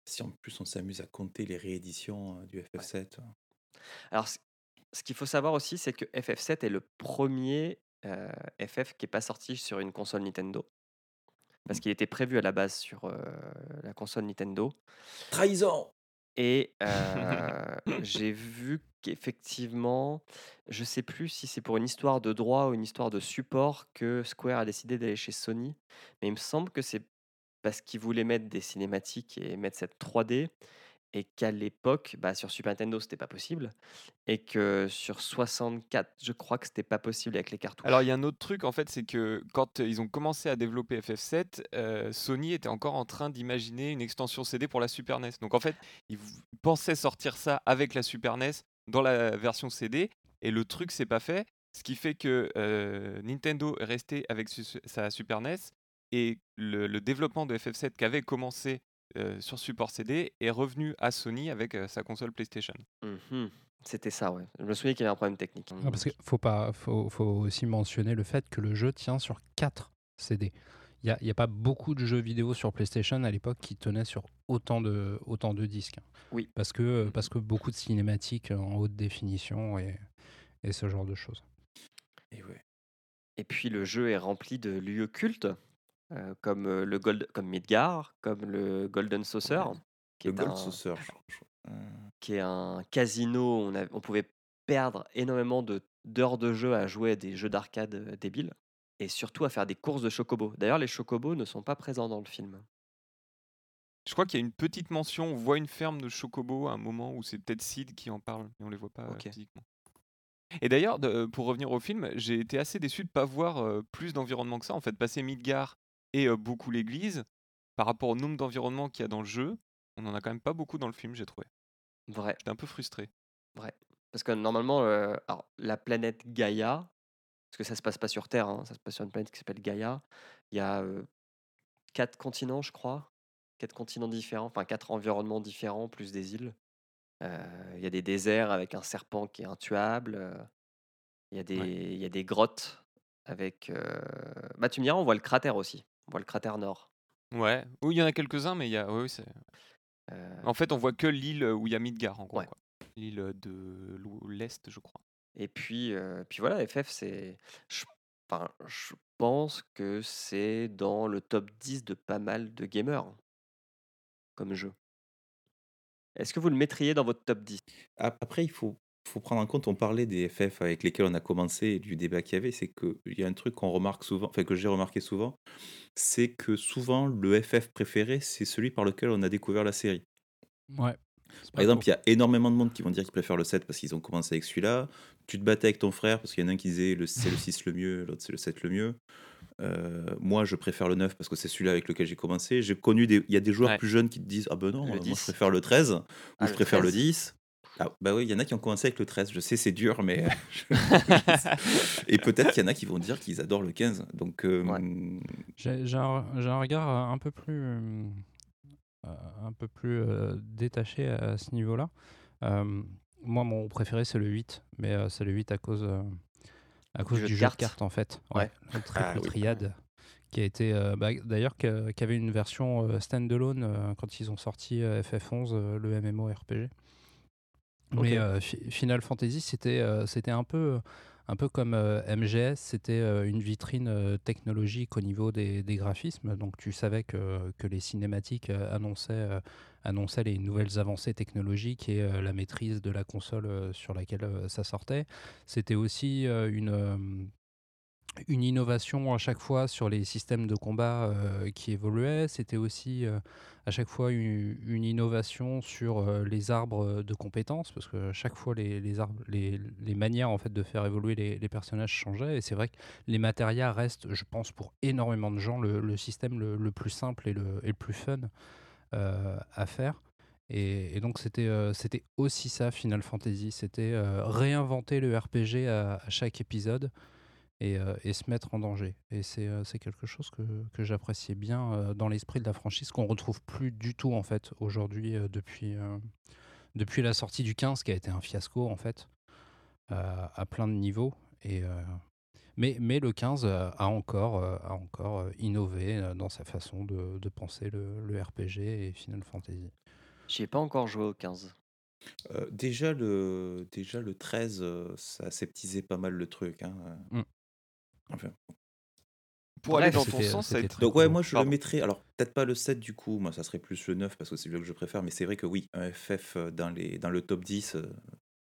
Si en plus on s'amuse à compter les rééditions euh, du FF7. Alors, c- ce qu'il faut savoir aussi, c'est que FF7 est le premier euh, FF qui n'est pas sorti sur une console Nintendo. Parce qu'il était prévu à la base sur euh, la console Nintendo. Trahison Et *laughs* j'ai vu qu'effectivement, je sais plus si c'est pour une histoire de droit ou une histoire de support que Square a décidé d'aller chez Sony. Mais il me semble que c'est parce qu'ils voulaient mettre des cinématiques et mettre cette 3D. Et qu'à l'époque, bah, sur Super Nintendo, c'était pas possible. Et que sur 64, je crois que c'était pas possible avec les cartouches. Alors il y a un autre truc en fait, c'est que quand ils ont commencé à développer FF7, euh, Sony était encore en train d'imaginer une extension CD pour la Super NES. Donc en fait, ils pensaient sortir ça avec la Super NES dans la version CD, et le truc s'est pas fait, ce qui fait que euh, Nintendo est resté avec su- sa Super NES et le, le développement de FF7 qui avait commencé euh, sur support CD est revenu à Sony avec euh, sa console PlayStation. Mhm. C'était ça, ouais. Je me souviens qu'il y avait un problème technique. Ah, parce qu'il faut, pas, faut, faut aussi mentionner le fait que le jeu tient sur 4 CD. Il n'y a, y a pas beaucoup de jeux vidéo sur PlayStation à l'époque qui tenaient sur autant de, autant de disques. Oui. Parce que, parce que beaucoup de cinématiques en haute définition et, et ce genre de choses. Et ouais. Et puis le jeu est rempli de lieux cultes, euh, comme, euh, le Gold, comme Midgar, comme le Golden Saucer, Ouais. qui, Le est Gold un, Saucer. je- je- qui est un casino. où On, a- on pouvait perdre énormément de- d'heures de jeu à jouer à des jeux d'arcade débiles, et surtout à faire des courses de chocobos. D'ailleurs, les chocobos ne sont pas présents dans le film. Je crois qu'il y a une petite mention, on voit une ferme de chocobo à un moment où c'est peut-être Sid qui en parle, mais on les voit pas euh, physiquement. Et d'ailleurs, pour revenir au film, j'ai été assez déçu de pas voir plus d'environnement que ça. En fait, passer Midgar et beaucoup l'église, par rapport au nombre d'environnements qu'il y a dans le jeu, on en a quand même pas beaucoup dans le film, j'ai trouvé. Vrai, J'étais un peu frustré. vrai. Parce que normalement, euh, alors, la planète Gaïa, parce que ça se passe pas sur Terre, hein, ça se passe sur une planète qui s'appelle Gaïa. Il y a euh, quatre continents, je crois, quatre continents différents, enfin quatre environnements différents, plus des îles. Euh, Il y a des déserts avec un serpent qui est intuable. Il y, a des- il y a des grottes avec. Bah, tu me diras, on voit le cratère aussi. On voit le cratère nord. Ouais, oui, il y en a quelques-uns, mais il y a. Oui. Euh, En fait, on voit que l'île où il y a Midgar, en gros. Ouais. L'île de l'ou- l'Est, je crois. Et puis, euh, puis voilà, FF, c'est. Je, enfin, je pense que c'est dans le top 10 de pas mal de gamers comme jeu. Est-ce que vous le mettriez dans votre top 10 Ap- Après, il faut, faut prendre en compte, on parlait des FF avec lesquels on a commencé et du débat qu'il y avait, c'est qu'il y a un truc qu'on remarque souvent, enfin que j'ai remarqué souvent, c'est que souvent le FF préféré, c'est celui par lequel on a découvert la série. Ouais. Par exemple, il y a énormément de monde qui vont dire qu'ils préfèrent le 7 parce qu'ils ont commencé avec celui-là. Tu te battais avec ton frère parce qu'il y en a un qui disait le- c'est le 6 le mieux, l'autre c'est le 7 le mieux. Euh, moi, je préfère le 9 parce que c'est celui-là avec lequel j'ai commencé. J'ai connu des. Il y a des joueurs Ouais. plus jeunes qui te disent Ah ben non, Le moi 10. je préfère le 13 ou Ah, je le préfère le 13. 10. Ah, bah oui, il y en a qui ont commencé avec le 13. Je sais, c'est dur, mais. *laughs* Et peut-être qu'il y en a qui vont dire qu'ils adorent le 15. Donc. euh, J'ai j'ai un, j'ai un regard euh, un peu plus, euh, euh, un peu plus euh, détaché à ce niveau-là. Euh, moi, mon préféré, c'est le 8, mais euh, c'est le 8 à cause, euh, à cause jeu du de jeu de cartes. en fait. Ouais. Le triple Ah oui. triade, qui a été, euh, bah, d'ailleurs, qui avait une version euh, standalone euh, quand ils ont sorti euh, FF11, euh, le MMORPG. Mais euh, Fi- Final Fantasy, c'était euh, c'était un peu, un peu comme euh, MGS, c'était une vitrine technologique au niveau des, des graphismes. Donc tu savais que, que les cinématiques annonçaient, annonçaient les nouvelles avancées technologiques et la maîtrise de la console sur laquelle ça sortait. C'était aussi une, une innovation à chaque fois sur les systèmes de combat euh, qui évoluaient. C'était aussi euh, à chaque fois une, innovation sur euh, les arbres de compétences, parce que chaque fois les, les, arbres, les, les manières en fait de faire évoluer les, personnages changeaient. Et c'est vrai que les matérias restent, je pense, pour énormément de gens, le, système le, plus simple et le, le plus fun à faire. Et, donc c'était aussi ça Final Fantasy, c'était réinventer le RPG à chaque épisode et, euh, et se mettre en danger. Et c'est euh, c'est quelque chose que, que j'appréciais bien euh, dans l'esprit de la franchise, qu'on retrouve plus du tout en fait aujourd'hui euh, depuis, euh, depuis la sortie du 15 qui a été un fiasco en fait euh, à plein de niveaux. Et, euh, mais, mais le 15 euh, a encore, a encore innové dans sa façon de, de penser le, le RPG et Final Fantasy. J'y ai pas encore joué au 15. euh, déjà, le, déjà, le 13, euh, ça aseptisait pas mal le truc. hein. Mm. Enfin, Pour aller dans ton c'était- sens, ça être. très Donc ouais, moi je Pardon. le mettrais, alors peut-être pas le 7 du coup, moi ça serait plus le 9 parce que c'est celui que je préfère, mais c'est vrai que oui, un FF euh, dans, les, dans le top 10, euh,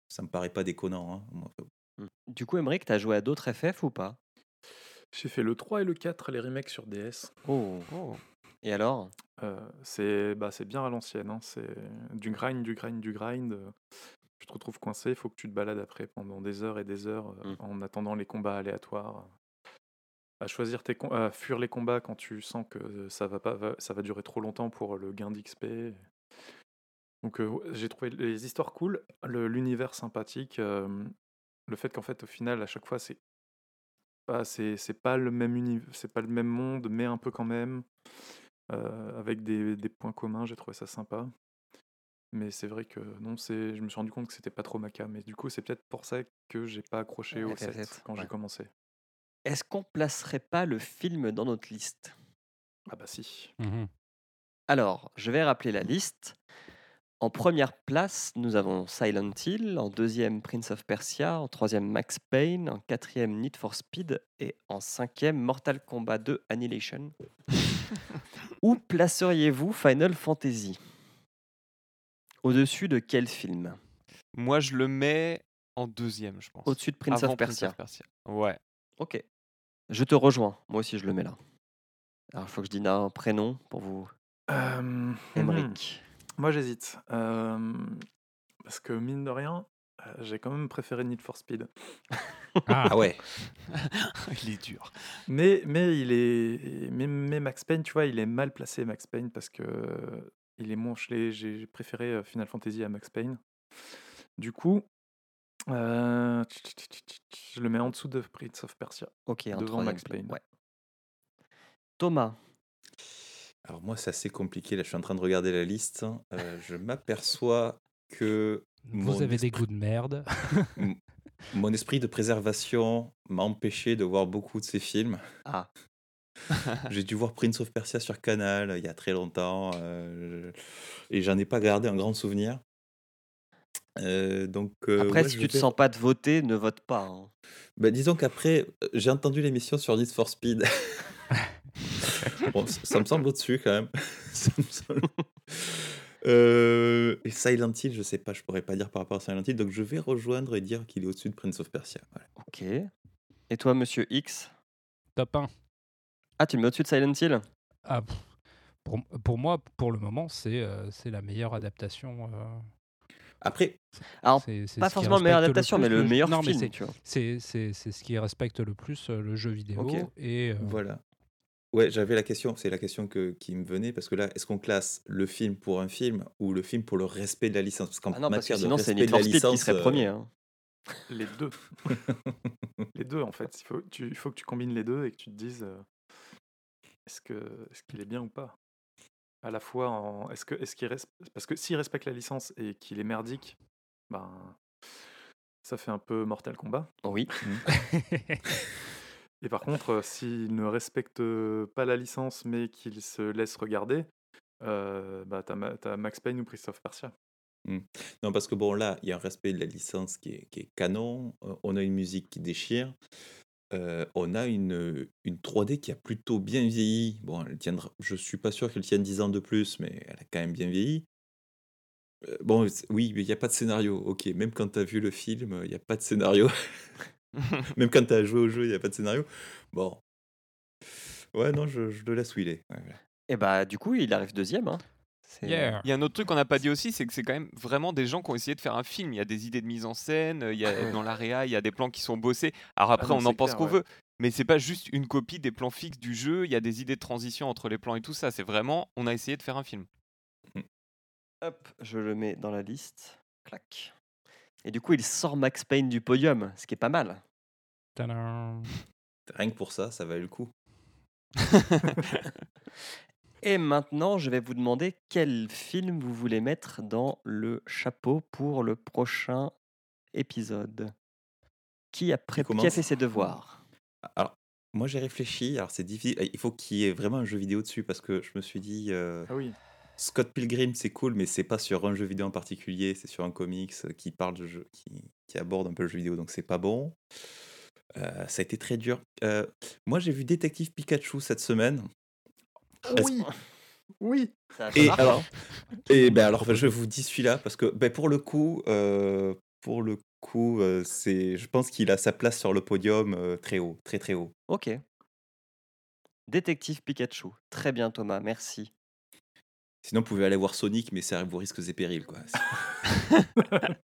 ça me paraît pas déconnant. hein, moi. Hmm. Du coup, Emmerich, t'as joué à d'autres FF ou pas? J'ai fait le 3 et le 4, les remakes sur DS. Oh. Oh. Et alors? Euh, c'est bah, c'est bien à l'ancienne, hein, c'est du grind, du grind, du grind. euh, Tu te retrouves coincé, il faut que tu te balades après pendant des heures et des heures euh, Mm. en attendant les combats aléatoires. À choisir tes à fuir les combats quand tu sens que ça va pas, ça va durer trop longtemps pour le gain d'XP. Donc euh, j'ai trouvé les histoires cool, l'univers sympathique, euh, le fait qu'en fait au final à chaque fois c'est pas c'est pas le même c'est pas le même monde, mais un peu quand même euh, avec des, des points communs. J'ai trouvé ça sympa. Mais c'est vrai que non, c'est, je me suis rendu compte que c'était pas trop ma cam. Et du coup, c'est peut-être pour ça que j'ai pas accroché au FF7, 7 quand ouais. j'ai commencé. Est-ce qu'on placerait pas le film dans notre liste? Ah bah si. Mhm. Alors, je vais rappeler la liste. En première place, nous avons Silent Hill, en deuxième Prince of Persia, en troisième Max Payne, en quatrième Need for Speed et en cinquième Mortal Kombat 2 Annihilation. *laughs* Où placeriez-vous Final Fantasy? Au-dessus de quel film? Moi, je le mets en deuxième, je pense. Au-dessus de Prince Avant of Persia. Ouais. Ok. Je te rejoins. Moi aussi, je le mets là. Alors, il faut que je dise un prénom pour vous. Euh, Emmerich. Moi, j'hésite. Euh, parce que mine de rien, J'ai quand même préféré Need for Speed. *laughs* Ah, Ah ouais. *laughs* Il est dur. Mais, mais il est. Mais, mais Max Payne, tu vois, il est mal placé, Max Payne, parce que il est l'ai- J'ai préféré Final Fantasy à Max Payne. Du coup, euh, je le mets en dessous de Prince of Persia. Ok, en Devant Max Payne. ouais. Thomas, Alors moi, c'est assez compliqué. Là, je suis en train de regarder la liste. Euh, je m'aperçois que vous avez des goûts de merde. mon esprit de préservation m'a empêché de voir beaucoup de ces films. ah, *laughs* J'ai dû voir Prince of Persia sur Canal euh, il y a très longtemps euh, et j'en ai pas gardé un grand souvenir. Euh, donc euh, après, ouais, si tu te vais- sens pas de voter, ne vote pas. hein. Bah, disons qu'après, j'ai entendu l'émission sur Need for Speed. *laughs* bon, ça, me semble au-dessus quand même. *laughs* Ça me semble- *laughs* Euh, et Silent Hill, je sais pas, je pourrais pas dire par rapport à Silent Hill, donc je vais rejoindre et dire qu'il est au-dessus de Prince of Persia. Voilà. Ok. Et toi, monsieur X? Top 1. Ah, tu le mets au-dessus de Silent Hill? Ah, pour, pour moi, pour le moment, c'est euh, c'est la meilleure adaptation. Après, Alors, c'est pas forcément la meilleure adaptation, plus mais le meilleur non, film, c'est- ce qui respecte le plus euh, le jeu vidéo. Et euh, voilà. Ouais, j'avais la question, c'est la question que, qui me venait, parce que là, est-ce qu'on classe le film pour un film ou le film pour le respect de la licence? Parce qu'en Ah non, parce que matière de sinon, c'est respect Need de la for Speed qui serait euh, premier. hein. Les deux. *laughs* les deux, en fait. Il faut, tu- il faut que tu combines les deux et que tu te dises euh, est-ce que est-ce qu'il est bien ou pas? À la fois, en, est-ce que est-ce qu'il parce que s'il respecte la licence et qu'il est merdique, ben ça fait un peu Mortal Kombat. Oui. *laughs* Et par contre, euh, s'il ne respecte pas la licence mais qu'il se laisse regarder, euh, bah t'as, Ma- t'as Max Payne ou Christophe Persia. Non, parce que bon, là, il y a un respect de la licence qui est, qui est canon. euh, on a une musique qui déchire. Euh, on a une, une 3D qui a plutôt bien vieilli. Bon, elle tiendra, je suis pas sûr qu'elle tienne 10 ans de plus, mais elle a quand même bien vieilli. Euh, bon, oui, mais il n'y a pas de scénario. Ok, même quand tu as vu le film, il n'y a pas de scénario. *laughs* même quand tu as joué au jeu, il n'y a pas de scénario. Bon. Ouais, non, je, je le laisse où il est. Ouais. Et bah, du coup, il arrive deuxième. hein. Yeah. Il y a un autre truc qu'on n'a pas dit aussi, c'est que c'est quand même vraiment des gens qui ont essayé de faire un film. Il y a des idées de mise en scène, il y a, dans la réa, il y a des plans qui sont bossés. Alors après, non, on en pense qu'on ouais. veut, mais c'est pas juste une copie des plans fixes du jeu. Il y a des idées de transition entre les plans et tout ça. C'est vraiment, on a essayé de faire un film. Hop, je le mets dans la liste. Clac. Et du coup, il sort Max Payne du podium, ce qui est pas mal. Tadam. *laughs* Rien que pour ça, ça valait le coup. *laughs* Et maintenant, je vais vous demander quel film vous voulez mettre dans le chapeau pour le prochain épisode. Qui a, pré- qui a fait ses devoirs? Alors, moi j'ai réfléchi, alors c'est difficile, il faut qu'il y ait vraiment un jeu vidéo dessus parce que je me suis dit, euh, Ah oui. Scott Pilgrim c'est cool, mais c'est pas sur un jeu vidéo en particulier, c'est sur un comics euh, qui parle de jeu, qui, qui aborde un peu le jeu vidéo, donc c'est pas bon. Euh, ça a été très dur. Euh, moi j'ai vu Détective Pikachu cette semaine. Est-ce- Oui. Oui. Ça, Et marche, alors, et ben alors je vous dis celui-là parce que ben pour le coup, euh, pour le coup, euh, c'est, je pense qu'il a sa place sur le podium euh, très haut, très très haut. Ok. Détective Pikachu. Très bien, Thomas, merci. Sinon, vous pouvez aller voir Sonic, mais c'est à vos risques et périls quoi. *laughs*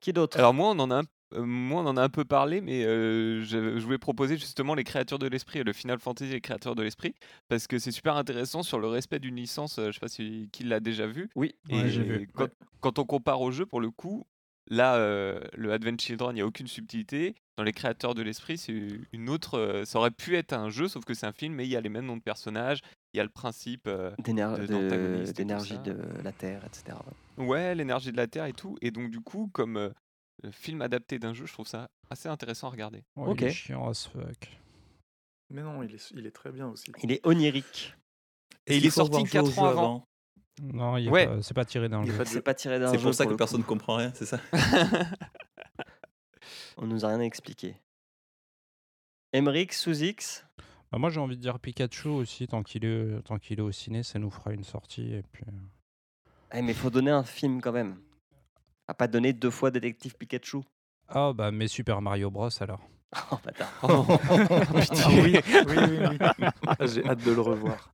Qui d'autre? Alors moi, on en a un, moi, on en a un peu parlé, mais euh, je, je voulais proposer justement les créatures de l'esprit, et le Final Fantasy les créatures de l'esprit, parce que c'est super intéressant sur le respect d'une licence. euh, je sais pas si qui l'a déjà vu. Oui. Et Ouais, j'ai vu. Quand, quand on compare au jeu, pour le coup, là, euh, le Advent Children, il n'y a aucune subtilité. Dans les créateurs de l'esprit, c'est une autre. euh, ça aurait pu être un jeu, sauf que c'est un film, mais il y a les mêmes noms de personnages, il y a le principe. euh, de- de- et D'énergie de la Terre, etc. ouais. Ouais, l'énergie de la Terre et tout. Et donc, du coup, comme euh, le film adapté d'un jeu, je trouve ça assez intéressant à regarder. Oh, Ok. Il est chiant as fuck. Mais non, il est, il est très bien aussi. Il est onirique. Et il est sorti avoir joué au 4 jeu ans avant. Non, il est Ouais. c'est pas tiré d'un jeu. C'est jeu. pas tiré d'un C'est jeu. pour ça que personne ne comprend rien, c'est ça *laughs* On nous a rien expliqué. Emmerich, sous X. Bah, moi, j'ai envie de dire Pikachu aussi, tant qu'il est, tant qu'il est au ciné, ça nous fera une sortie. Et puis... euh. Eh, mais faut donner un film quand même. À pas donner deux fois Détective Pikachu. Ah, bah, mais Super Mario Bros alors. *laughs* Oh bâtard. *laughs* Ah *laughs* oui, oui, oui, oui. J'ai hâte de le revoir.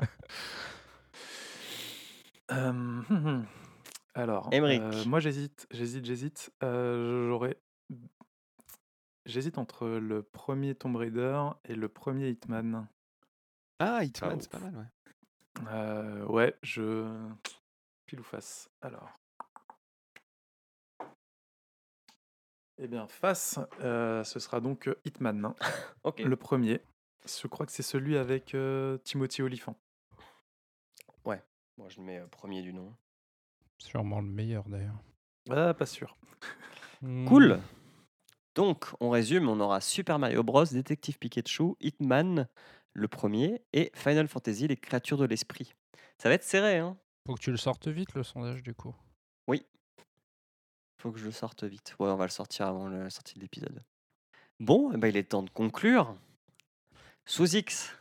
Euh, hum, hum. Alors, euh, moi j'hésite, j'hésite, j'hésite. Euh, j'aurais, j'hésite entre le premier Tomb Raider et le premier Hitman. Ah, Hitman, Ah, c'est pas mal, ouais. Euh, ouais, je pile ou face. Alors. Eh bien, face, euh, ce sera donc euh, Hitman, hein, *laughs* le premier. Je crois que c'est celui avec euh, Timothy Olyphant. Moi, je le mets premier du nom. Sûrement le meilleur d'ailleurs. Ah, pas sûr. Cool. Donc, on résume, on aura Super Mario Bros, Détective Pikachu, Hitman, le premier, et Final Fantasy, les créatures de l'esprit. Ça va être serré, hein Faut que tu le sortes vite le sondage du coup. Faut que je sorte vite. Ouais, on va le sortir avant la sortie de l'épisode. Bon, eh ben, il est temps de conclure. Sous X.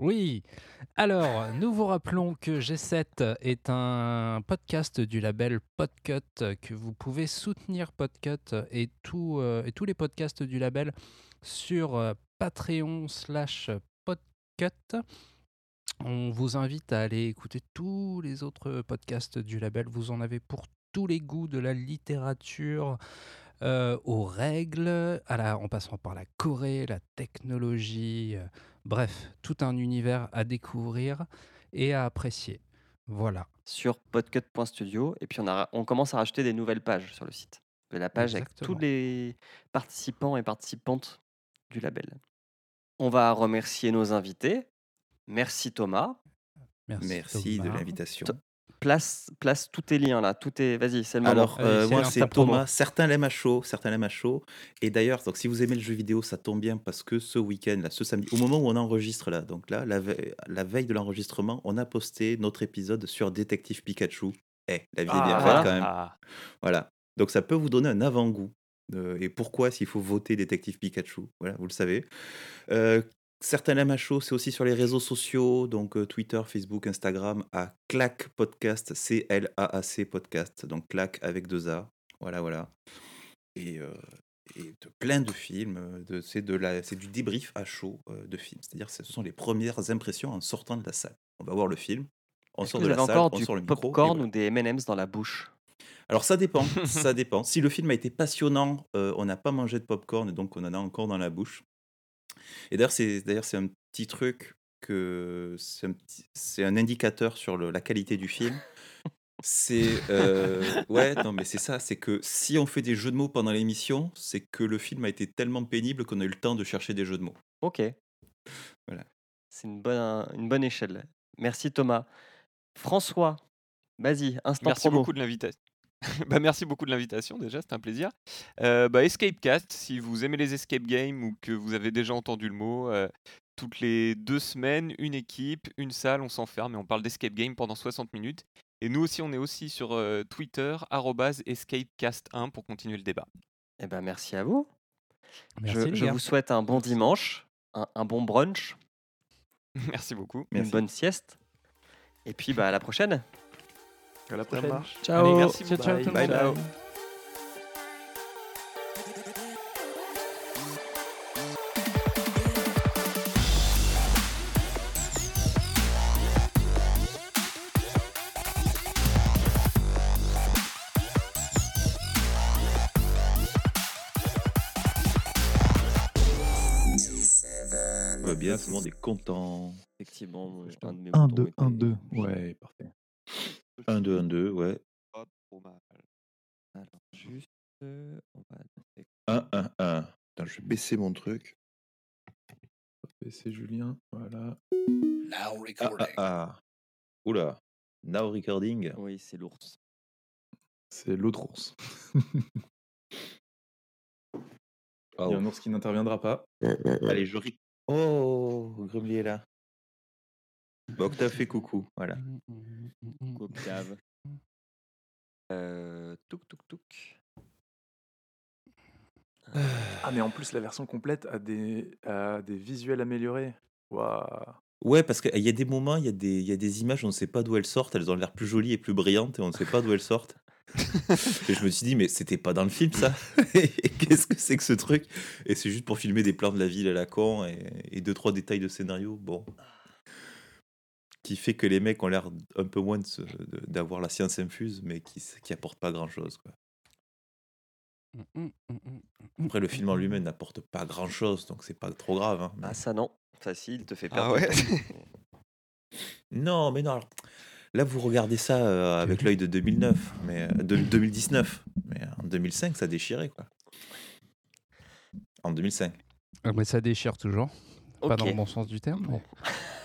Oui. Alors, nous vous rappelons que G7 est un podcast du label Podcut, que vous pouvez soutenir Podcut et, tout, euh, et tous les podcasts du label sur euh, Patreon slash Podcut. On vous invite à aller écouter tous les autres podcasts du label. Vous en avez pour tous les goûts de la littérature, euh, aux règles, à la, en passant par la Corée, la technologie, euh, bref, tout un univers à découvrir et à apprécier. Voilà. sur podcut.studio et puis on, a, on commence à rajouter des nouvelles pages sur le site. De la page avec tous les participants et participantes du label. On va remercier nos invités. Merci Thomas. Merci. Merci de l'invitation. Place, place tous tes liens là. Tout est. Vas-y, c'est le moment. Alors, euh, moi, c'est. Thomas. Certains l'aiment à chaud, certains l'aiment à chaud. Et d'ailleurs, donc, si vous aimez le jeu vidéo, ça tombe bien parce que ce week-end, là, ce samedi, au moment où on enregistre là, donc là, la, ve- la veille de l'enregistrement, on a posté notre épisode sur Détective Pikachu. Eh, la vie est bien Ah, faite quand même. Ah, Voilà. Donc ça peut vous donner un avant-goût. euh, et pourquoi s'il faut voter Détective Pikachu Voilà, vous le savez. Euh, certains l'aiment à chaud, c'est aussi sur les réseaux sociaux, donc euh, Twitter, Facebook, Instagram, à Clac Podcast, C-L-A-A-C Podcast, donc Clac avec deux A. Voilà, voilà. Et, euh, et de plein de films, euh, de, c'est, de la, c'est du débrief à chaud euh, de films. C'est-à-dire que ce sont les premières impressions en sortant de la salle. On va voir le film, on sort de la salle, on du sort le micro. popcorn ou des M&M's dans la bouche? Alors ça dépend, *laughs* ça dépend. Si le film a été passionnant, euh, on n'a pas mangé de popcorn et donc on en a encore dans la bouche. Et d'ailleurs, c'est d'ailleurs c'est un petit truc que c'est un, petit- c'est un indicateur sur le- la qualité du film. C'est euh, ouais, non mais c'est ça, c'est que si on fait des jeux de mots pendant l'émission, c'est que le film a été tellement pénible qu'on a eu le temps de chercher des jeux de mots. Ok. Voilà. C'est une bonne, une bonne échelle. Merci Thomas. François, vas-y, instant Merci promo. beaucoup de l'invitation. *laughs* bah, merci beaucoup de l'invitation déjà, c'était un plaisir. Euh, bah, Escapecast, si vous aimez les escape games ou que vous avez déjà entendu le mot, euh, toutes les deux semaines, une équipe, une salle, on s'enferme et on parle d'escape game pendant 60 minutes. Et nous aussi, on est aussi sur euh, Twitter, arrobase escapecast1 pour continuer le débat. Eh ben, merci à vous. Merci, je vous souhaite un bon dimanche, un, un bon brunch, *laughs* merci beaucoup. une Merci. bonne sieste. Et puis bah, à la prochaine. À la prochaine. marche. Ciao. Allez, merci ciao, beaucoup. ciao tout le Bye monde. bye. On va bien, tout le monde est content. Effectivement, mon- Putain. un de mes 1, boutons 2, 1, était- 2. Ouais, parfait. 1, 2, 1, 2, ouais. Pas trop mal. Alors, juste, euh, on va 1, 1, 1. Attends, je vais baisser mon truc. C'est Julien. Voilà. Now Ah, recording. ah, ah. Oula. Now recording. Oui, c'est l'ours. C'est l'autre ours. Il y a un ours qui n'interviendra pas. Allez, je. Oh, Grumlier est là. Octave fait *laughs* coucou. Voilà. Octave. Euh, touk touk touk. Ah, mais en plus, la version complète a des, a des visuels améliorés. Waouh. Ouais, parce qu'il y a des moments, il y, a des- il y a des images, on ne sait pas d'où elles sortent. Elles ont l'air plus jolies et plus brillantes et on ne sait pas d'où elles sortent. *laughs* et je me suis dit, mais c'était pas dans le film ça *laughs* Et Qu'est-ce que c'est que ce truc? Et c'est juste pour filmer des plans de la ville à la con et, et deux, trois détails de scénario. Bon. Qui fait que les mecs ont l'air un peu moins d'avoir la science infuse, mais qui, qui apporte pas grand chose. Quoi. Mm, mm, mm, mm, Après, le film en lui-même n'apporte pas grand chose, donc c'est pas trop grave. hein, mais- Ah, ça non. Ça, si, il te fait Ah perdre. ouais le temps. Non, mais non. alors, là, vous regardez ça euh, avec l'œil de 2009, mais euh, de 2019, mais en 2005, ça déchirait quoi. En 2005. Ah, Mais ça déchire toujours. Pas dans le bon sens du terme. mais- *laughs*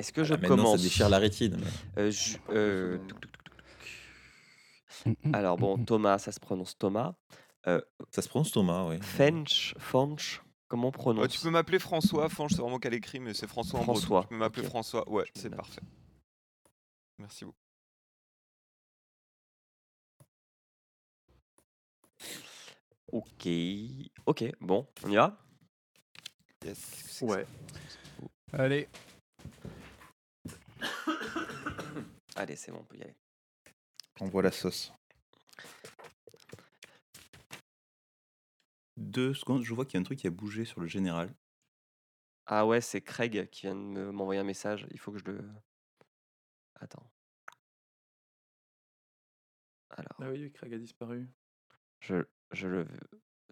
Est-ce que je Ah, maintenant, commence ça déchire la rétine. mais- Euh, je- euh, tuc, tuc, tuc, tuc, tuc. Mm, mm, Alors bon, mm, mm. Thomas, ça se prononce Thomas. Ça se prononce Thomas, oui. Fench, Fanch, comment on prononce Euh, tu peux m'appeler François, Fange, c'est vraiment qu'à l'écrit, mais c'est François en breton. François, Tu peux m'appeler ok. François, ouais, Je me c'est note. parfait. Merci beaucoup. Ok, ok, bon, on y va? Yes. Ouais. Allez. *coughs* Allez, c'est bon, on peut y aller. On voit la sauce. Deux secondes, je vois qu'il y a un truc qui a bougé sur le général. Ah ouais, c'est Craig qui vient de me- m'envoyer un message. Il faut que je le. Attends. Alors, Ah oui, Craig a disparu. je, je le.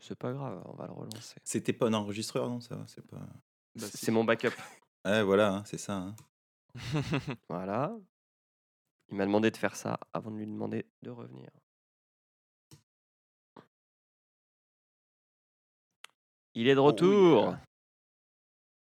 C'est pas grave, on va le relancer. C'était pas un enregistreur, non ça va, C'est pas. Bah. C'est mon backup. *laughs* Ouais, voilà, hein, c'est ça. hein. *laughs* Voilà. Il m'a demandé de faire ça avant de lui demander de revenir. Il est de Oh oui, retour. euh.